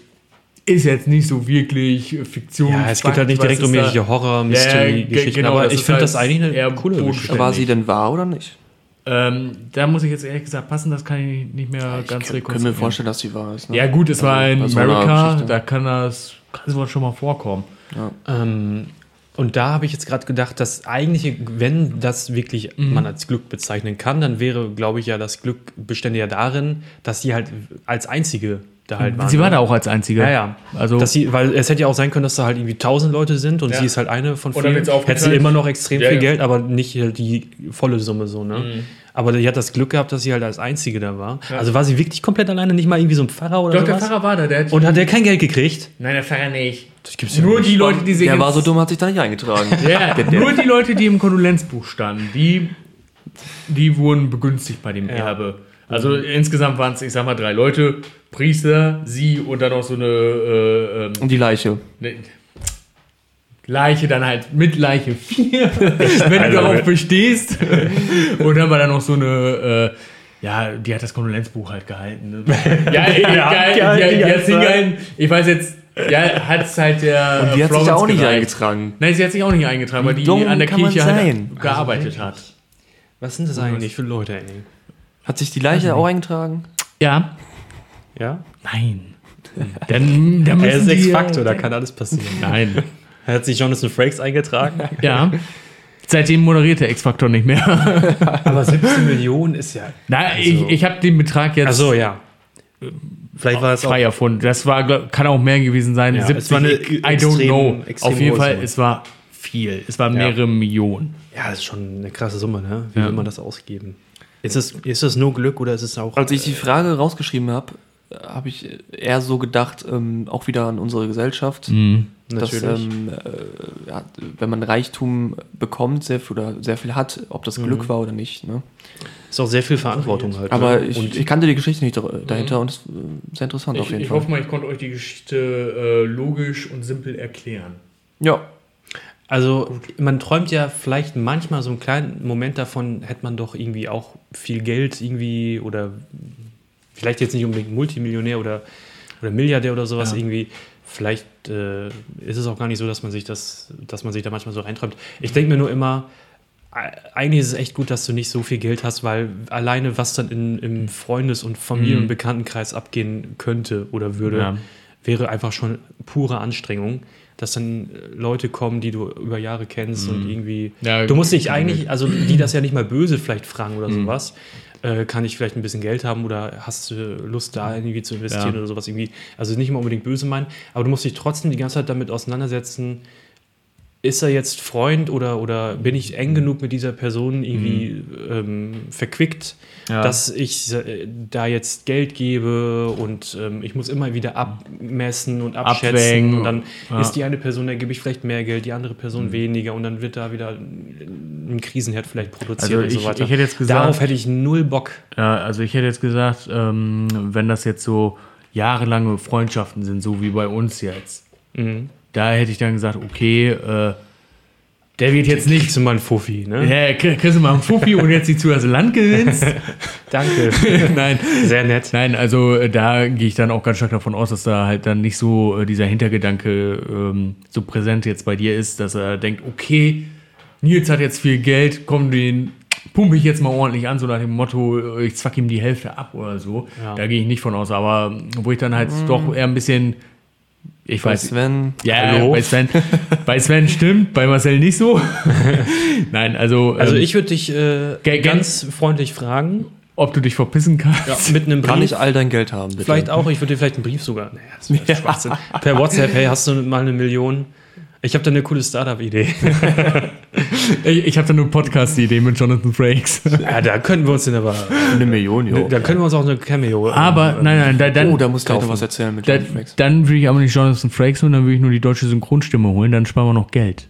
Speaker 1: ist jetzt nicht so wirklich Fiktion.
Speaker 3: Ja, es geht halt nicht direkt um irgendwelche Horror-Mystery-Geschichten,
Speaker 1: genau,
Speaker 3: aber ich finde
Speaker 1: halt
Speaker 3: das eigentlich eine
Speaker 1: eher
Speaker 3: coole. Geschichte.
Speaker 2: War sie denn wahr oder nicht?
Speaker 1: Ähm, da muss ich jetzt ehrlich gesagt passen, das kann ich nicht mehr ganz
Speaker 2: Ich kann, kann
Speaker 1: rekonstruieren.
Speaker 2: mir vorstellen, dass sie wahr ist. Ne?
Speaker 1: ja gut, es war in
Speaker 2: so
Speaker 1: Amerika,
Speaker 2: Geschichte.
Speaker 1: da kann das, kann sowas schon mal vorkommen.
Speaker 3: Ähm, und da habe ich jetzt gerade gedacht, das eigentliche, wenn das wirklich
Speaker 1: Mhm.
Speaker 3: man als Glück bezeichnen kann, dann wäre, glaube ich, ja das Glück bestände ja darin, dass sie halt als einzige da halt war.
Speaker 1: Sie war
Speaker 3: ne?
Speaker 1: da auch als Einzige.
Speaker 3: Ja, ja.
Speaker 1: Also,
Speaker 3: Dass sie, weil es hätte ja auch sein können, dass da halt irgendwie tausend Leute sind und
Speaker 1: Ja.
Speaker 3: sie ist halt eine von vielen. Hätte sie immer noch extrem
Speaker 1: Ja,
Speaker 3: viel
Speaker 1: ja.
Speaker 3: Geld, aber nicht halt die volle Summe so, ne? Aber die hat das Glück gehabt, dass sie halt als einzige da war. Also war sie wirklich komplett alleine, nicht mal irgendwie so ein Pfarrer oder
Speaker 1: Doch, der? Pfarrer war da, der hat,
Speaker 3: Und hat der kein Geld gekriegt?
Speaker 1: Nein, der Pfarrer nicht.
Speaker 3: Das gibt's ja
Speaker 1: Nur
Speaker 3: nicht.
Speaker 1: die Leute, die sich
Speaker 2: Der war so dumm, hat sich da nicht eingetragen.
Speaker 1: Ja, nur die Leute, die im Kondolenzbuch standen, die, die wurden begünstigt bei dem Erbe. Also insgesamt waren es, ich sag mal, drei Leute. Priester, sie und dann noch so eine äh, ähm,
Speaker 2: Und die Leiche.
Speaker 1: ne, Leiche, dann halt mit Leiche vier, wenn du darauf bestehst. und dann war da noch so eine, äh, ja, die hat das Kondolenzbuch halt gehalten. Ne? Ja, die,
Speaker 3: die
Speaker 1: die, hat's hingehalten. Ich weiß jetzt, ja, hat es halt der.
Speaker 2: Und die hat sich
Speaker 1: Florence
Speaker 2: da auch nicht
Speaker 1: gereicht.
Speaker 2: eingetragen.
Speaker 1: Nein, sie hat sich auch nicht eingetragen, weil die an der Kirche halt gearbeitet hat.
Speaker 3: Was sind das eigentlich für Leute, ey?
Speaker 2: Hat sich die Leiche auch eingetragen?
Speaker 1: Ja.
Speaker 3: Ja?
Speaker 1: Nein. Dann, dann
Speaker 3: Er ist Ex-Faktor, da kann alles passieren.
Speaker 1: Nein.
Speaker 3: Hat sich Jonathan Frakes eingetragen?
Speaker 1: Ja. Seitdem moderiert der X-Faktor nicht mehr.
Speaker 3: Aber 17 Millionen ist ja.
Speaker 1: Na, ich, ich habe den Betrag jetzt
Speaker 3: Achso, ja. Vielleicht war es auch.
Speaker 1: frei erfunden. Das war, kann auch mehr gewesen sein.
Speaker 3: Ja,
Speaker 1: 70,
Speaker 3: es war eine
Speaker 1: I don't
Speaker 3: extrem-
Speaker 1: know.
Speaker 3: extrem
Speaker 1: Auf jeden Fall,
Speaker 3: Summe.
Speaker 1: es war viel. Es waren mehrere Millionen.
Speaker 3: Ja, das ist schon eine krasse Summe, ne? Wie
Speaker 1: Ja.
Speaker 3: will man das ausgeben? Ist es, ist es nur Glück oder ist es auch.
Speaker 2: Als ich die Frage rausgeschrieben habe, habe ich eher so gedacht, ähm, auch wieder an unsere Gesellschaft,
Speaker 1: Mhm.
Speaker 2: dass
Speaker 3: Natürlich.
Speaker 2: ähm, äh, ja, wenn man Reichtum bekommt sehr viel, oder sehr viel hat, ob das
Speaker 1: Mhm.
Speaker 2: Glück war oder nicht. Ne?
Speaker 3: ist auch sehr viel Verantwortung halt.
Speaker 2: Aber
Speaker 3: ne?
Speaker 2: ich,
Speaker 3: Und
Speaker 2: ich kannte die Geschichte nicht dahinter und es ist äh, sehr interessant auf
Speaker 1: Ich,
Speaker 2: jeden
Speaker 1: ich
Speaker 2: Fall.
Speaker 1: hoffe mal, ich konnte euch die Geschichte äh, logisch und simpel erklären.
Speaker 2: ja,
Speaker 3: Also man träumt ja vielleicht manchmal so einen kleinen Moment davon, hätte man doch irgendwie auch viel Geld irgendwie oder vielleicht jetzt nicht unbedingt Multimillionär oder, oder Milliardär oder sowas
Speaker 1: Ja.
Speaker 3: irgendwie. Vielleicht äh, ist es auch gar nicht so, dass man sich das, dass man sich da manchmal so reinträumt. Ich denke mir nur immer, eigentlich ist es echt gut, dass du nicht so viel Geld hast, weil alleine was dann in, im Freundes- und Familien- und Bekanntenkreis abgehen könnte oder würde,
Speaker 1: Ja.
Speaker 3: wäre einfach schon pure Anstrengung, dass dann äh, Leute kommen, die du über Jahre kennst und irgendwie.
Speaker 1: Ja,
Speaker 3: du musst dich eigentlich, also die das ja nicht mal böse vielleicht fragen oder sowas. Äh, kann ich vielleicht ein bisschen Geld haben oder hast du Lust da irgendwie zu investieren
Speaker 1: Ja.
Speaker 3: oder sowas irgendwie. Also nicht immer unbedingt böse meinen, aber du musst dich trotzdem die ganze Zeit damit auseinandersetzen, ist er jetzt Freund oder, oder bin ich eng genug mit dieser Person irgendwie ähm, verquickt,
Speaker 1: Ja.
Speaker 3: dass ich äh, da jetzt Geld gebe und ähm, ich muss immer wieder abmessen und abschätzen
Speaker 1: Abwägen.
Speaker 3: und dann
Speaker 1: Ja.
Speaker 3: ist die eine Person, da gebe ich vielleicht mehr Geld, die andere Person weniger und dann wird da wieder ein Krisenherd vielleicht produziert
Speaker 1: Also
Speaker 3: und
Speaker 1: ich-
Speaker 3: so weiter.
Speaker 1: ich hätte jetzt gesagt-
Speaker 3: Darauf hätte ich null Bock.
Speaker 1: Ja, also ich hätte jetzt gesagt, ähm, wenn das jetzt so jahrelange Freundschaften sind, so wie bei uns jetzt,
Speaker 3: Mhm.
Speaker 1: Da hätte ich dann gesagt, okay, äh, der wird jetzt nicht.
Speaker 3: Kriegst du mal einen Fuffi, ne?
Speaker 1: Ja, krieg- kriegst du mal einen Fuffi und jetzt du das Land gewinnst?
Speaker 3: Danke.
Speaker 1: Nein.
Speaker 3: Sehr nett.
Speaker 1: Nein, also äh, da gehe ich dann auch ganz stark davon aus, dass da halt dann nicht so äh, dieser Hintergedanke ähm, so präsent jetzt bei dir ist, dass er denkt, okay, Nils hat jetzt viel Geld, komm, den pumpe ich jetzt mal ordentlich an, so nach dem Motto, äh, ich zwack ihm die Hälfte ab oder so.
Speaker 3: Ja.
Speaker 1: Da gehe ich nicht von aus, aber wo ich dann halt doch eher ein bisschen, ich
Speaker 2: Bei
Speaker 1: weiß,
Speaker 2: Sven,
Speaker 1: ja,
Speaker 3: Hallo?
Speaker 1: bei Sven, bei Sven stimmt, bei Marcel nicht so. Nein, also,
Speaker 3: Also
Speaker 1: ähm,
Speaker 3: ich würde dich äh, ganz freundlich fragen,
Speaker 1: ob du dich verpissen kannst.
Speaker 3: mit einem
Speaker 2: kann
Speaker 3: Brief.
Speaker 2: ich all dein Geld haben, bitte?
Speaker 3: Vielleicht auch, ich würde dir vielleicht einen Brief sogar. Naja, das wäre Schwachsinn. Per WhatsApp, hey, hast du mal eine Million? Ich habe da eine coole Startup-Idee.
Speaker 1: Ich, ich habe da nur Podcast-Idee mit Jonathan Frakes.
Speaker 3: ja, da könnten wir uns denn aber.
Speaker 2: Eine Million, jo.
Speaker 3: Da können wir uns auch eine Cameo.
Speaker 1: Aber
Speaker 3: ähm,
Speaker 1: nein, nein, da, dann,
Speaker 2: oh, da muss gleich noch was erzählen mit
Speaker 1: da,
Speaker 2: John Frakes.
Speaker 1: dann würde ich aber nicht Jonathan Frakes holen, dann würde ich nur die deutsche Synchronstimme holen, dann sparen wir noch Geld.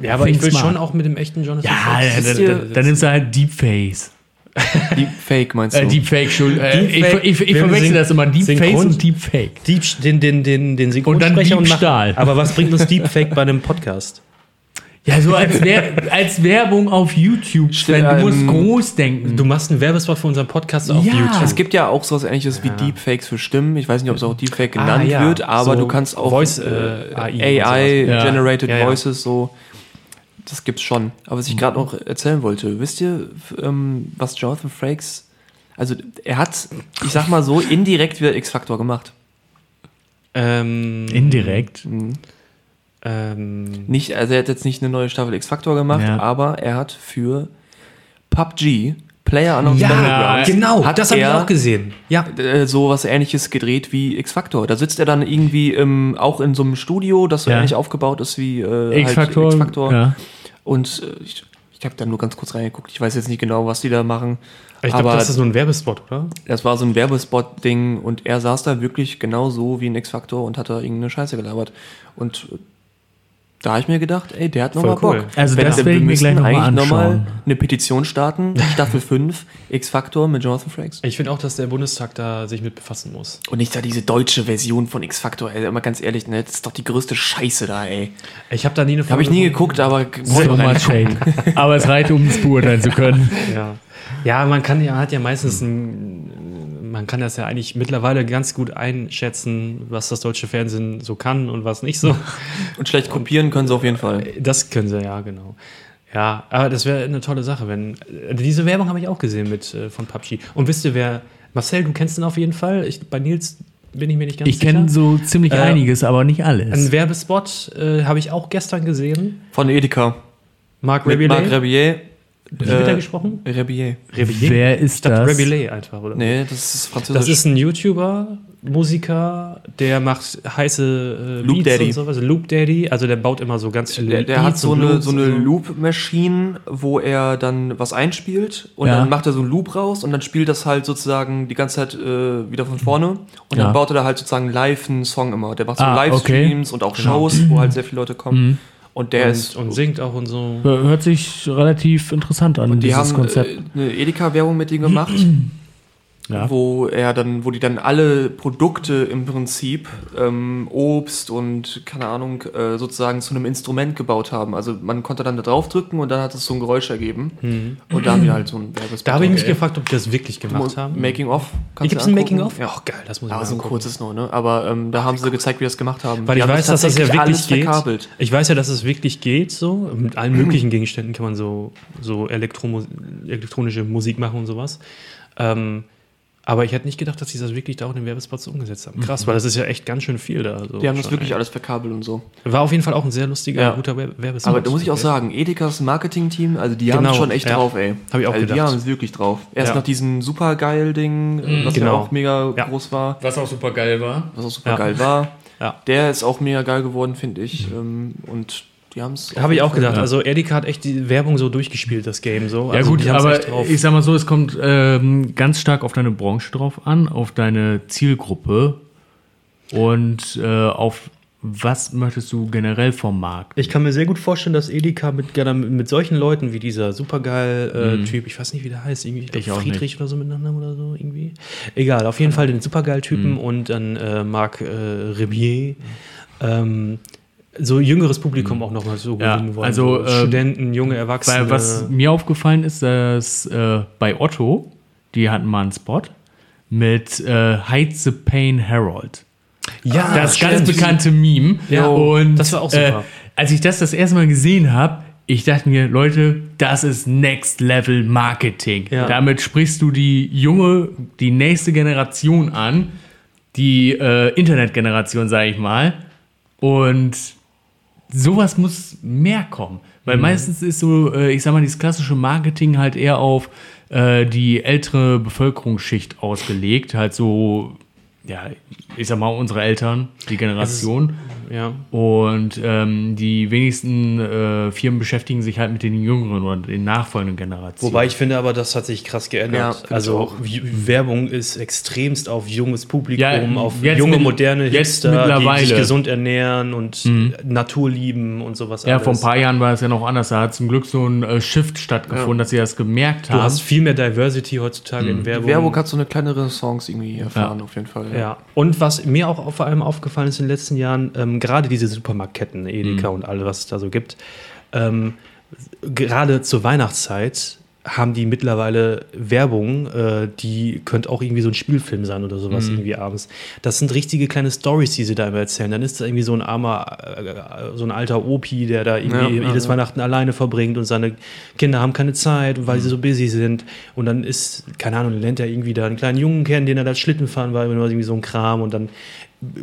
Speaker 3: Ja, aber ich will
Speaker 1: smart.
Speaker 3: schon auch mit dem echten Jonathan
Speaker 1: Ja,
Speaker 3: Frakes.
Speaker 1: dann,
Speaker 2: ihr-
Speaker 1: dann, dann nimmst du halt Deepface.
Speaker 2: Deep Fake meinst du?
Speaker 1: Äh, Deepfake, Entschuldigung. Äh, ich,
Speaker 3: Deepfake.
Speaker 1: ich, ich verwechsel das immer.
Speaker 3: Synchron-
Speaker 1: und Deepfake.
Speaker 3: Deep, den, den, den, den Synchronsprecher
Speaker 1: Und dann Diebstahl.
Speaker 3: Aber was bringt uns Deepfake bei einem Podcast?
Speaker 1: Ja, so als, Wer als Werbung auf YouTube. Sven, du
Speaker 2: ähm,
Speaker 1: musst groß denken.
Speaker 3: Du machst einen Werbespot für unseren Podcast auf
Speaker 1: Ja.
Speaker 3: YouTube.
Speaker 2: Es gibt ja auch sowas ähnliches wie Deepfakes für Stimmen. Ich weiß nicht, ob es auch Deepfake genannt
Speaker 3: Ah, ja.
Speaker 2: wird, aber
Speaker 3: So
Speaker 2: du kannst auch
Speaker 3: Voice,
Speaker 2: äh,
Speaker 3: äh, AI.
Speaker 1: Ja.
Speaker 3: Ja, ja.
Speaker 2: Voices, so. Das gibt's schon. Aber was ich gerade noch erzählen wollte, wisst ihr, ähm, was Jonathan Frakes, also er hat, ich sag mal so, indirekt wieder X-Factor gemacht.
Speaker 3: ähm,
Speaker 1: Indirekt.
Speaker 3: ähm,
Speaker 2: Nicht, also er hat jetzt nicht eine neue Staffel X-Factor gemacht,
Speaker 1: Ja.
Speaker 2: aber er hat für PUBG, Player Unknown's
Speaker 3: ja,
Speaker 2: Battlegrounds,
Speaker 3: genau,
Speaker 2: hat
Speaker 3: das habe ich
Speaker 2: er
Speaker 3: auch gesehen. Ja,
Speaker 2: äh, so was ähnliches gedreht wie X-Factor. Da sitzt er dann irgendwie ähm, auch in so einem Studio, das so
Speaker 1: Ja.
Speaker 2: ähnlich aufgebaut ist wie äh,
Speaker 1: X-Factor.
Speaker 2: Halt X-Factor.
Speaker 1: Ja.
Speaker 2: Und äh, ich, ich habe da nur ganz kurz reingeguckt. Ich weiß jetzt nicht genau, was die da machen.
Speaker 3: ich glaube, das ist nur ein Werbespot, oder?
Speaker 2: das war so ein Werbespot-Ding und er saß da wirklich genau so wie ein X-Factor und hat da irgendeine Scheiße gelabert. Und da habe ich mir gedacht, ey, der hat noch
Speaker 3: Voll
Speaker 2: mal
Speaker 3: cool.
Speaker 2: Bock.
Speaker 1: Also das
Speaker 2: wir
Speaker 1: werde ich mir
Speaker 2: müssten
Speaker 1: gleich mal
Speaker 2: eigentlich noch mal
Speaker 1: anschauen.
Speaker 2: eine Petition starten, Staffel 5, X-Factor mit Jonathan Frakes.
Speaker 3: Ich finde auch, dass der Bundestag da sich mit befassen muss.
Speaker 2: Und nicht da diese deutsche Version von X-Factor, ey, immer ganz ehrlich, ne, das ist doch die größte Scheiße da, ey.
Speaker 3: Ich habe da nie eine
Speaker 2: Habe ich nie geguckt, aber
Speaker 1: So much hate. Aber es reicht, um es beurteilen zu können.
Speaker 3: Ja. ja, man kann ja, hat ja meistens ein, man kann das ja eigentlich mittlerweile ganz gut einschätzen, was das deutsche Fernsehen so kann und was nicht so.
Speaker 2: Und schlecht kopieren können sie auf jeden Fall.
Speaker 3: Das können sie, ja, genau. Ja, aber das wäre eine tolle Sache, wenn. äh, Diese Werbung habe ich auch gesehen mit äh, von PUBG. Und wisst ihr, wer. Marcel, du kennst ihn auf jeden Fall. Ich, bei Nils bin ich mir nicht ganz
Speaker 1: Ich
Speaker 3: sicher.
Speaker 1: kenne so ziemlich
Speaker 3: Äh,
Speaker 1: einiges, aber nicht alles.
Speaker 3: Einen Werbespot äh, habe ich auch gestern gesehen.
Speaker 2: Von Edeka.
Speaker 3: Marc Rebillet.
Speaker 2: Marc Rebillet.
Speaker 3: Wie wird er gesprochen?
Speaker 2: Rebillet.
Speaker 3: Rebillet?
Speaker 1: Wer ist
Speaker 3: dachte
Speaker 1: das?
Speaker 3: Rebillet einfach, oder?
Speaker 2: Nee, das ist französisch.
Speaker 3: Das ist ein YouTuber, Musiker, der macht heiße äh,
Speaker 2: Loop
Speaker 3: Beats
Speaker 2: Daddy.
Speaker 3: und sowas. Loop Daddy, also der baut immer so ganz viele
Speaker 2: der, der hat
Speaker 3: Beats
Speaker 2: so
Speaker 3: und
Speaker 2: eine, so eine Loop-Machine, wo er dann was einspielt und
Speaker 1: Ja.
Speaker 2: dann macht er so einen Loop raus und dann spielt das halt sozusagen die ganze Zeit äh, wieder von vorne und
Speaker 1: Ja.
Speaker 2: dann baut er da halt sozusagen live einen Song immer. Der macht so
Speaker 1: Ah,
Speaker 2: Livestreams und auch Shows, wo halt sehr viele Leute kommen. Und der ist.
Speaker 3: und, und singt auch und so.
Speaker 1: Hört sich relativ interessant an,
Speaker 2: die
Speaker 1: dieses
Speaker 2: haben
Speaker 1: Konzept.
Speaker 2: äh, eine Edeka-Werbung mit ihm gemacht.
Speaker 1: Ja.
Speaker 2: wo er dann, wo die dann alle Produkte im Prinzip, ähm, Obst und keine Ahnung, äh, sozusagen zu einem Instrument gebaut haben. Also man konnte dann da drauf drücken und dann hat es so ein Geräusch ergeben. Und da haben die halt so ein Werbespot.
Speaker 3: Da habe ich mich
Speaker 2: Okay.
Speaker 3: gefragt, ob die das wirklich gemacht haben.
Speaker 2: Making of.
Speaker 3: Gibt es ein Making of? Oh, geil, das muss ich
Speaker 2: Aber
Speaker 3: mal
Speaker 2: so ein kurzes nur, ne? Aber ähm, da haben sie gezeigt, wie das gemacht haben.
Speaker 3: Weil
Speaker 2: Die
Speaker 3: ich weiß, dass das ja wirklich
Speaker 2: alles
Speaker 3: geht.
Speaker 2: verkabelt.
Speaker 3: Ich weiß ja, dass es wirklich geht, so. Mit allen möglichen Gegenständen kann man so, so Elektromu elektronische Musik machen und sowas. Ähm, aber ich hätte nicht gedacht, dass sie das wirklich da auch in den Werbespots umgesetzt haben. Krass, weil das ist ja echt ganz schön viel da. So
Speaker 2: Die haben das wirklich alles verkabelt und so.
Speaker 3: War auf jeden Fall auch ein sehr lustiger,
Speaker 2: Ja.
Speaker 3: guter Wer- Werbespot.
Speaker 2: Aber da muss ich auch sagen, Edekas Marketing-Team, also die haben
Speaker 3: Genau,
Speaker 2: es schon echt
Speaker 3: ja.
Speaker 2: drauf, ey.
Speaker 3: Hab ich auch
Speaker 2: also Die
Speaker 3: gedacht.
Speaker 2: haben es wirklich drauf. Erst
Speaker 3: Ja.
Speaker 2: noch diesen super geil Ding, was ja
Speaker 3: genau.
Speaker 2: auch mega
Speaker 3: Ja.
Speaker 2: groß war,
Speaker 1: Was auch super geil war.
Speaker 2: was auch super
Speaker 3: Ja.
Speaker 2: geil war.
Speaker 3: Ja.
Speaker 2: Der ist auch mega geil geworden, finde ich. Ähm, Und die haben es.
Speaker 3: Habe ich auch gedacht. Also Edeka hat echt die Werbung so durchgespielt, das Game so.
Speaker 1: Ja
Speaker 3: also
Speaker 1: gut, aber ich sag mal so, es kommt ähm, ganz stark auf deine Branche drauf an, auf deine Zielgruppe und äh, auf was möchtest du generell vom Markt.
Speaker 3: Ich kann mir sehr gut vorstellen, dass Edeka mit, gerne mit, solchen Leuten wie dieser Supergeil-Typ, ich weiß nicht, wie der heißt, irgendwie ich glaub,
Speaker 1: Ich
Speaker 3: Friedrich oder so mit Nachnamen oder so, irgendwie. Egal, auf jeden Fall den Supergeil-Typen und dann äh, Marc äh, Rebier. Ähm, so jüngeres Publikum auch nochmal so
Speaker 1: Ja,
Speaker 3: gewinnen wollen.
Speaker 1: also,
Speaker 3: so
Speaker 1: äh,
Speaker 3: Studenten, junge Erwachsene.
Speaker 1: Weil was mir aufgefallen ist, dass äh, bei Otto, die hatten mal einen Spot mit äh, Hide the Pain Harold.
Speaker 3: ja,
Speaker 1: das ganz
Speaker 3: stimmt.
Speaker 1: bekannte Meme.
Speaker 3: Ja,
Speaker 1: und
Speaker 3: das war auch super.
Speaker 1: Äh, als ich das das erste Mal gesehen habe, ich dachte mir, Leute, das ist Next Level Marketing.
Speaker 3: Ja.
Speaker 1: Damit sprichst du die junge, die nächste Generation an, die äh, Internetgeneration, sage ich mal. Und sowas muss mehr kommen. Weil
Speaker 3: Mhm.
Speaker 1: meistens ist so, äh, ich sag mal, dieses klassische Marketing halt eher auf äh, die ältere Bevölkerungsschicht ausgelegt. Halt so, ja, ich sag mal, unsere Eltern, die Generation.
Speaker 3: Ja.
Speaker 1: Und ähm, die wenigsten äh, Firmen beschäftigen sich halt mit den jüngeren oder den nachfolgenden Generationen.
Speaker 3: Wobei ich finde aber, das hat sich krass
Speaker 2: Ja,
Speaker 3: geändert.
Speaker 2: ich
Speaker 3: also
Speaker 2: auch.
Speaker 3: Werbung ist extremst auf junges Publikum,
Speaker 1: Ja,
Speaker 3: auf junge,
Speaker 1: mit-
Speaker 3: moderne Hipster, die
Speaker 1: mittlerweile.
Speaker 3: sich gesund ernähren und Natur lieben und sowas
Speaker 1: ja, vor ein
Speaker 3: alles.
Speaker 1: paar Jahren war es ja noch anders. Da hat zum Glück so ein äh, Shift stattgefunden, dass sie das gemerkt
Speaker 3: Du
Speaker 1: haben.
Speaker 3: hast viel mehr Diversity heutzutage in
Speaker 2: Die
Speaker 3: Werbung.
Speaker 2: Werbung hat so eine kleine Renaissance irgendwie erfahren,
Speaker 1: Ja.
Speaker 2: auf jeden Fall.
Speaker 3: Ja, und was mir auch vor allem aufgefallen ist in den letzten Jahren, ähm, gerade diese Supermarktketten, Edeka und alles, was es da so gibt, ähm, gerade zur Weihnachtszeit haben die mittlerweile Werbung, äh, die könnte auch irgendwie so ein Spielfilm sein oder sowas irgendwie abends. Das sind richtige kleine Stories, die sie da immer erzählen. Dann ist da irgendwie so ein armer, äh, so ein alter Opi, der da irgendwie
Speaker 2: Ja,
Speaker 3: jedes
Speaker 2: ja.
Speaker 3: Weihnachten alleine verbringt und seine Kinder haben keine Zeit, weil sie so busy sind. Und dann ist, keine Ahnung, dann lernt er irgendwie da einen kleinen Jungen kennen, den er da Schlitten fahren war, irgendwie so ein Kram und dann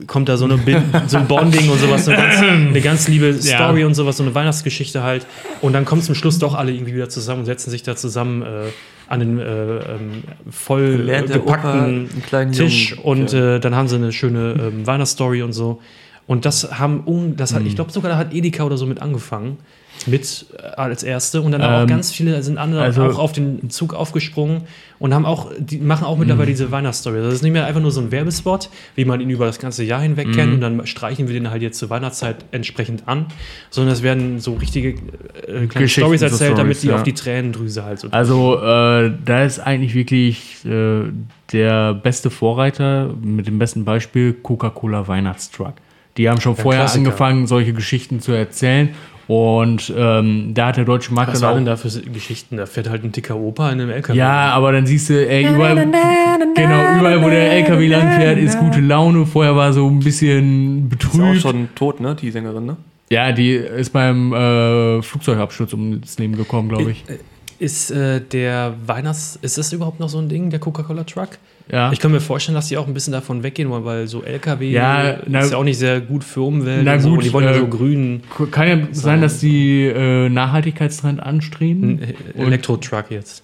Speaker 3: kommt da so, eine, Bin- so ein Bonding und sowas, so eine ganz, eine ganz liebe Story und sowas, so eine Weihnachtsgeschichte halt. Und dann kommen zum Schluss doch alle irgendwie wieder zusammen und setzen sich da zusammen äh, an den äh, ähm, voll
Speaker 2: Opa
Speaker 3: gepackten
Speaker 2: einen kleinen
Speaker 3: Tisch
Speaker 2: Jungen
Speaker 3: und
Speaker 2: kennen.
Speaker 3: äh, dann haben sie eine schöne ähm, Weihnachtsstory und so. Und das haben, das hat,
Speaker 1: Mhm.
Speaker 3: ich glaube sogar da hat Edeka oder so mit angefangen. Mit äh, als erste und dann haben auch
Speaker 1: Ähm,
Speaker 3: ganz viele sind andere
Speaker 1: also-
Speaker 3: auch auf den Zug aufgesprungen und haben auch die machen auch
Speaker 1: Mhm.
Speaker 3: mittlerweile diese Weihnachtsstory. Das ist nicht mehr einfach nur so ein Werbespot, wie man ihn über das ganze Jahr hinweg
Speaker 1: Mhm.
Speaker 3: kennt und dann streichen wir den halt jetzt zur Weihnachtszeit entsprechend an, sondern es werden so richtige äh, kleine Stories erzählt, damit
Speaker 1: Stories,
Speaker 3: die
Speaker 1: ja.
Speaker 3: auf die Tränendrüse halt so.
Speaker 1: Also äh, da ist eigentlich wirklich äh, der beste Vorreiter mit dem besten Beispiel Coca-Cola Weihnachtstruck. Die haben schon vorher
Speaker 3: Klassiker.
Speaker 1: angefangen, solche Geschichten zu erzählen. Und ähm, da hat der deutsche Markt
Speaker 3: Was war denn da für Geschichten? Da fährt halt ein dicker Opa in einem LKW.
Speaker 1: Ja, aber dann siehst du, ey, überall, genau, überall, wo der LKW langfährt, ist gute Laune. Vorher war so ein bisschen
Speaker 2: Ist auch
Speaker 1: betrübt.
Speaker 2: schon tot, ne, die Sängerin, ne?
Speaker 1: Ja, die ist beim äh, Flugzeugabsturz ums Leben gekommen, glaube ich.
Speaker 3: Ist äh, der Weihnachts... Ist das überhaupt noch so ein Ding, der Coca-Cola-Truck?
Speaker 1: Ja.
Speaker 3: Ich kann mir vorstellen, dass die auch ein bisschen davon weggehen wollen, weil so LKW
Speaker 1: Ja, na-
Speaker 3: ist ja auch nicht sehr gut für Umwelt.
Speaker 1: Na
Speaker 3: und
Speaker 1: gut,
Speaker 3: die wollen ja
Speaker 1: äh,
Speaker 3: so grünen
Speaker 1: Kann ja sein, dass die äh, Nachhaltigkeitstrend anstreben.
Speaker 3: äh, Elektro-Truck jetzt.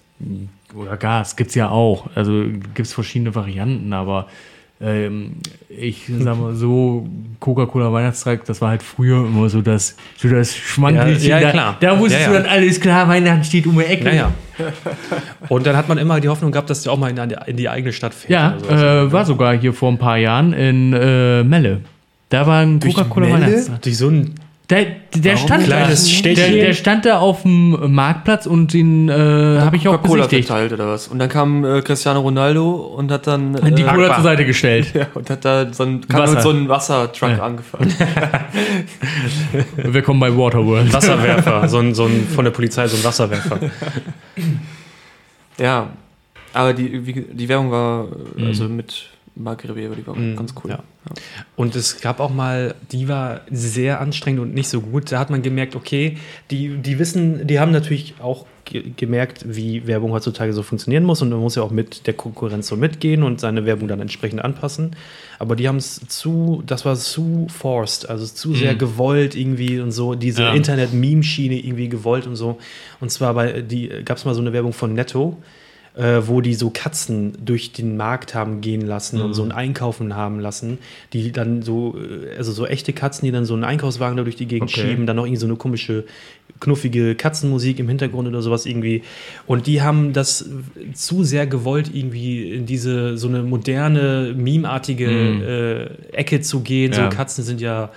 Speaker 1: Oder Gas, gibt's ja auch. Also gibt's verschiedene Varianten, aber ähm, ich sag mal so, Coca-Cola Weihnachtstag, das war halt früher immer so das, so das Schmankelchen.
Speaker 3: Ja, ja,
Speaker 1: da,
Speaker 3: klar.
Speaker 1: da wusstest
Speaker 3: Ja,
Speaker 1: du
Speaker 3: ja.
Speaker 1: dann alles klar, Weihnachten steht um die Ecke.
Speaker 3: Naja. Und dann hat man immer die Hoffnung gehabt, dass der auch mal in, die- in die eigene Stadt fährt.
Speaker 1: Ja, äh, war sogar hier vor ein paar Jahren in äh, Melle. Da war ein
Speaker 2: Durch
Speaker 1: Coca-Cola
Speaker 2: Melle?
Speaker 1: Weihnachtstag.
Speaker 3: Durch so ein
Speaker 1: Der, der, stand da, der, der stand da auf dem Marktplatz und den äh, habe ich auch besichtigt.
Speaker 2: verteilt oder was. Und dann kam äh, Cristiano Ronaldo und hat dann äh,
Speaker 1: Die Cola zur Seite gestellt.
Speaker 2: ja, und hat da so ein, kam
Speaker 1: Wasser.
Speaker 2: mit so einem Wassertruck
Speaker 1: Ja.
Speaker 2: angefahren.
Speaker 1: Willkommen bei Waterworld.
Speaker 3: Wasserwerfer, so ein, so ein von der Polizei so ein Wasserwerfer.
Speaker 2: ja, aber die, die Werbung war, äh, also mit Marc Ribeiro, die war ganz cool.
Speaker 3: ja. Und es gab auch mal, die war sehr anstrengend und nicht so gut. Da hat man gemerkt, okay, die, die wissen, die haben natürlich auch ge gemerkt, wie Werbung heutzutage so funktionieren muss und man muss ja auch mit der Konkurrenz so mitgehen und seine Werbung dann entsprechend anpassen. Aber die haben es zu, das war zu forced, also zu sehr gewollt irgendwie und so, diese
Speaker 1: Ja.
Speaker 3: Internet-Meme-Schiene irgendwie gewollt und so. Und zwar bei, die gab es mal so eine Werbung von Netto äh, wo die so Katzen durch den Markt haben gehen lassen und so ein Einkaufen haben lassen, die dann so, äh, also so echte Katzen, die dann so einen Einkaufswagen da durch die Gegend
Speaker 1: Okay.
Speaker 3: schieben, dann noch irgendwie so eine komische, knuffige Katzenmusik im Hintergrund oder sowas irgendwie. Und die haben das zu sehr gewollt, irgendwie in diese so eine moderne, memeartige äh, Ecke zu gehen.
Speaker 1: Ja.
Speaker 3: So Katzen sind ja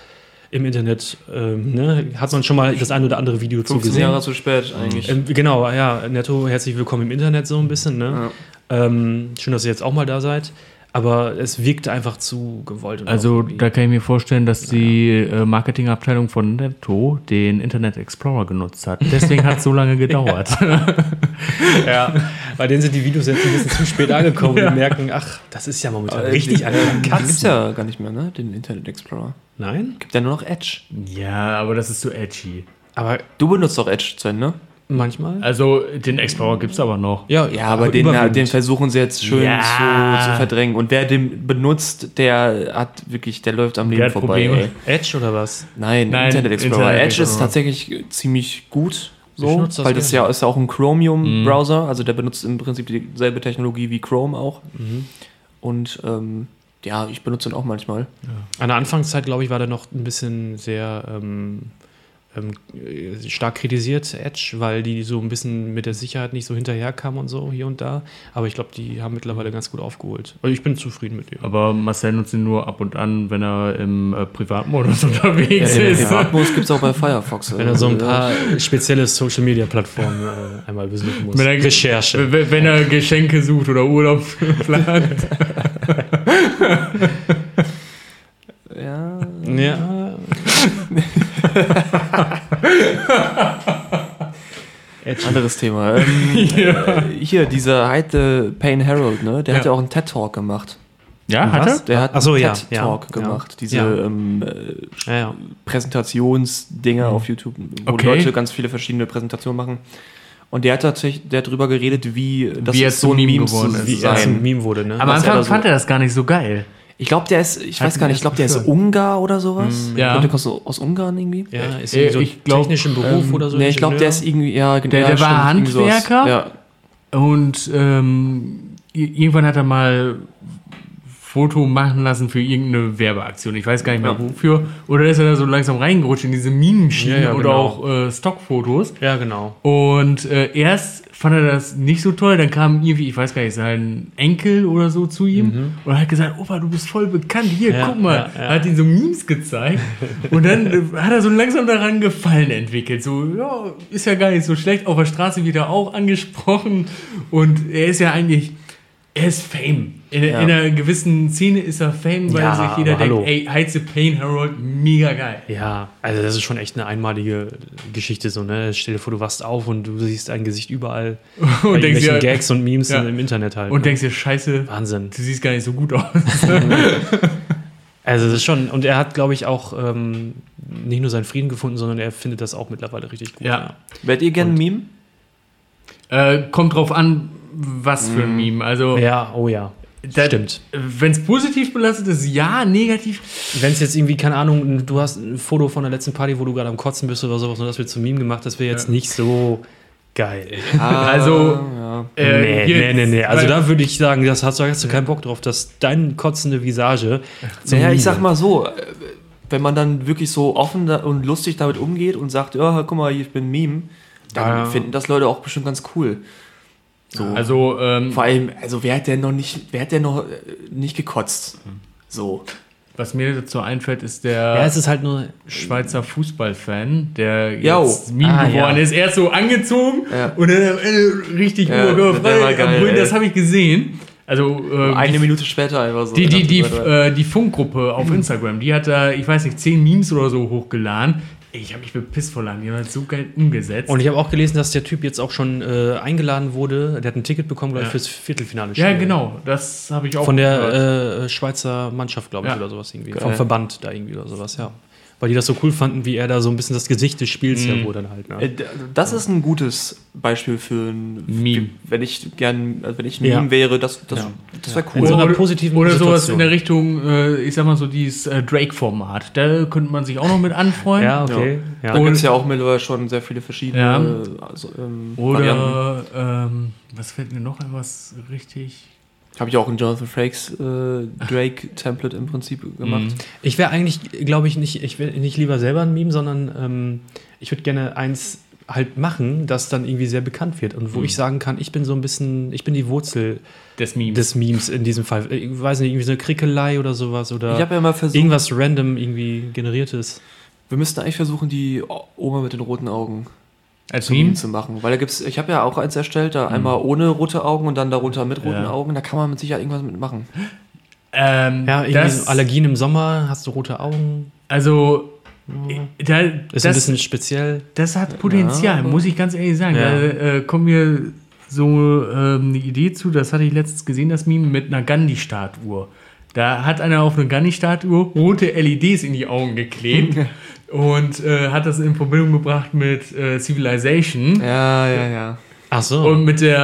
Speaker 3: im Internet, ähm, ne? hat man schon mal das ein oder andere Video zu
Speaker 2: 15
Speaker 3: gesehen.
Speaker 2: Jahre zu spät eigentlich.
Speaker 3: Ähm, genau, ja, Netto, herzlich willkommen im Internet so ein bisschen. Ne? Ähm, schön, dass ihr jetzt auch mal da seid. Aber es wirkte einfach zu gewollt. und
Speaker 1: Also da kann ich mir vorstellen, dass die äh, Marketingabteilung von Netto den Internet Explorer genutzt hat. Deswegen hat es so lange gedauert.
Speaker 3: ja, bei denen sind die Videos jetzt ein bisschen zu spät angekommen und die merken, ach, das ist ja momentan
Speaker 2: Äh,
Speaker 3: richtig
Speaker 2: den,
Speaker 3: an
Speaker 2: äh,
Speaker 3: den
Speaker 2: gibt's
Speaker 3: Katzen.
Speaker 2: ja gar nicht mehr, ne? Den Internet Explorer.
Speaker 3: Nein?
Speaker 2: Gibt ja nur noch Edge.
Speaker 1: ja, aber das ist so edgy.
Speaker 3: Aber
Speaker 2: Du benutzt doch Edge, Sven, ne?
Speaker 3: Manchmal?
Speaker 1: Also den Explorer gibt es aber noch.
Speaker 3: ja,
Speaker 2: Ja, aber den,
Speaker 3: überwiegend.
Speaker 2: den versuchen sie jetzt schön
Speaker 1: Ja.
Speaker 2: zu, zu verdrängen. Und wer den benutzt, der hat wirklich, der läuft am Leben vorbei.
Speaker 1: Probleme.
Speaker 2: Ey.
Speaker 3: Edge oder was?
Speaker 2: Nein,
Speaker 1: Nein,
Speaker 2: Internet Explorer.
Speaker 1: Internet
Speaker 2: Edge ist tatsächlich ziemlich gut. So,
Speaker 3: das
Speaker 2: weil das ja ist ja auch ein Chromium-Browser, also der benutzt im Prinzip dieselbe Technologie wie Chrome auch. Und ähm, ja, ich benutze ihn auch manchmal.
Speaker 3: An der Anfangszeit, glaube ich, war der noch ein bisschen sehr ähm, äh, stark kritisiert, Edge, weil die so ein bisschen mit der Sicherheit nicht so hinterherkamen und so hier und da. Aber ich glaube, die haben mittlerweile ganz gut aufgeholt. Also ich bin zufrieden mit dem.
Speaker 1: Aber Marcel nutzt ihn nur ab und an, wenn er im äh, Privatmodus unterwegs
Speaker 2: Den
Speaker 1: ist.
Speaker 2: Privatmodus gibt es auch bei Firefox.
Speaker 3: Wenn er so ein
Speaker 2: Also,
Speaker 3: paar spezielle Social-Media-Plattformen äh, einmal besuchen muss.
Speaker 1: Wenn er,
Speaker 3: Recherche.
Speaker 1: w- Wenn er Geschenke sucht oder Urlaub plant.
Speaker 2: Ja,
Speaker 3: Ja.
Speaker 2: anderes Thema. Ähm, äh, hier, dieser Heide Payne Harold, ne? Der hat
Speaker 1: Ja.
Speaker 2: ja auch einen TED-Talk gemacht.
Speaker 1: Ja, hat er?
Speaker 2: Der hat
Speaker 3: Ach so,
Speaker 2: einen
Speaker 3: ja,
Speaker 2: TED-Talk
Speaker 3: ja,
Speaker 2: gemacht.
Speaker 3: ja.
Speaker 2: Diese
Speaker 3: Ja.
Speaker 2: ähm, äh,
Speaker 3: Ja, ja.
Speaker 2: Präsentationsdinger auf YouTube, wo
Speaker 1: Okay.
Speaker 2: Leute ganz viele verschiedene Präsentationen machen. Und der hat tatsächlich, der hat drüber geredet, wie das
Speaker 1: Wie
Speaker 2: ist
Speaker 1: zum Meme geworden ist.
Speaker 3: Wie er zum
Speaker 2: sein.
Speaker 3: Meme wurde, ne?
Speaker 1: Am
Speaker 2: was er
Speaker 1: Anfang
Speaker 2: so-
Speaker 1: fand er das gar nicht so geil.
Speaker 2: Ich glaube, der ist, ich
Speaker 1: Hat
Speaker 2: weiß gar nicht, ich glaube, der ist Ungar oder sowas.
Speaker 1: Ja.
Speaker 2: Ich glaube, der kommt so aus Ungarn irgendwie.
Speaker 3: ja, ist irgendwie so
Speaker 1: ich glaub,
Speaker 3: technischen Beruf oder so.
Speaker 2: nee, ich glaube, der ist irgendwie, ja, genau.
Speaker 1: Der-
Speaker 2: ja,
Speaker 1: der war
Speaker 2: irgendwie sowas.
Speaker 1: Handwerker?
Speaker 2: Ja.
Speaker 1: Und ähm, irgendwann hat er mal Foto machen lassen für irgendeine Werbeaktion. Ich weiß gar nicht mehr
Speaker 2: Ja.
Speaker 1: wofür. Oder ist er da so langsam reingerutscht in diese Minenschienen
Speaker 3: Ja, ja,
Speaker 1: oder
Speaker 3: genau.
Speaker 1: auch äh, Stockfotos.
Speaker 3: Ja, genau.
Speaker 1: Und äh, erst fand er das nicht so toll, dann kam irgendwie, ich weiß gar nicht, sein Enkel oder so zu ihm und hat gesagt, Opa, du bist voll bekannt, hier,
Speaker 3: Mhm.
Speaker 1: Guck mal. Hat ihm so Memes gezeigt und dann äh, hat er so langsam daran Gefallen entwickelt. So, ja, ist ja gar nicht so schlecht. Auf der Straße wird er auch angesprochen und er ist ja eigentlich, er ist Fame. In,
Speaker 2: Ja.
Speaker 1: in einer gewissen Szene ist er Fame, weil
Speaker 3: Ja,
Speaker 1: sich jeder
Speaker 3: aber hallo.
Speaker 1: denkt, ey, Heize Pain Harold, mega geil.
Speaker 3: Ja, also das ist schon echt eine einmalige Geschichte so, ne? Stell dir vor, du wachst auf und du siehst ein Gesicht überall
Speaker 1: Und denkst dir,
Speaker 3: Gags und Memes
Speaker 1: Ja.
Speaker 3: im Internet halt.
Speaker 1: und
Speaker 3: ne?
Speaker 1: denkst dir, scheiße,
Speaker 3: Wahnsinn.
Speaker 1: du siehst gar nicht so gut aus.
Speaker 3: Also das ist schon, und er hat, glaube ich, auch ähm, nicht nur seinen Frieden gefunden, sondern er findet das auch mittlerweile richtig gut.
Speaker 1: Ja.
Speaker 2: Werdet ihr gerne ein Meme?
Speaker 1: Äh, kommt drauf an, was für ein Meme. Also,
Speaker 3: Ja, oh ja.
Speaker 1: Da-
Speaker 3: Stimmt.
Speaker 1: Wenn es positiv belastet ist, ja, negativ.
Speaker 3: Wenn es jetzt irgendwie, keine Ahnung, du hast ein Foto von der letzten Party, wo du gerade am Kotzen bist oder sowas und das wird zum Meme gemacht, das wäre jetzt
Speaker 1: Ja.
Speaker 3: nicht so geil.
Speaker 1: Also,
Speaker 2: ja.
Speaker 1: Äh,
Speaker 3: nee, nee, nee, nee. Also da würde ich sagen, das hast, du- hast du keinen Bock drauf, dass deine kotzende Visage. zum
Speaker 2: Naja,
Speaker 3: Meme
Speaker 2: ich sag mal so, äh, wenn man dann wirklich so offen und lustig damit umgeht und sagt, ja, guck mal, ich bin ein Meme, dann
Speaker 3: Ja.
Speaker 2: finden das Leute auch bestimmt ganz cool. So.
Speaker 1: Also, ähm,
Speaker 2: Vor allem, also wer hat denn noch nicht, wer hat denn noch äh, nicht gekotzt? So.
Speaker 1: Was mir dazu einfällt, ist der
Speaker 3: Ja, es ist halt nur.
Speaker 1: Schweizer Fußballfan, der jetzt Meme
Speaker 3: Ah,
Speaker 1: geworden
Speaker 3: ja.
Speaker 1: ist. Erst so angezogen
Speaker 2: Ja.
Speaker 1: und dann am Ende richtig
Speaker 2: Ja, ey.
Speaker 1: Das habe ich gesehen. Also äh,
Speaker 2: Eine
Speaker 1: die,
Speaker 2: Minute später einfach so.
Speaker 1: die, die, die,
Speaker 2: Ja,
Speaker 1: äh, die Funkgruppe auf Instagram, die hat da, ich weiß nicht, zehn Memes oder so hochgeladen. Ich habe mich bepisst vor lang. Die haben das so geil umgesetzt.
Speaker 3: Und ich habe auch gelesen, dass der Typ jetzt auch schon äh, eingeladen wurde. Der hat ein Ticket bekommen, glaube ich,
Speaker 1: Ja.
Speaker 3: fürs Viertelfinale.
Speaker 1: ja, genau. Das habe ich auch
Speaker 3: Von der äh, Schweizer Mannschaft, glaube ich,
Speaker 1: Ja.
Speaker 3: oder sowas irgendwie.
Speaker 2: Geil.
Speaker 3: Vom Verband da irgendwie oder sowas, ja. Weil die das so cool fanden, wie er da so ein bisschen das Gesicht des Spiels ja wurde dann halt. Ne?
Speaker 2: Äh, Das ist ein gutes Beispiel für ein
Speaker 1: Meme.
Speaker 2: Wenn ich gern, also wenn ich ein
Speaker 3: Ja.
Speaker 2: Meme wäre, das, das,
Speaker 3: Ja.
Speaker 2: das wäre
Speaker 3: In
Speaker 2: cool.
Speaker 3: so einer
Speaker 1: oder,
Speaker 3: positiven
Speaker 1: oder sowas
Speaker 3: Situation.
Speaker 1: in der Richtung, äh, ich sag mal so, dieses äh, Drake-Format. Da könnte man sich auch noch mit anfreunden.
Speaker 3: ja, okay. Ja.
Speaker 2: Da gibt es ja auch mittlerweile schon sehr viele verschiedene
Speaker 1: Ja.
Speaker 2: also, ähm.
Speaker 1: Oder, ähm, was fällt mir noch ein, was richtig.
Speaker 2: Habe ich auch in Jonathan Frakes äh, Drake-Template im Prinzip gemacht.
Speaker 3: Ich wäre eigentlich, glaube ich, nicht, ich will nicht lieber selber ein Meme, sondern ähm, ich würde gerne eins halt machen, das dann irgendwie sehr bekannt wird und wo ich sagen kann, ich bin so ein bisschen, ich bin die Wurzel
Speaker 1: Des Memes.
Speaker 3: des Memes in diesem Fall. Ich weiß nicht, irgendwie so eine Krickelei oder sowas oder
Speaker 2: Ich habe ja mal versucht,
Speaker 3: irgendwas random irgendwie generiertes.
Speaker 2: wir müssten eigentlich versuchen, die Oma mit den roten Augen
Speaker 1: Als Meme?
Speaker 2: Zu machen. Weil da gibt's, ich habe ja auch eins erstellt, da einmal ohne rote Augen und dann darunter mit roten
Speaker 1: Ja.
Speaker 2: Augen. Da kann man mit Sicherheit irgendwas mitmachen.
Speaker 1: Ähm,
Speaker 3: Ja, irgendwie
Speaker 1: das,
Speaker 3: so Allergien im Sommer, hast du rote Augen,
Speaker 1: Also, da,
Speaker 3: ist ein
Speaker 1: das,
Speaker 3: bisschen speziell.
Speaker 1: das hat Potenzial, muss ich ganz ehrlich sagen.
Speaker 3: Ja.
Speaker 1: Da äh, kommt mir so ähm, eine Idee zu, das hatte ich letztens gesehen, das Meme mit einer Gandhi-Statue. Da hat einer auf eine Gandhi-Statue rote LEDs in die Augen geklebt und äh, hat das in Verbindung gebracht mit äh, Civilization
Speaker 2: Ja, ja, ja.
Speaker 3: Ach so.
Speaker 1: und mit der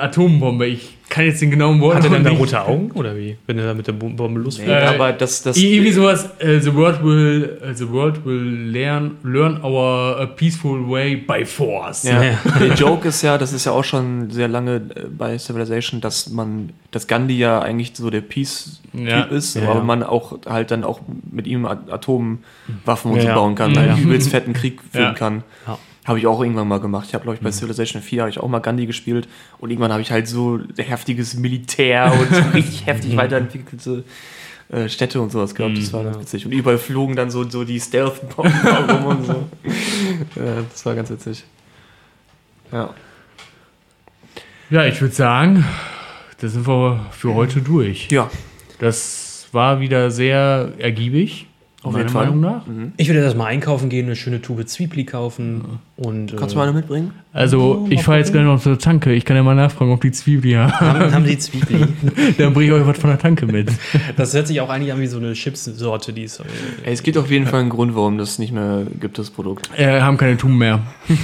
Speaker 1: äh, Atombombe. Ich kann jetzt den genauen Worten
Speaker 3: Hat er dann da rote Augen oder wie? Wenn er da mit der Bom- Bombe losfliegt?
Speaker 2: Nee,
Speaker 1: Äh,
Speaker 2: aber das, das,
Speaker 1: Irgendwie sowas, äh, the world will, äh, the world will learn, learn our uh, peaceful way by force.
Speaker 2: Ja.
Speaker 3: Ja.
Speaker 2: Der Joke ist ja, das ist ja auch schon sehr lange äh, bei Civilization, dass man, dass Gandhi ja eigentlich so der Peace-Typ
Speaker 1: Ja.
Speaker 2: ist,
Speaker 3: Ja,
Speaker 2: aber
Speaker 3: ja.
Speaker 2: man auch halt dann auch mit ihm A- Atomwaffen und
Speaker 3: Ja,
Speaker 2: so bauen kann,
Speaker 1: Ja,
Speaker 2: einen übelst fetten Krieg führen
Speaker 1: Ja.
Speaker 2: kann.
Speaker 3: Ja.
Speaker 2: Habe ich auch irgendwann mal gemacht. Ich habe, glaube ich, bei Civilization 4 habe ich auch mal Gandhi gespielt und irgendwann habe ich halt so heftiges Militär und so richtig heftig weiterentwickelte äh, Städte und sowas gehabt. Das war ganz witzig. Und überall flogen dann so, so die Stealth-Bomben rum und so. Ja, das war ganz witzig. Ja.
Speaker 1: Ja, ich würde sagen, da sind wir für heute durch.
Speaker 2: Ja,
Speaker 1: Das war wieder sehr ergiebig,
Speaker 2: Auf jeden Fall.
Speaker 1: Meinung nach.
Speaker 3: Ich würde erstmal einkaufen gehen, eine schöne Tube Zwiebli kaufen und.
Speaker 2: kannst
Speaker 3: äh,
Speaker 2: du mal eine mitbringen?
Speaker 1: Also, ich fahre jetzt gleich noch zur Tanke. Ich kann ja mal nachfragen, ob die Zwiebel haben.
Speaker 3: haben, haben die Zwiebli?
Speaker 1: Dann bringe ich euch was von der Tanke mit.
Speaker 3: Das hört sich auch eigentlich an wie so eine Chipssorte, die ist. äh,
Speaker 2: Ey, es gibt auf jeden Fall einen Grund, warum das nicht mehr gibt, das Produkt.
Speaker 1: Äh, haben keine Tuben mehr.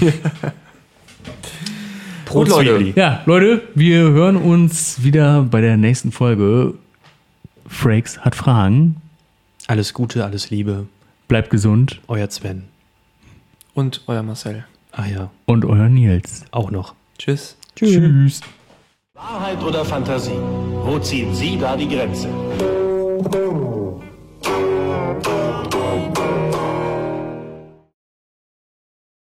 Speaker 3: Pro
Speaker 2: Gut, Leute.
Speaker 3: Zwiebli.
Speaker 1: Ja, Leute, wir hören uns wieder bei der nächsten Folge. Frakes hat Fragen.
Speaker 3: Alles Gute, alles Liebe.
Speaker 1: Bleibt gesund.
Speaker 3: Euer Sven.
Speaker 2: Und euer Marcel.
Speaker 3: Ah ja.
Speaker 1: Und euer Nils.
Speaker 3: Auch noch. Tschüss.
Speaker 2: Tschüss.
Speaker 1: Tschüss.
Speaker 6: Wahrheit oder Fantasie? Wo ziehen Sie da die Grenze?